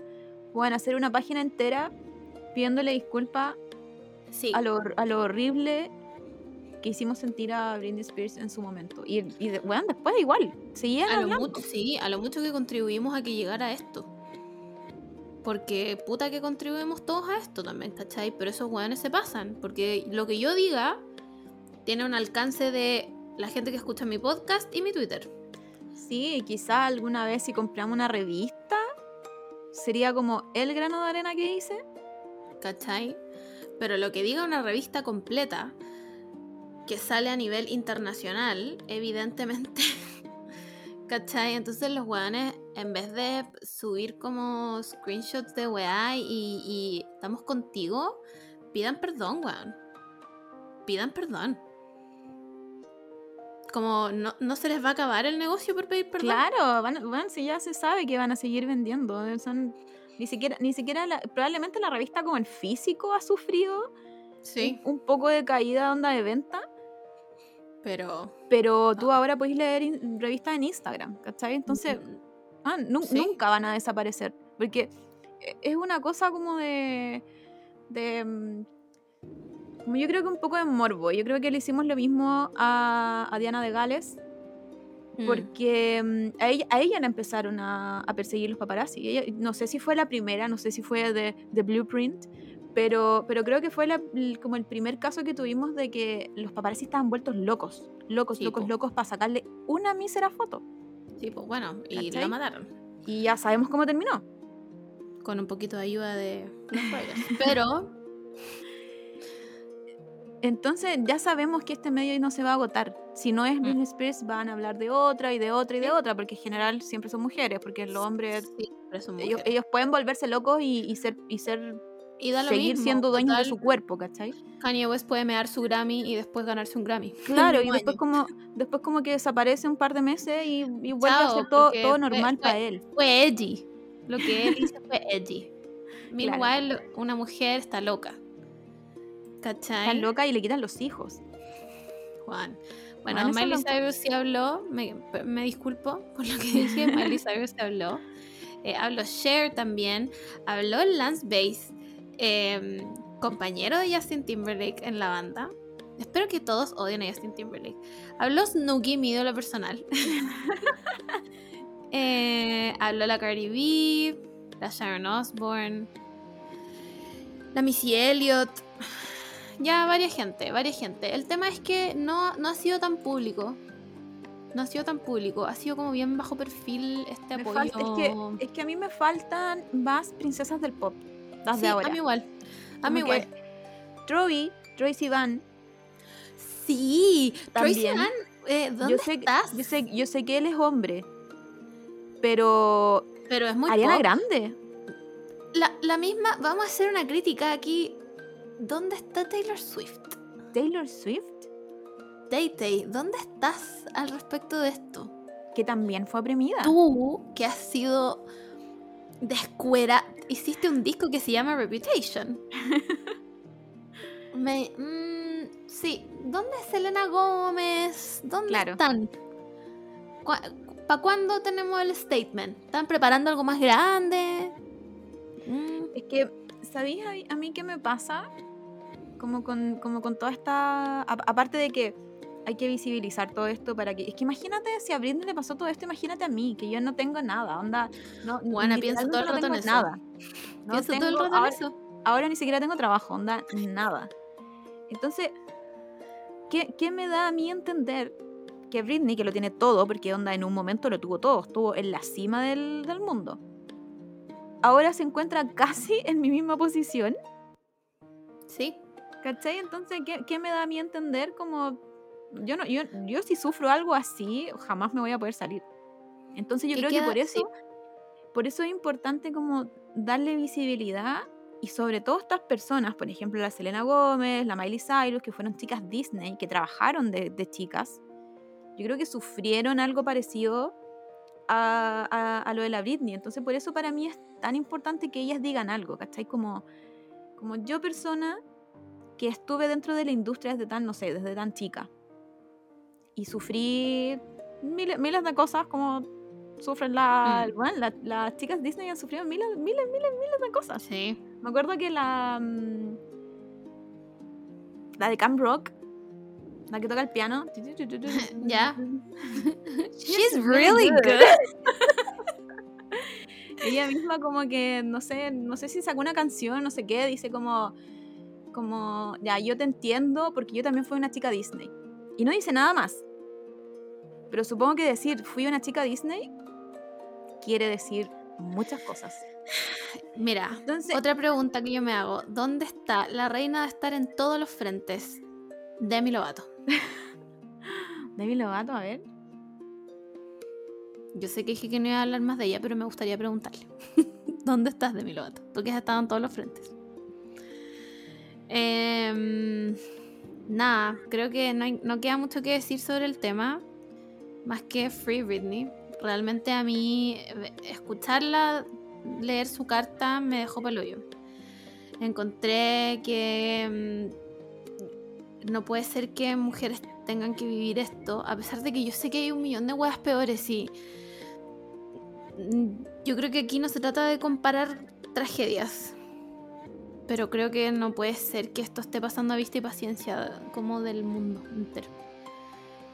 pueden hacer una página entera pidiéndole disculpas sí. a, lo, a lo horrible que hicimos sentir a Britney Spears en su momento. Y, y bueno, después igual, seguían a lo mucho, Sí, a lo mucho que contribuimos a que llegara esto. Porque puta que contribuimos todos a esto también, ¿cachai? Pero esos weones se pasan. Porque lo que yo diga tiene un alcance de la gente que escucha mi podcast y mi Twitter. Sí, quizá alguna vez si compramos una revista, sería como el grano de arena que hice. ¿Cachai? Pero lo que diga una revista completa que sale a nivel internacional, evidentemente. [LAUGHS] ¿Cachai? Entonces los weones, en vez de subir como screenshots de weá y, estamos contigo, pidan perdón, weón. Pidan perdón. Como no, se les va a acabar el negocio por pedir perdón. Claro, van, si ya se sabe que van a seguir vendiendo. Son, ni siquiera, ni siquiera probablemente la revista como el físico ha sufrido sí. un, un poco de caída onda de venta pero. Pero tú ahora puedes leer revistas en Instagram, ¿cachai? Entonces, ah, nunca van a desaparecer. Porque e, es una cosa como de. de mm, como yo creo que un poco de morbo. Yo creo que le hicimos lo mismo a, Diana de Gales. Mm. Porque mm, a, ella, a ella le empezaron a, perseguir los paparazzi. Ella, no sé si fue la primera, no sé si fue de, de Blueprint, pero, pero creo que fue como el primer caso que tuvimos de que los paparazzi estaban vueltos locos, locos, locos, locos para sacarle una mísera foto. Sí, pues bueno, y la mataron. Y ya sabemos cómo terminó. Con un poquito de ayuda de [LAUGHS] Pero. Entonces ya sabemos que este medio no se va a agotar. Si no es Britney Spears, van a hablar de otra y de otra y de otra, porque en general siempre son mujeres, porque los hombres, ellos, pueden volverse locos y, ser, y ser y seguir siendo dueños de su cuerpo, ¿cachai? Kanye West puede mear su Grammy y después ganarse un Grammy. [LAUGHS] Claro, y después como, después como que desaparece un par de meses y, vuelve a ser todo, todo normal para él. Fue edgy. Lo que él [LAUGHS] hizo fue edgy. Meanwhile, una mujer está loca. ¿Cachai? Está loca y le quitan los hijos. Juan. Bueno, Miley Cyrus sí habló, me, me, disculpo por lo que [LAUGHS] dije, Miley Cyrus habló. Eh, habló Cher también, habló Lance Bass, Em, compañero de Justin Timberlake en la banda. Espero que todos odien a Justin Timberlake. Habló Snooki, mi ídolo personal. [LAUGHS] eh, habló la Cardi B, la Sharon Osbourne, la Missy Elliott. Ya, varias gente, varias gente. El tema es que no, no ha sido tan público. No ha sido tan público. Ha sido como bien bajo perfil este apoyo. es, que, es que a mí me faltan más princesas del pop sí, A mí igual. A mí igual. Troy, Troy Sivan. Sí, Troy Sivan, eh, ¿dónde yo sé, estás? Yo sé, yo sé que él es hombre, pero. Pero es muy. Ariana Grande. La, la misma. Vamos a hacer una crítica aquí. ¿Dónde está Taylor Swift? ¿Taylor Swift? Tay Tay, ¿dónde estás al respecto de esto? Que también fue premiada. Tú, que has sido descuera, hiciste un disco que se llama Reputation. [LAUGHS] Me, mm, sí, ¿dónde es Selena Gómez? ¿Dónde están? ¿Para cuándo tenemos el statement? ¿Están preparando algo más grande? Mm. Es que, ¿sabéis a, mí qué me pasa? Como con, como con toda esta... aparte de que hay que visibilizar todo esto para que. Es que imagínate si a Britney le pasó todo esto, imagínate a mí, que yo no tengo nada. Onda. No, bueno, pienso todo el rato en eso. Nada. No pienso todo el rato ahora, en eso. Ahora ni siquiera tengo trabajo, onda, nada. Entonces, ¿qué, ¿qué, me da a mí entender que Britney, que lo tiene todo, porque onda en un momento lo tuvo todo, estuvo en la cima del, del mundo, ahora se encuentra casi [LAUGHS] en mi misma posición? Sí. ¿Cachai? Entonces, ¿qué, ¿qué, me da a mí entender como Yo, no, yo, yo si sufro algo así, jamás me voy a poder salir. Entonces yo ¿Qué creo que por eso, Sí. por eso es importante como darle visibilidad y sobre todo estas personas, por ejemplo la Selena Gómez, la Miley Cyrus, que fueron chicas Disney, que trabajaron de, de chicas, yo creo que sufrieron algo parecido a, a- a lo de la Britney. Entonces por eso para mí es tan importante que ellas digan algo, ¿cachai? Como, como yo persona que estuve dentro de la industria desde tan, no sé, desde tan chica. Y sufrí miles, miles de cosas como sufren la, Mm. bueno, la- las chicas Disney han sufrido miles, miles, miles, miles de cosas. Sí. Me acuerdo que la. mm, La de Camp Rock, la que toca el piano. [LAUGHS] Ya. [LAUGHS] She's really good. [LAUGHS] Ella misma como que, no sé, no sé si sacó una canción, no sé qué, dice como, como, ya, yo te entiendo porque yo también fui una chica Disney. Y no dice nada más. Pero supongo que decir, fui una chica Disney, quiere decir muchas cosas. Mira, Entonces, otra pregunta que yo me hago. ¿Dónde está la reina de estar en todos los frentes? Demi Lovato. [LAUGHS] Demi Lovato, a ver. Yo sé que dije que no iba a hablar más de ella, pero me gustaría preguntarle. [LAUGHS] ¿Dónde estás, Demi Lovato? Tú que has estado en todos los frentes. Em, nada, creo que no, hay- no queda mucho que decir sobre el tema, más que Free Britney. Realmente a mí eh, escucharla leer su carta me dejó palo yo. Encontré que mm, no puede ser que mujeres tengan que vivir esto, a pesar de que yo sé que hay un millón de huevas peores y mm, yo creo que aquí no se trata de comparar tragedias. Pero creo que no puede ser que esto esté pasando a vista y paciencia como del mundo entero.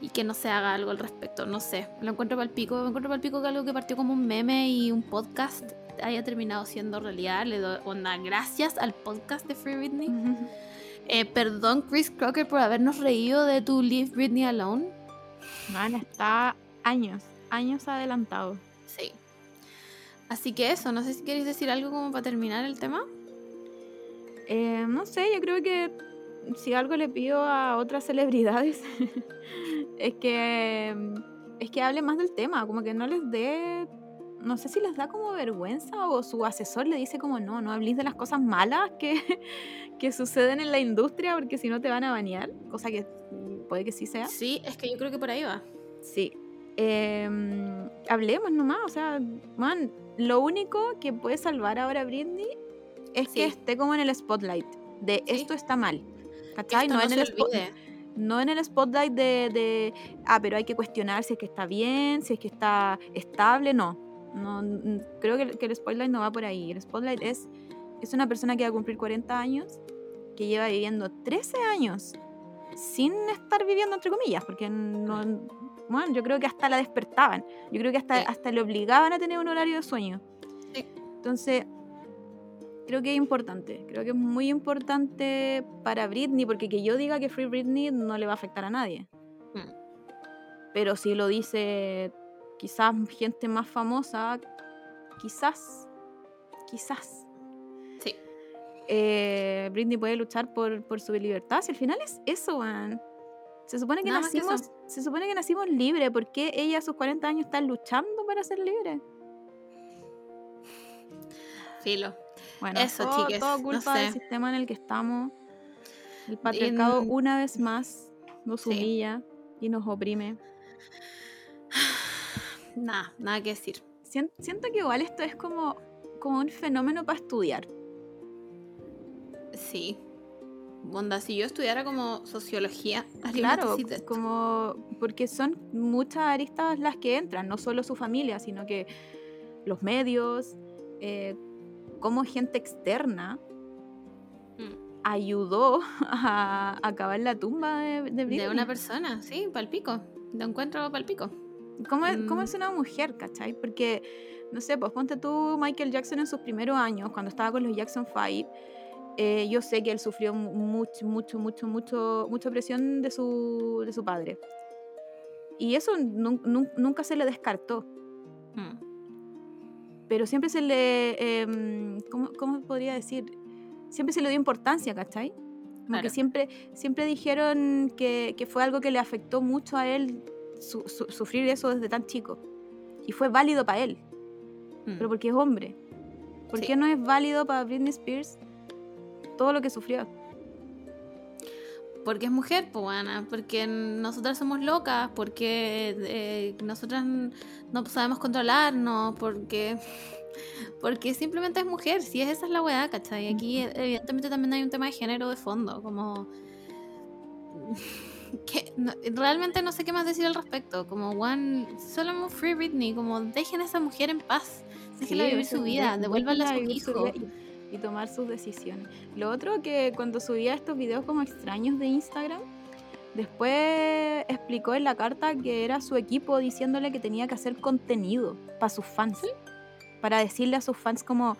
Y que no se haga algo al respecto, no sé. Lo encuentro para el pico. Me encuentro para el pico que algo que partió como un meme y un podcast haya terminado siendo realidad. Le doy onda gracias al podcast de Free Britney. [LAUGHS] Eh, perdón, Chris Crocker, por habernos reído de tu Leave Britney Alone. Man, está años, años adelantado. Sí. Así que eso, no sé si queréis decir algo como para terminar el tema. Eh, no sé, yo creo que si algo le pido a otras celebridades [LAUGHS] es que es que hable más del tema, como que no les dé, no sé si les da como vergüenza o su asesor le dice como no, no hables de las cosas malas que, [LAUGHS] que suceden en la industria porque si no te van a banear, cosa que mm, puede que sí sea. Sí, es que yo creo que por ahí va. Sí. Eh, hablemos nomás, o sea, man, lo único que puede salvar ahora a Britney es que esté como en el spotlight de Sí. esto está mal. ¿Cachai? esto No, no en el olvide. No en el spotlight de, de, ah, pero hay que cuestionar si es que está bien, si es que está estable, no. no creo que, el- que el spotlight no va por ahí. El spotlight es, es una persona que va a cumplir 40 años, que lleva viviendo 13 años sin estar viviendo entre comillas, porque no, bueno, yo creo que hasta la despertaban. Yo creo que hasta, Sí. hasta le obligaban a tener un horario de sueño. Sí. Entonces, creo que es importante. Creo que es muy importante para Britney, porque que yo diga que Free Britney no le va a afectar a nadie. Mm. Pero si lo dice quizás gente más famosa, quizás, quizás. Sí. eh, Britney puede luchar por, por su libertad. Si al final es eso, man. Se supone que Nada que nacimos, eso. se supone que nacimos libres. ¿Por qué ella a sus 40 años está luchando para ser libre? Filo. Bueno, Eso, todo, chiques, todo no culpa del sistema en el que estamos. El patriarcado En- una vez más nos Sí. humilla y nos oprime. [SIGHS] Nada, nada que decir. Sien- Siento que igual esto es como, como un fenómeno para estudiar. Sí. Onda, si yo estudiara como sociología, Claro, como porque son muchas aristas las que entran, no solo su familia, sino que los medios, eh, como gente externa Mm. ayudó [LAUGHS] a acabar la tumba de, de Britney. De una persona, sí, palpico. De encuentro palpico. ¿Cómo es, cómo Mm. es una mujer, cachai? Porque, no sé, pues ponte tú Michael Jackson en sus primeros años, cuando estaba con los Jackson 5. eh, yo sé que él sufrió mu- mucho, mucho, mucho, mucho, mucha presión de su, de su padre. Y eso nun- nun- nunca se le descartó. Mm. Pero siempre se le. em, ¿cómo, cómo podría decir? Siempre se le dio importancia, ¿cachai? Como que Claro. siempre, siempre dijeron que, que fue algo que le afectó mucho a él su- su- sufrir eso desde tan chico. Y fue válido para él, Mm. pero porque es hombre. ¿Por Sí. qué no es válido para Britney Spears todo lo que sufrió? Porque es mujer, pues bueno, porque nosotras somos locas, porque eh, nosotras no sabemos controlarnos, porque [LAUGHS] porque simplemente es mujer, si es esa es la weá, ¿cachai? Aquí evidentemente también hay un tema de género de fondo, como [LAUGHS] que no- realmente no sé qué más decir al respecto, como one, solo free Britney, como dejen a esa mujer en paz, déjenla Sí, vivir su vida, de- devuélvanla a su su hijo. vida Y, tomar sus decisiones. Lo otro que cuando subía estos videos como extraños de Instagram, después explicó en la carta que era su equipo diciéndole que tenía que hacer contenido para sus fans. Para decirle a sus fans como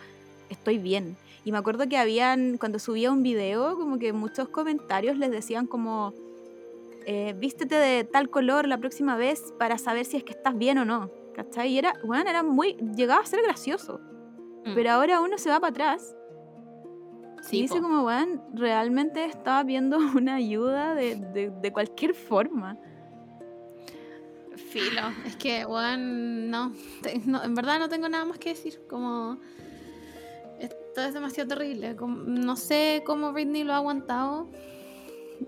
estoy bien. Y me acuerdo que habían, cuando subía un video, como que muchos comentarios les decían como, eh, vístete de tal color la próxima vez para saber si es que estás bien o no. ¿Cachai? Y era, bueno, era muy, llegaba a ser gracioso. Mm, Pero ahora uno se va para atrás sí, y dice como, weón, realmente estaba viendo [LAUGHS] una ayuda de, de- de cualquier forma. Filo, es que, weón, no, en verdad no tengo nada más que decir, como, esto es demasiado terrible, como- no sé cómo Britney lo ha aguantado,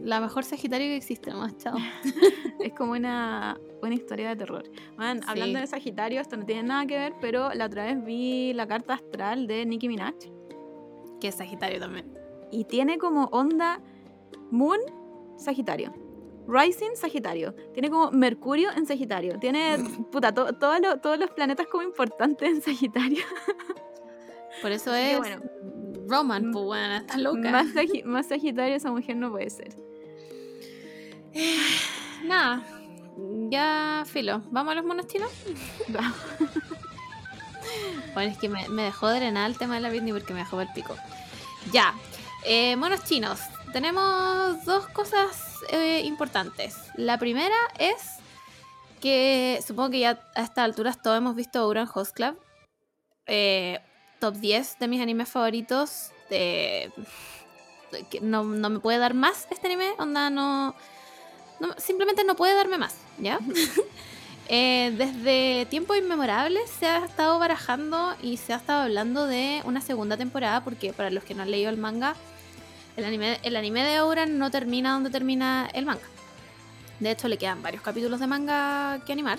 la mejor Sagitario que existe, nomás, chao. [LAUGHS] Es como una, una historia de terror. Weón, Sí. hablando de Sagitario, esto no tiene nada que ver, pero la otra vez vi la carta astral de Nicki Minaj Que es Sagitario también. y tiene como onda Moon Sagitario. Rising Sagitario. Tiene como Mercurio en Sagitario. Tiene, [LAUGHS] puta, to- todos los- todos los planetas como importantes en Sagitario. [LAUGHS] Por eso es bueno. Roman, pues, weón, está loca. Más, sagi- más Sagitario esa mujer no puede ser. Nada, ya, filo, ¿vamos a los monos chinos? [LAUGHS] Bueno, es que me, dejó drenar el tema de la Britney porque me dejó el pico. Ya, eh, monos chinos. Tenemos dos cosas eh, importantes. La primera es que supongo que ya a estas alturas todos hemos visto Uran Host Club. Eh, top 10 de mis animes favoritos. no, no me puede dar más este anime. Onda, no, no- Simplemente no puede darme más, ¿ya? [LAUGHS] Eh, desde tiempos inmemorables se ha estado barajando y se ha estado hablando de una segunda temporada porque para los que no han leído el manga, el anime, el anime de Ouran no termina donde termina el manga. De hecho, le quedan varios capítulos de manga que animar.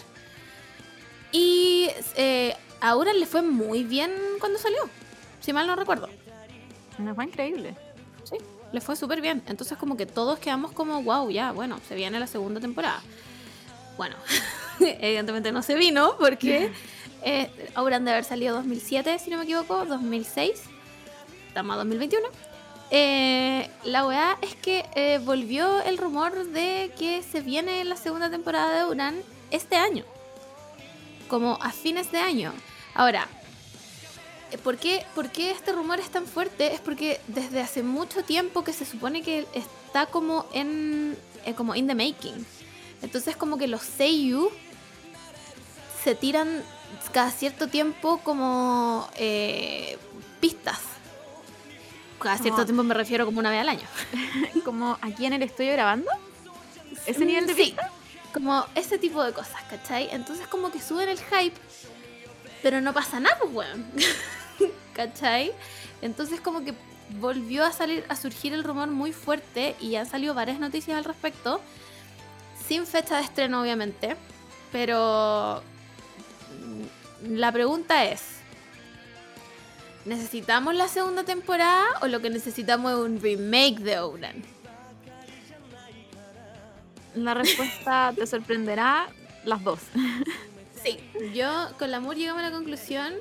Y eh, a Ouran le fue muy bien cuando salió, si mal no recuerdo. Nos fue increíble. Sí, le fue súper bien. Entonces como que todos quedamos como, wow, ya, bueno, se viene la segunda temporada. Bueno, [LAUGHS] [LAUGHS] evidentemente no se vino porque eh, habrán de haber salido 2007, si no me equivoco, 2006. Estamos a 2021. Eh, la weá es que eh, volvió el rumor de que se viene la segunda temporada de Uran este año. Como a fines de año. Ahora, eh, ¿Por qué, por qué este rumor es tan fuerte? Es porque desde hace mucho tiempo que se supone que está como en eh, como in the making. Entonces como que los Seiyu se tiran cada cierto tiempo como eh, pistas. Cada cierto Como- tiempo me refiero como una vez al año. [LAUGHS] Como aquí en el estudio grabando. Ese nivel de Sí, pista. como ese tipo de cosas, ¿cachai? Entonces como que suben el hype, pero no pasa nada, pues, weón. [LAUGHS] ¿Cachai? Entonces como que volvió a salir, a surgir el rumor muy fuerte y han salido varias noticias al respecto, sin fecha de estreno obviamente, pero la pregunta es, ¿necesitamos la segunda temporada o lo que necesitamos es un remake de Ouran? La respuesta te sorprenderá las dos. [LAUGHS] Sí, yo con la Amor llegamos a la conclusión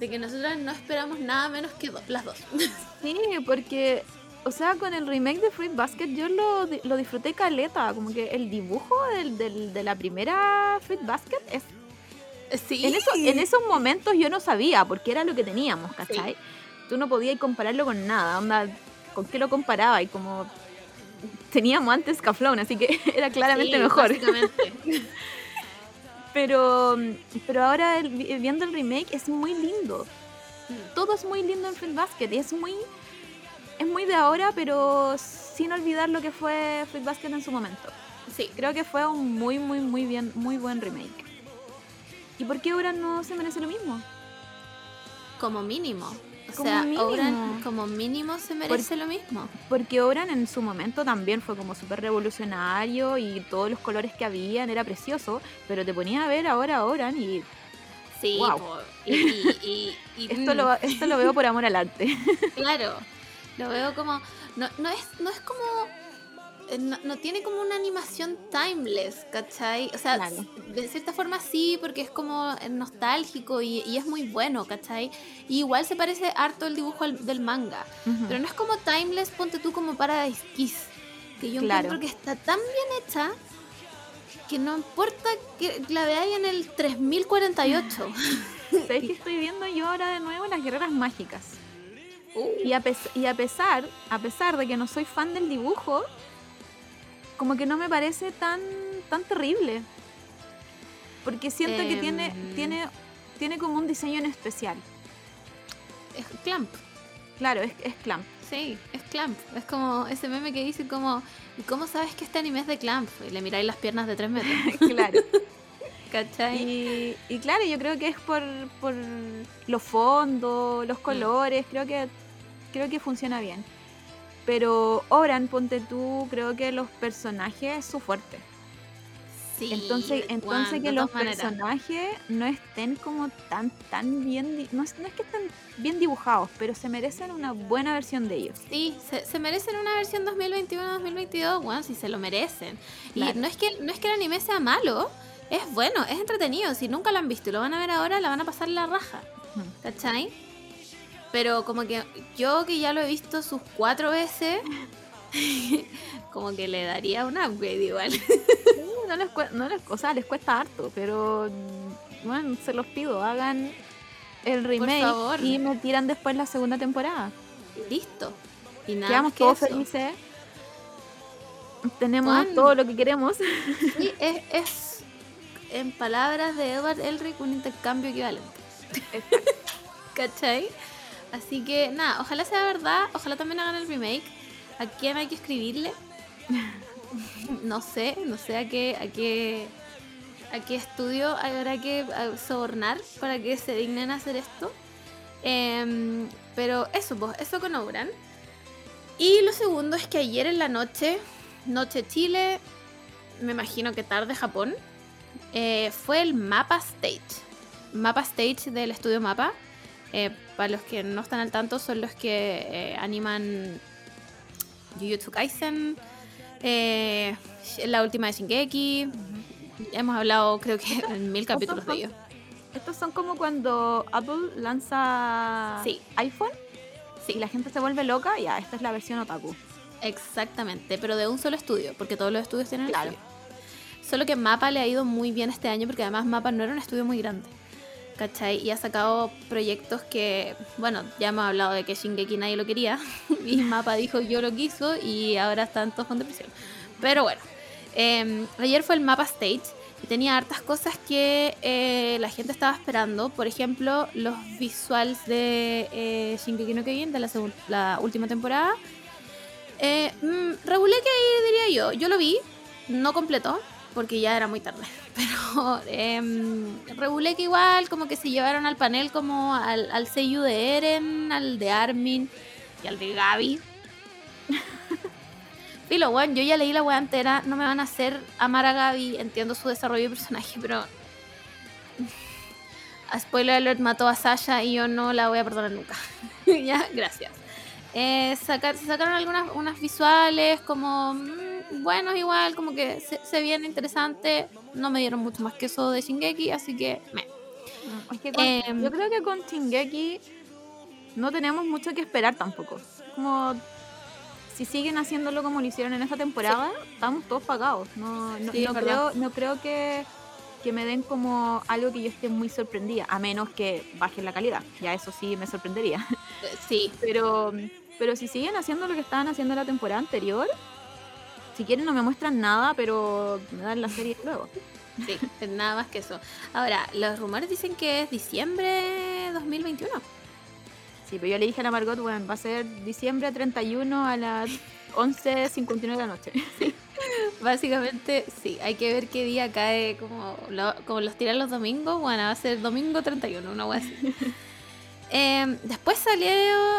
de que nosotras no esperamos nada menos que do- las dos. [LAUGHS] Sí, porque, o sea, con el remake de Fruit Basket yo lo, di- lo disfruté caleta. Como que el dibujo del- del- de la primera Fruit Basket es Sí, En, eso- en esos momentos yo no sabía porque era lo que teníamos, ¿cachai? Tú no podías compararlo con nada, onda, ¿con qué lo comparaba? Y como teníamos antes Caflón, así que [LAUGHS] era claramente Sí, mejor. [LAUGHS] Pero, pero ahora el- vi- viendo el remake es muy lindo. Todo es muy lindo en Fruit Basket y es muy, es muy de ahora, pero sin olvidar lo que fue Basket en su momento. Sí. Creo que fue un muy, muy, muy bien, muy buen remake. ¿Y por qué Ouran no se merece lo mismo? Como mínimo. O Como sea, mínimo. Ouran como mínimo se merece lo mismo. Porque Ouran en su momento también fue como súper revolucionario y todos los colores que habían era precioso, pero te ponía a ver ahora a Ouran y Sí, po, y, y- y- y- [LAUGHS] esto mm, lo, esto lo veo por amor al arte. [LAUGHS] Claro, lo veo como. No, no, es, no es como. Eh, No, no tiene como una animación timeless, ¿cachai? O sea, Claro. de cierta forma sí, porque es como nostálgico y, y es muy bueno, ¿cachai? Y igual se parece harto el dibujo al- del manga. Pero no es como timeless, ponte tú como Paradise Kiss. Que yo Claro. encuentro que está tan bien hecha que no importa que la veáis en el 3048. ¿Sabes que estoy viendo yo ahora de nuevo las guerreras mágicas? Y a, pes- y a pesar, a pesar de que no soy fan del dibujo, como que no me parece tan, tan terrible. Porque siento que tiene, Em. tiene, tiene como un diseño en especial. Es Clamp. Claro, es, es Clamp. Sí, es Clamp. Es como ese meme que dice como, ¿y cómo sabes que este anime es de Clamp? Y le miráis las piernas de 3 metros. [LAUGHS] claro. [LAUGHS] ¿Cachai? Y, y claro, yo creo que es por, por los fondos, Mm. los colores, creo que creo que funciona bien. Pero Oran, ponte tú, creo que los personajes es su fuerte. Sí, Entonces, entonces que los maneras. personajes no estén como tan, tan bien, no es, no es que estén bien dibujados, pero se merecen una buena versión de ellos. Sí, se, se merecen una versión 2021-2022, bueno, si se lo merecen. Y Claro. no es, que, no es que el anime sea malo, es bueno, es entretenido. Si nunca lo han visto y lo van a ver ahora, la van a pasar la raja. Ujú. ¿Cachai? Pero como que yo que ya lo he visto sus cuatro veces, [LAUGHS] como que le daría un upgrade igual. No les, no les, o sea, les cuesta harto, pero bueno, se los pido, hagan el remake favor. y me tiran después la segunda temporada. Listo. Y nada Quedamos que todos eso. felices. Tenemos todo lo que queremos. [LAUGHS] Sí, es, es, en palabras de Edward Elric, un intercambio equivalente. [LAUGHS] ¿Cachai? Así que nada, ojalá sea verdad, ojalá también hagan el remake. ¿A quién hay que escribirle? [LAUGHS] no sé, no sé a qué, a qué, a qué estudio habrá que eh, sobornar para que se dignen a hacer esto. Em, pero eso, pues, eso con Ouran. Y lo segundo es que ayer en la noche, noche Chile, me imagino que tarde Japón, eh, fue el Mapa Stage. Mapa Stage del estudio Mapa. Eh, para los que no están al tanto, son los que eh, animan Jujutsu Kaisen, eh, la última de Shingeki. Hemos hablado, creo que, en mil capítulos de ellos. Estos son como cuando Apple lanza Sí. iPhone Sí. y la gente se vuelve loca. Ya, esta es la versión otaku. Exactamente, pero de un solo estudio, porque todos los estudios tienen Claro. estudio. Solo que Mapa le ha ido muy bien este año, porque además Mapa no era un estudio muy grande. ¿Cachai? Y ha sacado proyectos que, bueno, ya hemos hablado de que Shingeki nadie lo quería, [LAUGHS] y Mapa dijo yo lo quiso, y ahora están todos con depresión. Pero bueno, eh, ayer fue el Mapa Stage, y tenía hartas cosas que eh, la gente estaba esperando. Por ejemplo, los visuals de eh, Shingeki no Kyojin de la, la última temporada. Eh, mm, regulé que ahí diría yo. Yo lo vi, no completo, porque ya era muy tarde. Pero em, regulé que igual, como que se llevaron al panel como al, al seiyuu de Eren, al de Armin y al de Gaby. [LAUGHS] Filo, weón, yo ya leí la weá entera, no me van a hacer amar a Gaby, entiendo su desarrollo de personaje, pero... [LAUGHS] A spoiler alert mató a Sasha y yo no la voy a perdonar nunca. [LAUGHS] ya, gracias. Eh, sacar, se sacaron algunas unas visuales como mm, buenos igual, como que se, se viene interesante. No me dieron mucho más que eso de Shingeki, así que me. Mm, Es que con- Em. yo creo que con Shingeki no tenemos mucho que esperar tampoco. Como si siguen haciéndolo como lo hicieron en esta temporada, estamos todos pagados. No, no, Sí, no creo, no creo que, que me den como algo que yo esté muy sorprendida, a menos que bajen la calidad. Ya eso sí me sorprendería. [LAUGHS] Eh, Sí, Pero, pero si siguen haciendo lo que estaban haciendo la temporada anterior, si quieren no me muestran nada, pero me dan la serie luego. [LAUGHS] sí, nada más que eso. Ahora, los rumores dicen que es diciembre 2021. Sí, pero yo le dije a la Margot, bueno, va a ser diciembre 31 a las 11.59 de la noche. [LAUGHS] Básicamente, sí, hay que ver qué día cae, como, lo- como los tiran los domingos, bueno, va a ser domingo 31, una wea así. [LAUGHS] Em, después salió,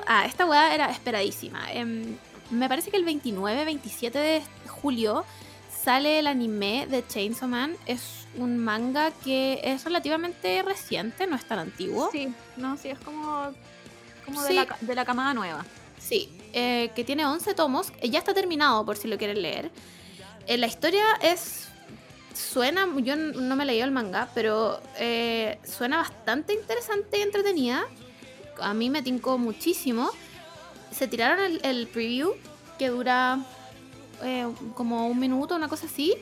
ah, esta weá era esperadísima. Em, me parece que el 29, 27 de julio sale el anime de Chainsaw Man. Es un manga que es relativamente reciente, no es tan antiguo. Sí, no, sí, es como, como de, la, de la camada nueva. Sí, eh, que tiene 11 tomos. eh, Ya está terminado por si lo quieren leer. Eh, la historia es... Suena, yo no me he leído el manga, pero eh, suena bastante interesante y entretenida. A mí me tincó muchísimo. Se tiraron el, preview, que dura eh, como un minuto, una cosa así.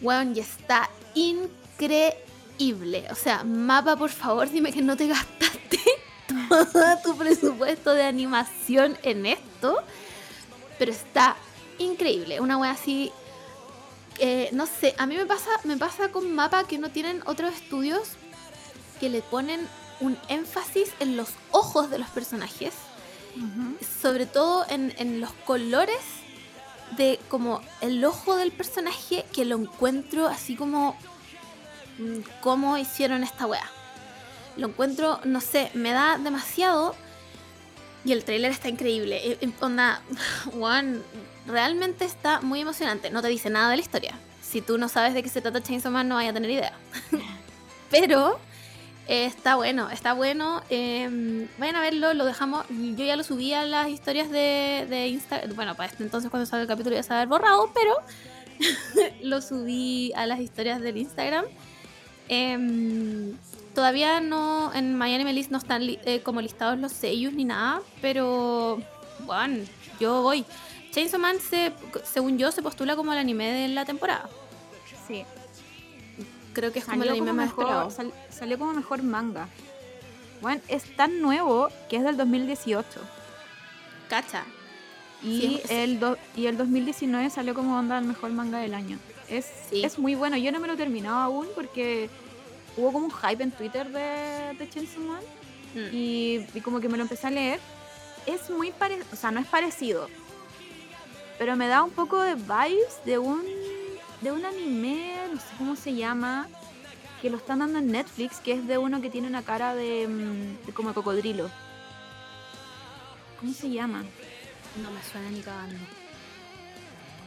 Bueno, y está increíble. O sea, mapa, por favor, dime que no te gastaste [LAUGHS] todo tu presupuesto de animación en esto. Pero está increíble. Una wea así. eh, no sé, a mí me pasa, me pasa con mapa que no tienen otros estudios que le ponen un énfasis en los ojos de los personajes. Sobre todo en, en los colores de como el ojo del personaje que lo encuentro así como mm, cómo hicieron esta wea. Lo encuentro, no sé, me da demasiado y el tráiler está increíble. Eh, eh, Onda, [LAUGHS] one, realmente está muy emocionante. No te dice nada de la historia. Si tú no sabes de qué se trata Chainsaw Man no vaya a tener idea. [LAUGHS] Pero está bueno, está bueno. eh, vayan a verlo, lo dejamos. Yo ya lo subí a las historias de, de Instagram. Bueno, para este entonces cuando salga el capítulo ya se va a haber borrado, pero [LAUGHS] lo subí a las historias del Instagram. Em, todavía no, en Miami List no están eh, como listados los sellos ni nada, pero bueno, yo voy. Chainsaw Man, se, según yo, se postula como el anime de la temporada. Sí. Creo que es como el Salió anime como, más mejor, sal- salió como mejor manga. Bueno, es tan nuevo que es del 2018. Cacha. Y, Sí, el do- y el 2019 salió como onda el mejor manga del año. Es, Sí. es muy bueno. Yo no me lo he terminado aún porque hubo como un hype en Twitter de, de Chainsaw Man. Mm. y, y como que me lo empecé a leer. Es muy parecido, o sea, no es parecido, pero me da un poco de vibes de un, de un anime, no sé cómo se llama, que lo están dando en Netflix, que es de uno que tiene una cara de, mm, de como de cocodrilo. ¿Cómo se llama? No me suena ni cagando.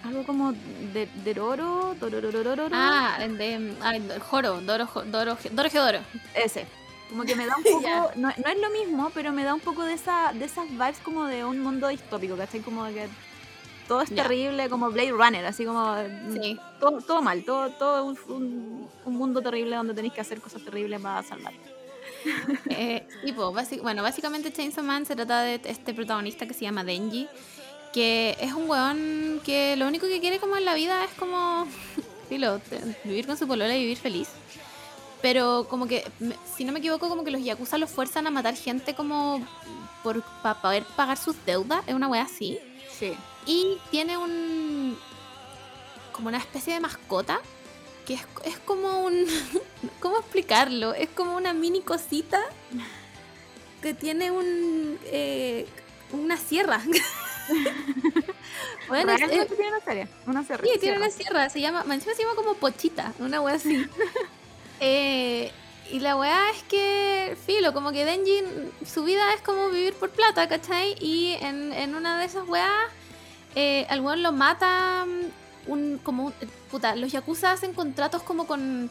Algo como de, de Roro, Dorororororo. Ah, de, ay, Joro, Doro, Doro, Doro Geodoro. Ese. Como que me da [LAUGHS] un poco, no, no es lo mismo, pero me da un poco de esa de esas vibes como de un mundo distópico, ¿cachai? Como de que todo es terrible, como Blade Runner, así como Sí. todo, todo mal, todo, todo un, un- un mundo terrible donde tenéis que hacer cosas terribles para salvarte. [LAUGHS] Eh, tipo, bueno, básicamente Chainsaw Man se trata de este protagonista que se llama Denji, que es un weón que lo único que quiere como en la vida es como, [LAUGHS] filo, vivir con su polola y vivir feliz. Pero como que, si no me equivoco, como que los yakuza los fuerzan a matar gente como por para poder pagar sus deudas, es una wea así. Sí. Y tiene un. como una especie de mascota. Que es, es como un. [LAUGHS] ¿Cómo explicarlo? Es como una mini cosita. Que tiene un. eh, una sierra. [LAUGHS] bueno, es- tiene una serie, una serie. sí, tiene una sierra. Se llama. Encima se llama como Pochita. Una wea así. [LAUGHS] Eh, y la weá es que, filo, como que Denji, su vida es como vivir por plata, ¿cachai? Y en, en una de esas weas, eh, al weón lo mata mm, un, como un- puta, los yakuza hacen contratos como con,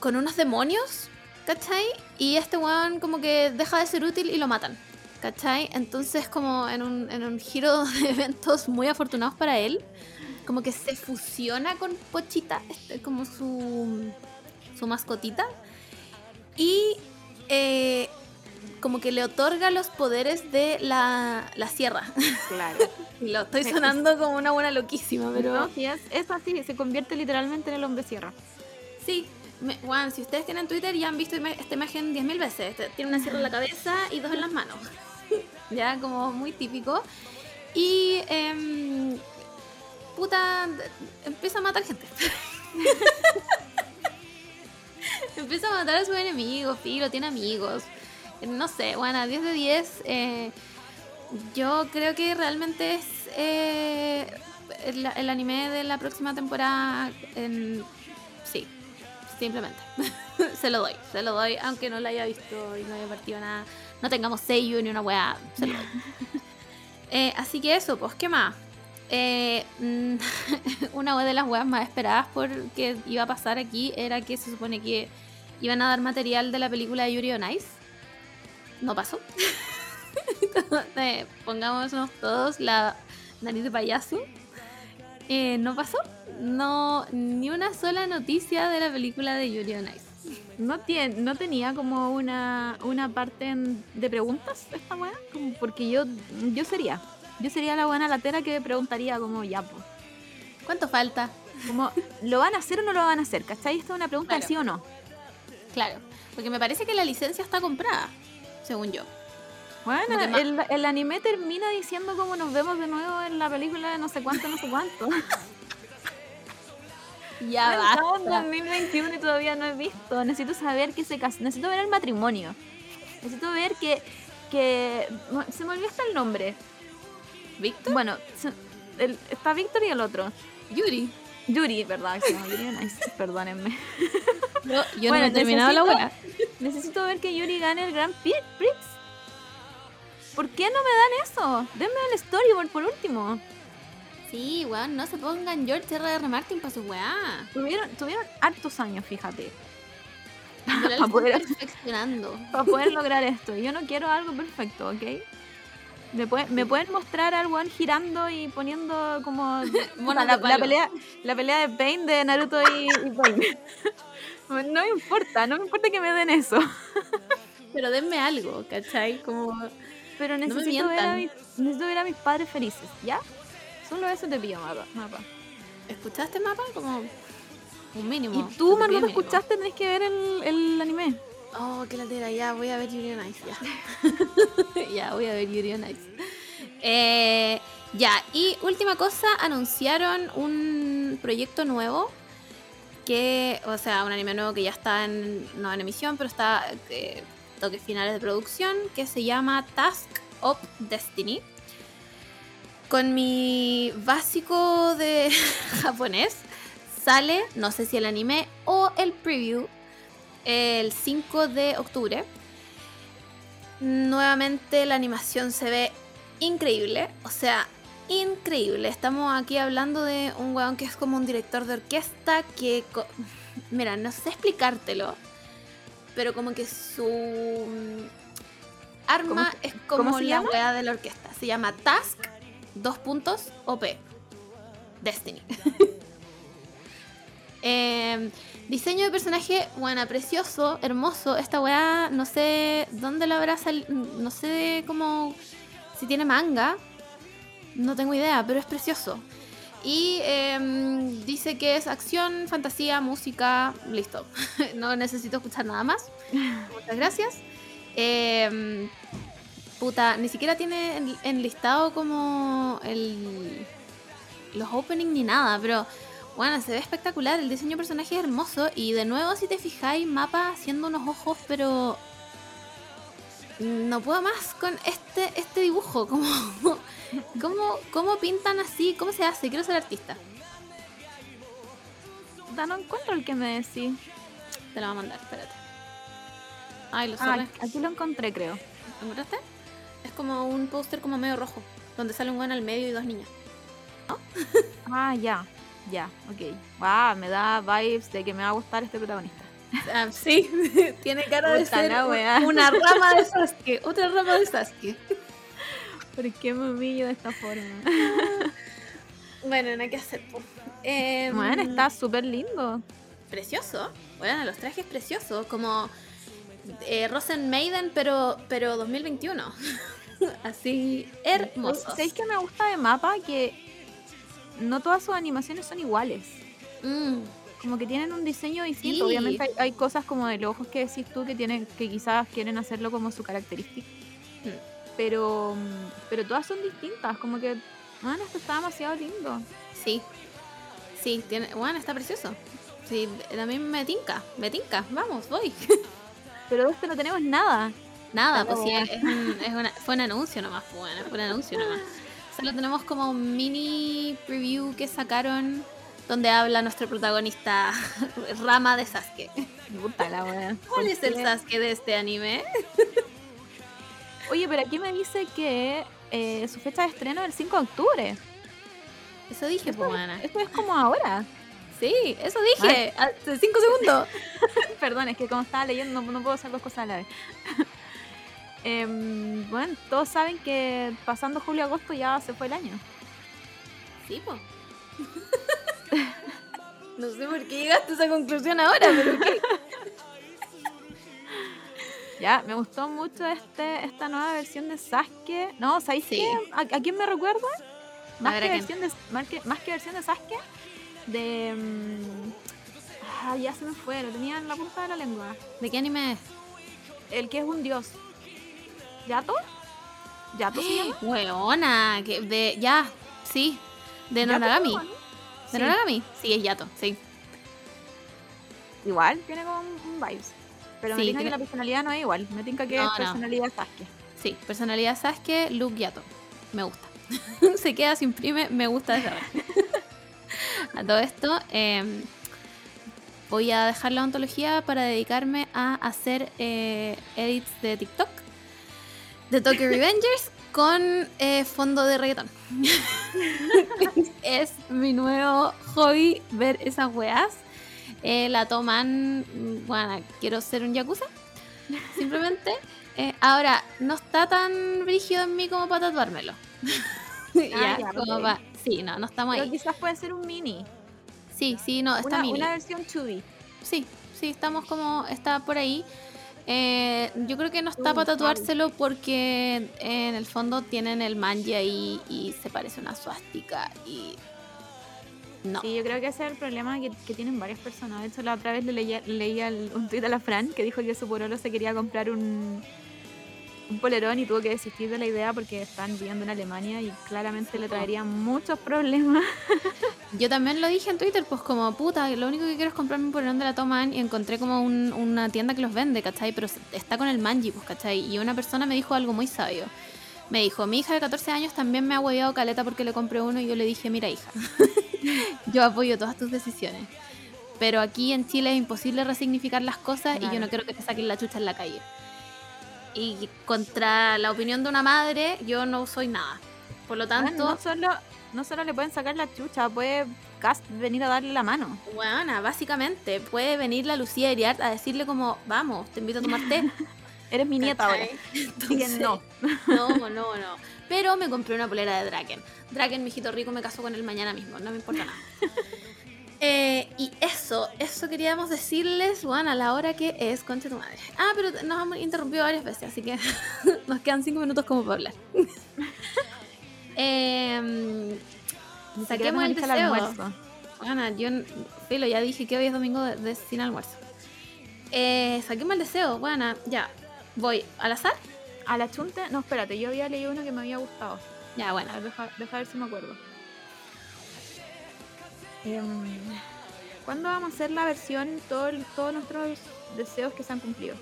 con unos demonios, ¿cachai? Y este weón como que deja de ser útil y lo matan, ¿cachai? Entonces como en un, en un giro [LAUGHS] de eventos muy afortunados para él, como que se fusiona con Pochita, este, como su, su mascotita, y eh, como que le otorga los poderes de la, la sierra. Claro. [LAUGHS] Lo estoy sonando como una buena loquísima, pero... No, es, es así, se convierte literalmente en el hombre sierra. Sí, me, Juan, si ustedes tienen Twitter ya han visto ima- esta imagen 10.000 veces. Tiene una sierra en la cabeza y dos en las manos. [LAUGHS] ya, como muy típico. Y, em, puta, empieza a matar gente. [LAUGHS] empieza a matar a sus enemigos, filo, tiene amigos. No sé, bueno, 10 de 10. eh, yo creo que realmente es eh, el, el anime de la próxima temporada. En, sí, simplemente. [LAUGHS] se lo doy, se lo doy, aunque no lo haya visto y no haya partido nada. No tengamos sello ni una weá, se lo doy. [LAUGHS] Eh, así que eso, pues, ¿qué más? Eh, mm, [LAUGHS] una de las weas más esperadas por que iba a pasar aquí era que se supone que iban a dar material de la película de Yuri on Ice. No pasó. [LAUGHS] Eh, Pongámonos todos la nariz de payaso. Eh, no pasó. No, ni una sola noticia de la película de Yuri on Ice. ¿No, tiene, ¿No tenía como una, una parte en- de preguntas esta weá? Como porque yo, yo sería. Yo sería la buena latera que preguntaría como ya, pues. ¿Cuánto falta? Como, ¿lo van a hacer o no lo van a hacer? ¿Cachai? Esta es una pregunta de Claro. sí o no. Claro, porque me parece que la licencia está comprada, según yo. Bueno, el, el anime termina diciendo como nos vemos de nuevo en la película de no sé cuánto, no sé cuánto. [LAUGHS] Ya Estamos en basta. 2021 y todavía no he visto. Necesito saber que se casan. Necesito ver el matrimonio. Necesito ver que. que se me olvidó hasta el nombre. ¿Víctor? Bueno, se- el- está Víctor y el otro. Yuri. Yuri, ¿verdad? Se llama Yuri on Ice. Perdónenme. Yo Bueno, no he terminado la wea. Necesito ver que Yuri gane el Grand Prix. ¿Por qué no me dan eso? Denme el storyboard por último. Sí, weón, no se pongan George R.R. Martin para su weá. Tuvieron, tuvieron hartos años, fíjate, Pero él [LAUGHS] Pa' poder- perfeccionando. para poder lograr esto. Yo no quiero algo perfecto, ¿ok? Me, puede- me pueden mostrar al weón girando y poniendo como [LAUGHS] Monos [LAUGHS] la, la pelea la pelea de Pain de Naruto y, y Pain. [LAUGHS] No me importa, no me importa que me den eso. Pero denme algo, ¿cachai? Como... Pero necesito, ver a, mis, necesito ver a mis padres felices, ¿ya? Solo eso te pido, mapa. mapa. ¿Escuchaste mapa? Como un mínimo. Y tú, Te Mar, no pido lo mínimo. escuchaste, tenés que ver el, el anime. Oh, qué latera, ya voy a ver Yuri on Ice, ya. [LAUGHS] ya, voy a ver Yuri on Ice. Eh, ya, y última cosa, anunciaron un proyecto nuevo que, o sea, un anime nuevo que ya está en, no en emisión, pero está eh, toques finales de producción, que se llama Task of Destiny. Con mi básico de [LAUGHS] japonés sale, no sé si el anime o el preview, el 5 de octubre. Nuevamente la animación se ve increíble, o sea, increíble. Estamos aquí hablando de un weón que es como un director de orquesta que... [LAUGHS] Mira, no sé explicártelo, pero como que su mm, arma ¿Cómo es como la weá de la orquesta. Se llama Task, dos puntos, OP. Destiny. [LAUGHS] Em, diseño de personaje, bueno, precioso, hermoso. Esta weá, no sé dónde la habrá salido, no sé cómo, si tiene manga, no tengo idea, pero es precioso. Y em, dice que es acción, fantasía, música, listo. [LAUGHS] no necesito escuchar nada más. Muchas gracias. Em, puta, ni siquiera tiene en- enlistado como el, los openings ni nada, pero bueno, se ve espectacular. El diseño de personaje es hermoso. Y de nuevo, si te fijáis, mapa haciendo unos ojos, pero. No puedo más con este, este dibujo. [LAUGHS] Como, ¿cómo, ¿Cómo pintan así? ¿Cómo se hace? Quiero ser artista. No encuentro el que me decís. Te lo voy a mandar, espérate. Ay, lo Ah, sorry. aquí lo encontré, creo. ¿Lo encontraste? Es como un póster como medio rojo, donde sale un buen al medio y dos niñas. Ah, ya. Ya, ok. Wow, me da vibes de que me va a gustar este protagonista. Ah, sí, [LAUGHS] tiene cara de ser la un- wea. una rama de Sasuke, otra rama de Sasuke. [LAUGHS] ¿Por qué me humillo de esta forma? [LAUGHS] Bueno, no hay que hacer. Em, Bueno, está súper lindo. precioso. Bueno, los trajes preciosos, como eh, Rosen Maiden, pero, pero 2021. Así, hermosos. ¿Sabéis que me gusta de mapa? Que no todas sus animaciones son iguales. Mm, Como que tienen un diseño distinto. Sí. Obviamente hay, hay cosas como de los ojos que decís tú que tienen, que quizás quieren hacerlo como su característica. Mm. Pero, pero todas son distintas. Como que, bueno, esto está demasiado lindo. sí, sí, tiene, bueno, está precioso. Sí, mí me tinca, me tinca. Vamos, voy. [LAUGHS] Pero de este no tenemos nada. Nada, pues sí, es un- es una- fue un anuncio nomás, pues, bueno, fue un anuncio nomás. Solo tenemos como un mini preview que sacaron donde habla nuestro protagonista [LAUGHS] Rama de Sasuke. Puta la wea. [LAUGHS] ¿Cuál ¿Por es el? Sasuke de este anime? [LAUGHS] Oye, pero aquí me dice que eh, su fecha de estreno es el 5 de octubre. Eso dije, pues, mana. Esto es como ahora. Sí, eso dije, hace cinco segundos. Perdón, es que como estaba leyendo no, no puedo hacer dos cosas a la vez. Em, bueno, todos saben que pasando julio-agosto ya se fue el año. Sí, pues. [LAUGHS] No sé por qué llegaste a esa conclusión ahora, pero ok. [LAUGHS] Ya, me gustó mucho este esta nueva versión de Sasuke. No, ¿sabéis Sí. qué? ¿A, a quién me recuerda? Más que, versión de, más, que, más que versión de Sasuke, de... ah, ya se me fue, lo tenía en la punta de la lengua. ¿De qué anime es? El que es un dios. ¿Yato? ¿Yato se llama? Weona, que de. Ya, sí. De ¿Yato Noragami. ¿De Sí. Noragami? Sí, es Yato, sí. Igual, tiene como un, vibes. Pero me tinca que la personalidad no es igual. Me tinca que No, es no. personalidad Sasuke. Sí, personalidad Sasuke, look Yato. Me gusta. [LAUGHS] se queda, se imprime, me gusta desde ahora. [LAUGHS] a todo esto, eh, voy a dejar la ontología para dedicarme a hacer eh, edits de TikTok de Tokyo Revengers con eh, fondo de reggaetón. es mi nuevo hobby ver esas weas. Eh, la toman, bueno, quiero ser un yakuza. Simplemente. Eh, ahora, no está tan brígido en mí como para tatuármelo. [LAUGHS] ya, ya, como ok. pa- Sí, no, no estamos Pero ahí. quizás puede ser un mini. Sí, sí, no, está Una, mini. una versión chubby. Sí, sí, estamos como, está por ahí. Eh, yo creo que no está para tatuárselo porque en el fondo tienen el manji ahí y se parece una suástica y no. Sí, yo creo que ese es el problema que, que tienen varias personas. De hecho, la otra vez le leía, leía un tweet a la Fran que dijo que su porolo se quería comprar un, un polerón y tuvo que desistir de la idea porque están viviendo en Alemania y claramente le traería muchos problemas. Yo también lo dije en Twitter, pues como puta, lo único que quiero es comprarme un polerón de la Toman y encontré como un- una tienda que los vende, ¿cachai? Pero está con el manji, pues, ¿cachai? Y una persona me dijo algo muy sabio. Me dijo, mi hija de 14 años también me ha hueveado caleta porque le compré uno y yo le dije, mira hija, [LAUGHS] yo apoyo todas tus decisiones. Pero aquí en Chile es imposible resignificar las cosas y yo no quiero que te saquen la chucha en la calle. Y contra la opinión de una madre, yo no soy nada. Por lo Bueno, tanto, no, solo, no solo le pueden sacar la chucha, puede Cast venir a darle la mano. Bueno, básicamente, puede venir la Lucía Iriart a decirle como, vamos, te invito a tomar té. [LAUGHS] Eres mi nieta ahora. [LAUGHS] Entonces, no. No, no, no. Pero me compré una polera de Draken. Draken, mi hijito rico, me caso con él mañana mismo, no me importa nada. [LAUGHS] Eh, y eso, eso queríamos decirles, bueno, a la hora que es, concha tu madre. Ah, pero nos hemos interrumpido varias veces, así que [LAUGHS] nos quedan cinco minutos como para hablar. [LAUGHS] Em, saquemos el deseo. almuerzo. Bueno, yo, filo, ya dije que hoy es domingo de, de sin almuerzo. Eh, saquemos el deseo, bueno, ya. Voy al azar. A la chunte, no, espérate, yo había leído uno que me había gustado. Ya, bueno. A ver, deja, deja ver si me acuerdo. Em, ¿Cuándo vamos a hacer la versión todo, todos nuestros deseos que se han cumplido?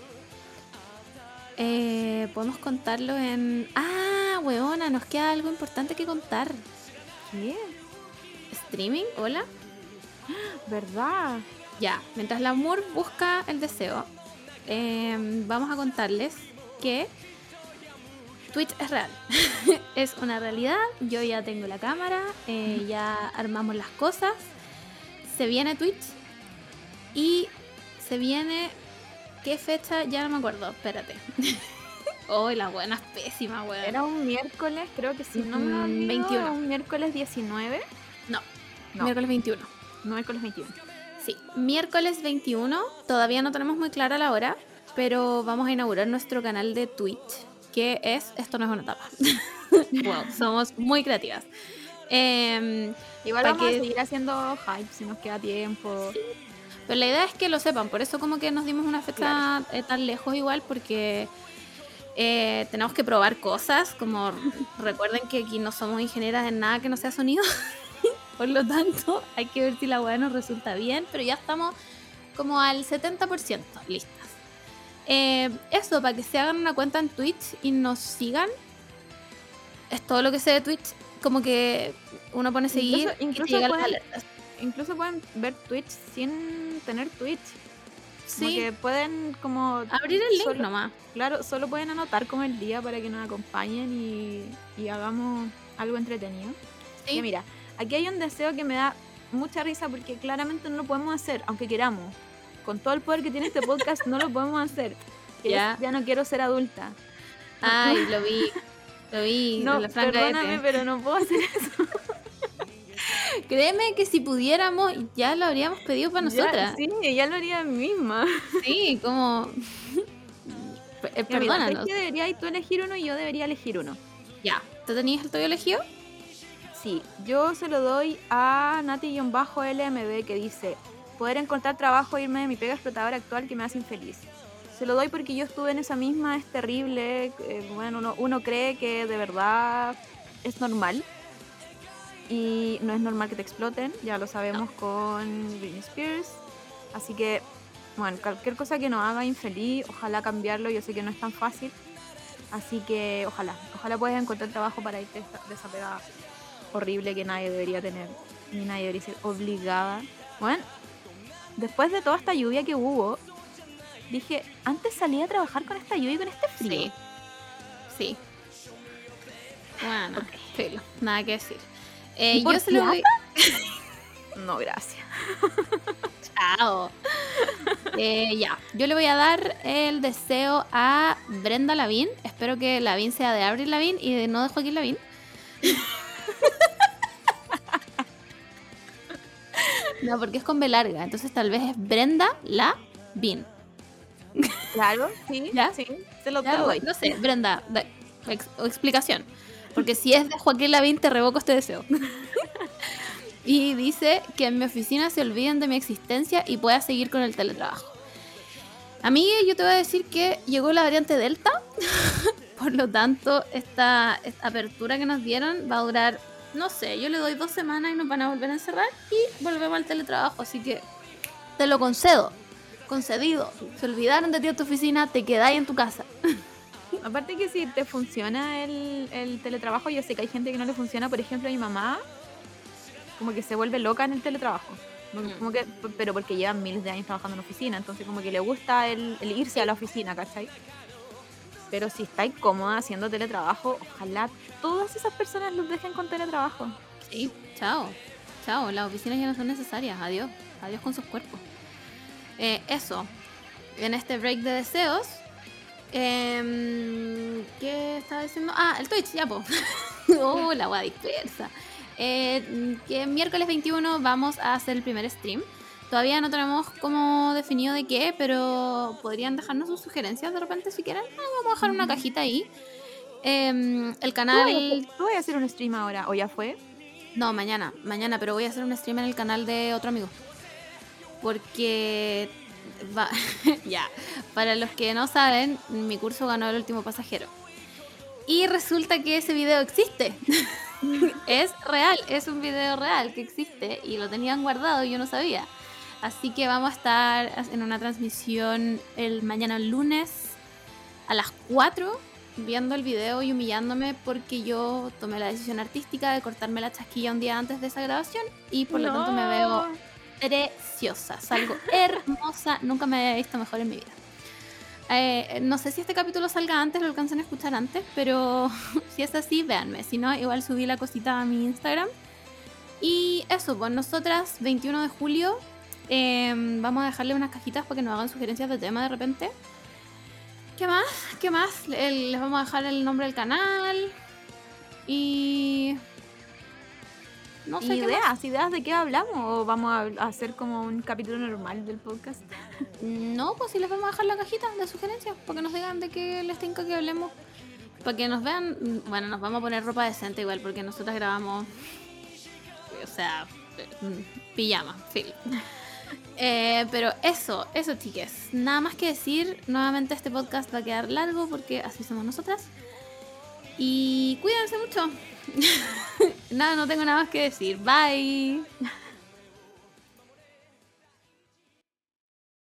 Eh, podemos contarlo en. Ah, weona, nos queda algo importante que contar. ¿Qué? ¿Streaming? ¿Hola? [GASPS] ¿Verdad? Ya, mientras la Moore busca el deseo, eh, vamos a contarles que Twitch es real. [LAUGHS] es una realidad. Yo ya tengo la cámara, eh, ya armamos las cosas. Se viene Twitch y se viene. ¿Qué fecha? Ya no me acuerdo. Espérate. [LAUGHS] Oh, la buena es pésima, weón. Era un miércoles, creo que sí, no me Mm, olvido, 21. un miércoles 19. No, No. miércoles 21. No, miércoles 21. Sí, miércoles 21. Todavía no tenemos muy clara la hora, pero vamos a inaugurar nuestro canal de Twitch, que es Esto no es una tapa. [LAUGHS] wow, somos muy creativas. Em, Igual vamos que- a seguir haciendo hype si nos queda tiempo. pero la idea es que lo sepan, por eso como que nos dimos una fecha eh, tan lejos igual, porque eh, tenemos que probar cosas, como [LAUGHS] recuerden que aquí no somos ingenieras en nada que no sea sonido, [LAUGHS] por lo tanto hay que ver si la weá nos resulta bien, pero ya estamos como al 70% listas. eh, eso, para que se hagan una cuenta en Twitch y nos sigan. Es todo lo que sé de Twitch. Como que uno pone seguir Incluso- incluso y te llegan las pueden-. Incluso pueden ver Twitch sin tener Twitch. Como Sí, que pueden como... abrir el link solo- nomás. Claro, solo pueden anotar como el día para que nos acompañen y, y hagamos algo entretenido. Sí. Ya mira, aquí hay un deseo que me da mucha risa porque claramente no lo podemos hacer, aunque queramos. Con todo el poder que tiene este podcast no lo podemos hacer. [LAUGHS] Ya. ya no quiero ser adulta. Ay, lo vi. [LAUGHS] Lo vi. No, la perdóname, pero no puedo hacer [LAUGHS] eso. Créeme que si pudiéramos, ya lo habríamos pedido para Ya, nosotras. sí, ya lo haría misma. Sí, como. [LAUGHS] Eh, Ya, mira, ¿sabes Perdónanos. qué deberías tú elegir uno y yo debería elegir uno? Ya. ¿Tú tenías el tuyo elegido? Sí, yo se lo doy a Nati-LMB que dice, poder encontrar trabajo e irme de mi pega explotadora actual que me hace infeliz. Se lo doy porque yo estuve en esa misma, es terrible, eh, bueno, uno, uno cree que de verdad es normal. Y no es normal que te exploten, ya lo sabemos con Britney Spears. Así que, bueno, cualquier cosa que nos haga infeliz, ojalá cambiarlo, yo sé que no es tan fácil. Así que ojalá, ojalá puedas encontrar trabajo para irte de esa pega horrible que nadie debería tener, ni nadie debería ser obligada. Bueno, después de toda esta lluvia que hubo, dije, antes salí a trabajar con esta lluvia y con este frío. Sí. Sí. Bueno, filo, nada que decir. Eh, ¿Y por yo se lo doy. [LAUGHS] No, gracias. Chao. Eh, ya, yo le voy a dar el deseo a Brenda Lavín. Espero que Lavín sea de Avril Lavín y de no de Joaquín Lavín. [LAUGHS] No, porque es con B larga, entonces tal vez es Brenda Lavín. Claro, sí, ¿Ya? sí, te lo, te lo doy. No sé, Brenda, da- ex- explicación. Porque si es de Joaquín Lavín, te revoco este deseo. [LAUGHS] y dice que en mi oficina se olviden de mi existencia y pueda seguir con el teletrabajo. A mí yo te voy a decir que llegó la variante Delta, [LAUGHS] por lo tanto esta, esta apertura que nos dieron va a durar, no sé, yo le doy dos semanas y nos van a volver a encerrar y volvemos al teletrabajo, así que te lo concedo, concedido. Se olvidaron de ti en tu oficina, te quedáis en tu casa. [LAUGHS] Aparte que si te funciona el, el teletrabajo, yo sé que hay gente que no le funciona, por ejemplo, mi mamá, como que se vuelve loca en el teletrabajo. Como- Mm. Como que, pero porque llevan miles de años trabajando en oficina, entonces como que le gusta el, el irse a la oficina, ¿cachai? Pero si estáis cómoda haciendo teletrabajo, ojalá todas esas personas los dejen con teletrabajo. Sí, chao. Chao, las oficinas ya no son necesarias. Adiós. Adiós con sus cuerpos. Eh, eso. En este break de deseos. em, ¿Qué estaba diciendo? Ah, el Twitch, ya, po. [LAUGHS] oh, la agua dispersa. Eh, que miércoles 21 vamos a hacer el primer stream. Todavía no tenemos como definido de qué, pero podrían dejarnos sus sugerencias de repente si quieren. Ah, vamos a dejar una cajita ahí. Em, el ¿Tú vas, a canal. tú vas a hacer un stream ahora? ¿O ya fue? No, mañana, mañana, pero voy a hacer un stream en el canal de otro amigo. Porque va, [LAUGHS] ya, para los que no saben, mi curso ganó el último pasajero. Y resulta que ese video existe. [LAUGHS] es real, es un video real que existe y lo tenían guardado y yo no sabía. Así que vamos a estar en una transmisión el mañana lunes a las 4 viendo el video y humillándome porque yo tomé la decisión artística de cortarme la chasquilla un día antes de esa grabación y por lo tanto me veo preciosa, salgo hermosa, nunca me había visto mejor en mi vida. Eh, no sé si este capítulo salga antes, lo alcancen a escuchar antes, pero [LAUGHS] si es así, véanme. Si no, igual subí la cosita a mi Instagram. Y eso, pues nosotras, 21 de julio, eh, vamos a dejarle unas cajitas para que nos hagan sugerencias de tema de repente. ¿Qué más? ¿Qué más? Les vamos a dejar el nombre del canal. Y. No sé qué más. ¿Ideas? ¿Ideas de qué hablamos? ¿O vamos a hacer como un capítulo normal del podcast? No, pues sí les vamos a dejar la cajita de sugerencias para que nos digan de qué les tinca que hablemos. Para que nos vean, bueno, nos vamos a poner ropa decente igual porque nosotras grabamos, o sea, pijama, fil. [LAUGHS] Eh, pero eso, eso chiques, nada más que decir, nuevamente este podcast va a quedar largo porque así somos nosotras. Y cuídense mucho. [LAUGHS] nada, no tengo nada más que decir. Bye.